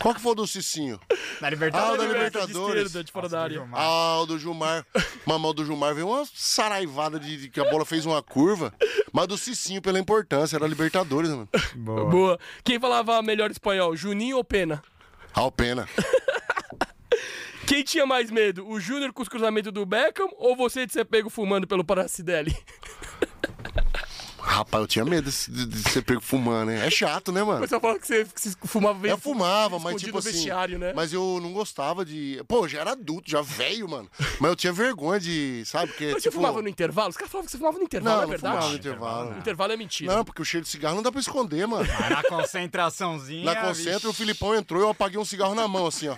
Qual que foi o do Cicinho? Da Ah, Libertadores. o da De Libertadores. esquerda, de fora da área. Ah, o do Gilmar. Mamão do Gilmar veio uma saraivada de, de que a bola fez uma curva. Mas do Cicinho, pela importância, era Libertadores, né, mano. Boa. Boa. Quem falava melhor espanhol, Juninho ou Pena? Alpena. Quem tinha mais medo, o Júnior com os cruzamentos do Beckham ou você de ser pego fumando pelo Paracidelli? Rapaz, eu tinha medo de, de ser pego fumando, hein? É chato, né, mano? O pessoal fala que você, que você fumava bem Eu fumava, mas tipo assim. vestiário, né? Mas eu não gostava de. Pô, já era adulto, já velho, mano. Mas eu tinha vergonha de. Sabe? Porque. Mas você tipo... fumava no intervalo? Os caras falavam que você fumava no intervalo, Não, é não verdade? fumava no intervalo. No intervalo é mentira. Não, porque o cheiro de cigarro não dá pra esconder, mano. Mas na concentraçãozinha. Na concentra, o Filipão entrou e eu apaguei um cigarro na mão, assim, ó.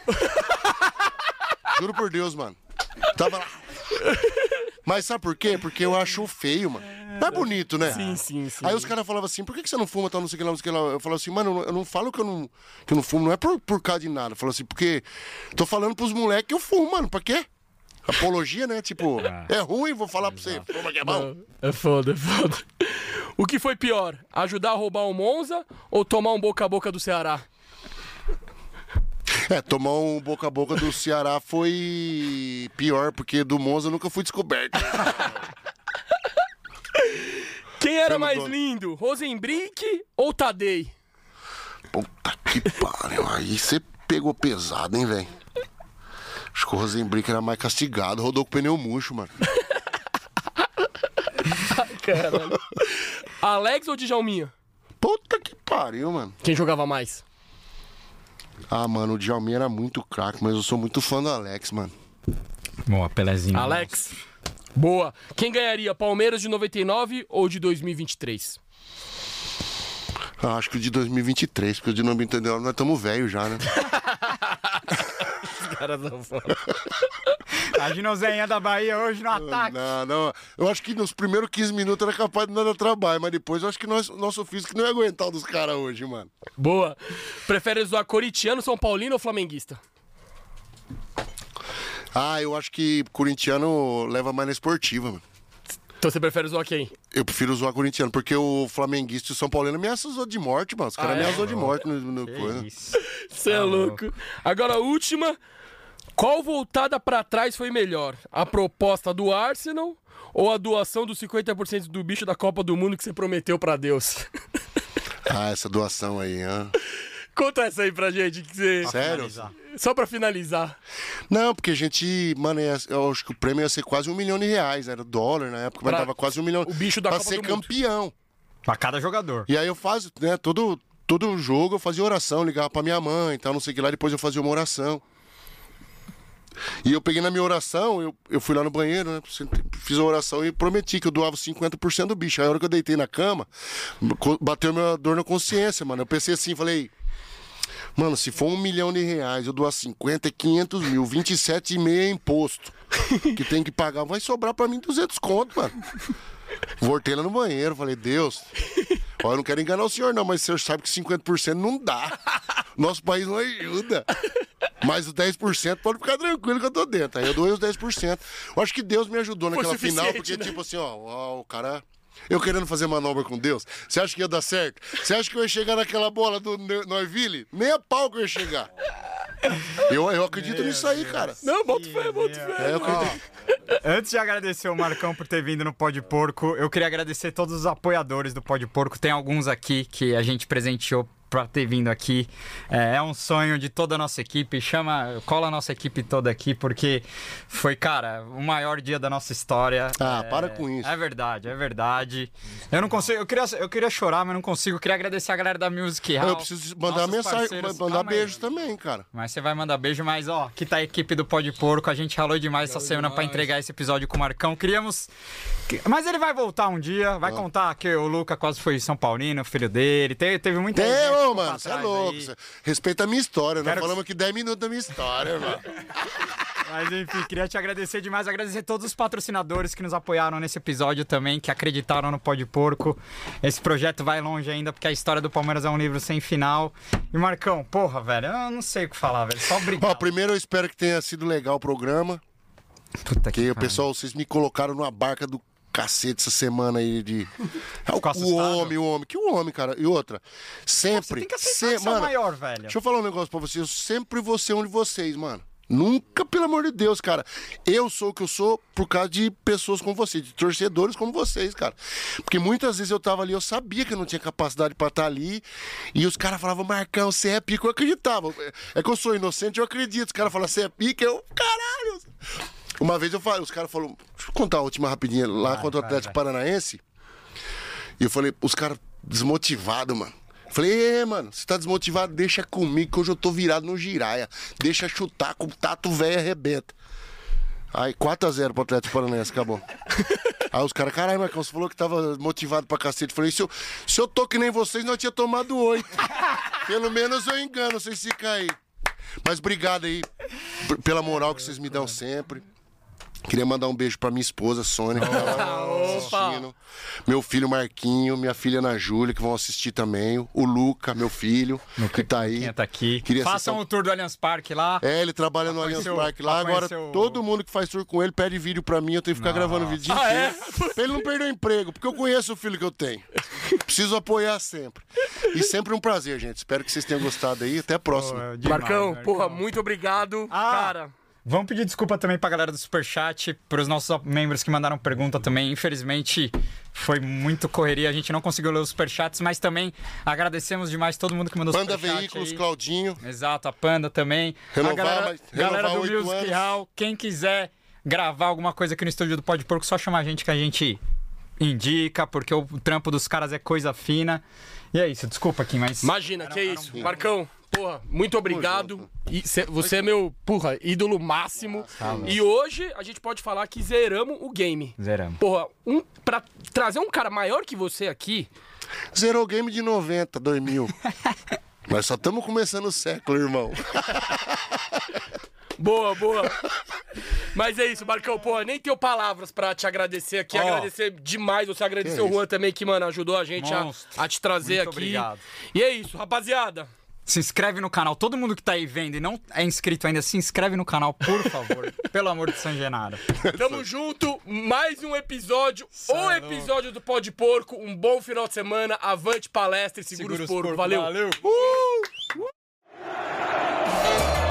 Juro por Deus, mano. Tava lá. Mas sabe por quê? Porque eu acho feio, mano. Não é bonito, né? Sim, sim, sim. Aí os caras falavam assim, por que, que você não fuma, tal, não sei o que lá, não sei o que lá? Eu falava assim, mano, eu não falo que eu não, que eu não fumo, não é por, por causa de nada. Eu falo assim, porque tô falando pros moleques que eu fumo, mano, pra quê? Apologia, né? Tipo, é ruim, vou falar pra você, fuma que é bom. É foda, é foda. O que foi pior? Ajudar a roubar o Monza ou tomar um boca a boca do Ceará? É, tomar um boca a boca do Ceará foi pior, porque do Monza eu nunca fui descoberto. Quem era Pelo mais dono. lindo? Rosenbrink ou Tadei? Puta que pariu, aí você pegou pesado, hein, velho? Acho que o Rosenbrick era mais castigado, rodou com o pneu murcho, mano. Caralho. Alex ou Djalminha? Puta que pariu, mano. Quem jogava mais? Ah, mano, o Djalminha era muito craque, mas eu sou muito fã do Alex, mano. Boa, Pelezinho. Alex. Boa. Quem ganharia, Palmeiras de 99 ou de 2023? Ah, acho que o de 2023, porque o de 99 nós estamos velhos já, né? Caras não falam. Imagina o Zenha da Bahia hoje no ataque. Não, não. Eu acho que nos primeiros 15 minutos era capaz de não dar trabalho, mas depois eu acho que nós, nosso físico não ia aguentar o dos caras hoje, mano. Boa. Prefere zoar coritiano, São Paulino ou flamenguista? Ah, eu acho que corintiano leva mais na esportiva, mano. Então você prefere zoar quem? Eu prefiro zoar corintiano, porque o flamenguista e o São Paulino me ameaçou de morte, mano. Os caras Ah, me é? ameaçou de morte no, no coisa. isso. Você é louco. Agora a última. Qual voltada pra trás foi melhor? A proposta do Arsenal ou a doação dos 50% do bicho da Copa do Mundo que você prometeu pra Deus? Ah, essa doação aí, hã? Conta essa aí pra gente. Que você... Sério? Só pra finalizar. Não, porque a gente, mano, ia- eu acho que o prêmio ia ser quase um milhão de reais, era dólar na época, mas Pra- dava quase um milhão. o bicho da pra Copa ser do Mundo. campeão. Pra cada jogador. E aí eu faço, né, todo, todo jogo eu fazia oração, ligava pra minha mãe e tal, não sei o que lá, depois eu fazia uma oração. E eu peguei na minha oração, eu, eu fui lá no banheiro, né? Fiz a oração e prometi que eu doava 50% do bicho. Aí a hora que eu deitei na cama, bateu minha dor na consciência, mano. Eu pensei assim, falei. Mano, se for um milhão de reais, eu doar 50 é 500 mil, 27,5 é imposto. Que tem que pagar, vai sobrar pra mim 200 conto, mano. Voltei lá no banheiro, falei, Deus, ó, eu não quero enganar o senhor não, mas o senhor sabe que 50% não dá. Nosso país não ajuda. Mas os 10% pode ficar tranquilo que eu tô dentro. Aí eu doei os 10%. Eu acho que Deus me ajudou Foi naquela final, porque né? tipo assim, ó, ó, o cara... Eu querendo fazer manobra com Deus, você acha que ia dar certo? Você acha que eu ia chegar naquela bola do Noiville? Nem a pau que eu ia chegar. Eu, eu acredito nisso aí, cara. Não, boto fé, boto fé. É, eu acredito. Antes de agradecer o Marcão por ter vindo no Pode Porco, eu queria agradecer todos os apoiadores do Pode Porco. Tem alguns aqui que a gente presenteou pra ter vindo aqui. É, é um sonho de toda a nossa equipe. Chama, cola a nossa equipe toda aqui, porque foi, cara, o maior dia da nossa história. Ah, É, para com isso. É verdade, é verdade. Eu não consigo, eu queria, eu queria chorar, mas não consigo. Eu queria agradecer a galera da Music Hall. Eu preciso mandar mensagem, parceiros. mandar Calma aí. beijo também, cara. Mas você vai mandar beijo, mas ó, que tá a equipe do Pode Porco. A gente ralou demais essa semana pra entregar esse episódio com o Marcão. Queríamos. que- Mas ele vai voltar um dia, vai contar que o Luca quase foi São Paulino, filho dele. Teve, teve muita É, que ficou mano, você é louco. aí. Respeita a minha história. Quero que- falamos aqui 10 minutos da minha história, mano. Mas enfim, queria te agradecer demais, agradecer todos os patrocinadores que nos apoiaram nesse episódio também, que acreditaram no Pode Porco. Esse projeto vai longe ainda, porque a história do Palmeiras é um livro sem final. E Marcão, porra, velho, eu não sei o que falar, velho. Só Ó, obrigado. primeiro eu espero que tenha sido legal o programa. Puta Que o pariu. pessoal, vocês me colocaram numa barca do cacete essa semana aí de. Ficou o homem, o homem. Que o homem, cara. E outra. Sempre. Tem que aceitar se- você é o maior, velho. Deixa eu falar um negócio pra vocês. Eu sempre vou ser um de vocês, mano. Nunca, pelo amor de Deus, cara. Eu sou o que eu sou por causa de pessoas como você, de torcedores como vocês, cara. Porque muitas vezes eu tava ali, eu sabia que eu não tinha capacidade pra estar ali. E os caras falavam, Marcão, você é pica. Eu acreditava. É que eu sou inocente, eu acredito. Os caras falam, você é pica. Eu, caralho. Uma vez eu falei, os caras falaram, deixa eu contar a última rapidinha, lá contra o vai, Atlético vai. Paranaense. E eu falei, os caras desmotivados, mano. Falei, "Ê, mano, você tá desmotivado, deixa comigo que hoje eu tô virado no giraia. Deixa chutar com o tato velho arrebenta. Aí, 4x0 pro Atlético Paranaense, acabou. Aí os caras, caralho, Marcão, você falou que tava motivado pra cacete. Falei, se eu, se eu tô que nem vocês, nós tinha tomado 8. Pelo menos eu engano, vocês ficam aí. Mas obrigado aí pela moral que vocês me dão sempre. Queria mandar um beijo pra minha esposa, Sônia, que tá lá assistindo. Meu filho Marquinho, minha filha Ana Júlia, que vão assistir também. O Luca, meu filho, que tá aí. Quem tá aqui. Queria Façam o tour do Allianz Parque lá. É, ele trabalha no Allianz Parque lá. Agora, o- todo mundo que faz tour com ele pede vídeo pra mim. Eu tenho que ficar gravando vídeo o dia Ah, é? Pra ele não perder o emprego, porque eu conheço o filho que eu tenho. Preciso apoiar sempre. E sempre um prazer, gente. Espero que vocês tenham gostado aí. Até a próxima. Pô, demais, Marcão, Marcão. porra, muito obrigado. Ah, Cara, Vamos pedir desculpa também pra galera do Superchat, pros nossos membros que mandaram pergunta também. Infelizmente, foi muito correria, a gente não conseguiu ler os Superchats, mas também agradecemos demais todo mundo que mandou Panda Superchat Veículos, aí. Claudinho. Exato, a Panda também. Renovar a galera, galera do Music. Hall, quem quiser gravar alguma coisa aqui no estúdio do Pode Porco, só chamar a gente que a gente indica, porque o trampo dos caras é coisa fina. E é isso, desculpa aqui, mas... imagina, que isso. Marcão, porra, muito obrigado. E cê- você é meu, porra, ídolo máximo. E hoje a gente pode falar que zeramos o game. Zeramos. Porra, um, pra trazer um cara maior que você aqui, Zerou Game de 90, 2000. Nós só estamos começando o século, irmão. Boa, boa. Mas é isso, Marcão, pô, nem tenho palavras pra te agradecer aqui. Ó. agradecer demais você, agradecer Que o. Juan também, que, mano, ajudou a gente a, a te trazer Muito aqui. obrigado. E é isso, rapaziada. Se inscreve no canal. Todo mundo que tá aí vendo e não é inscrito ainda, se inscreve no canal, por favor. pelo amor de São Genaro. Tamo junto. Mais um episódio. Sério? O episódio do Pó de Porco. Um bom final de semana. Avante palestra e segura, segura os porcos. Porco. Valeu. Valeu. Uh! Uh!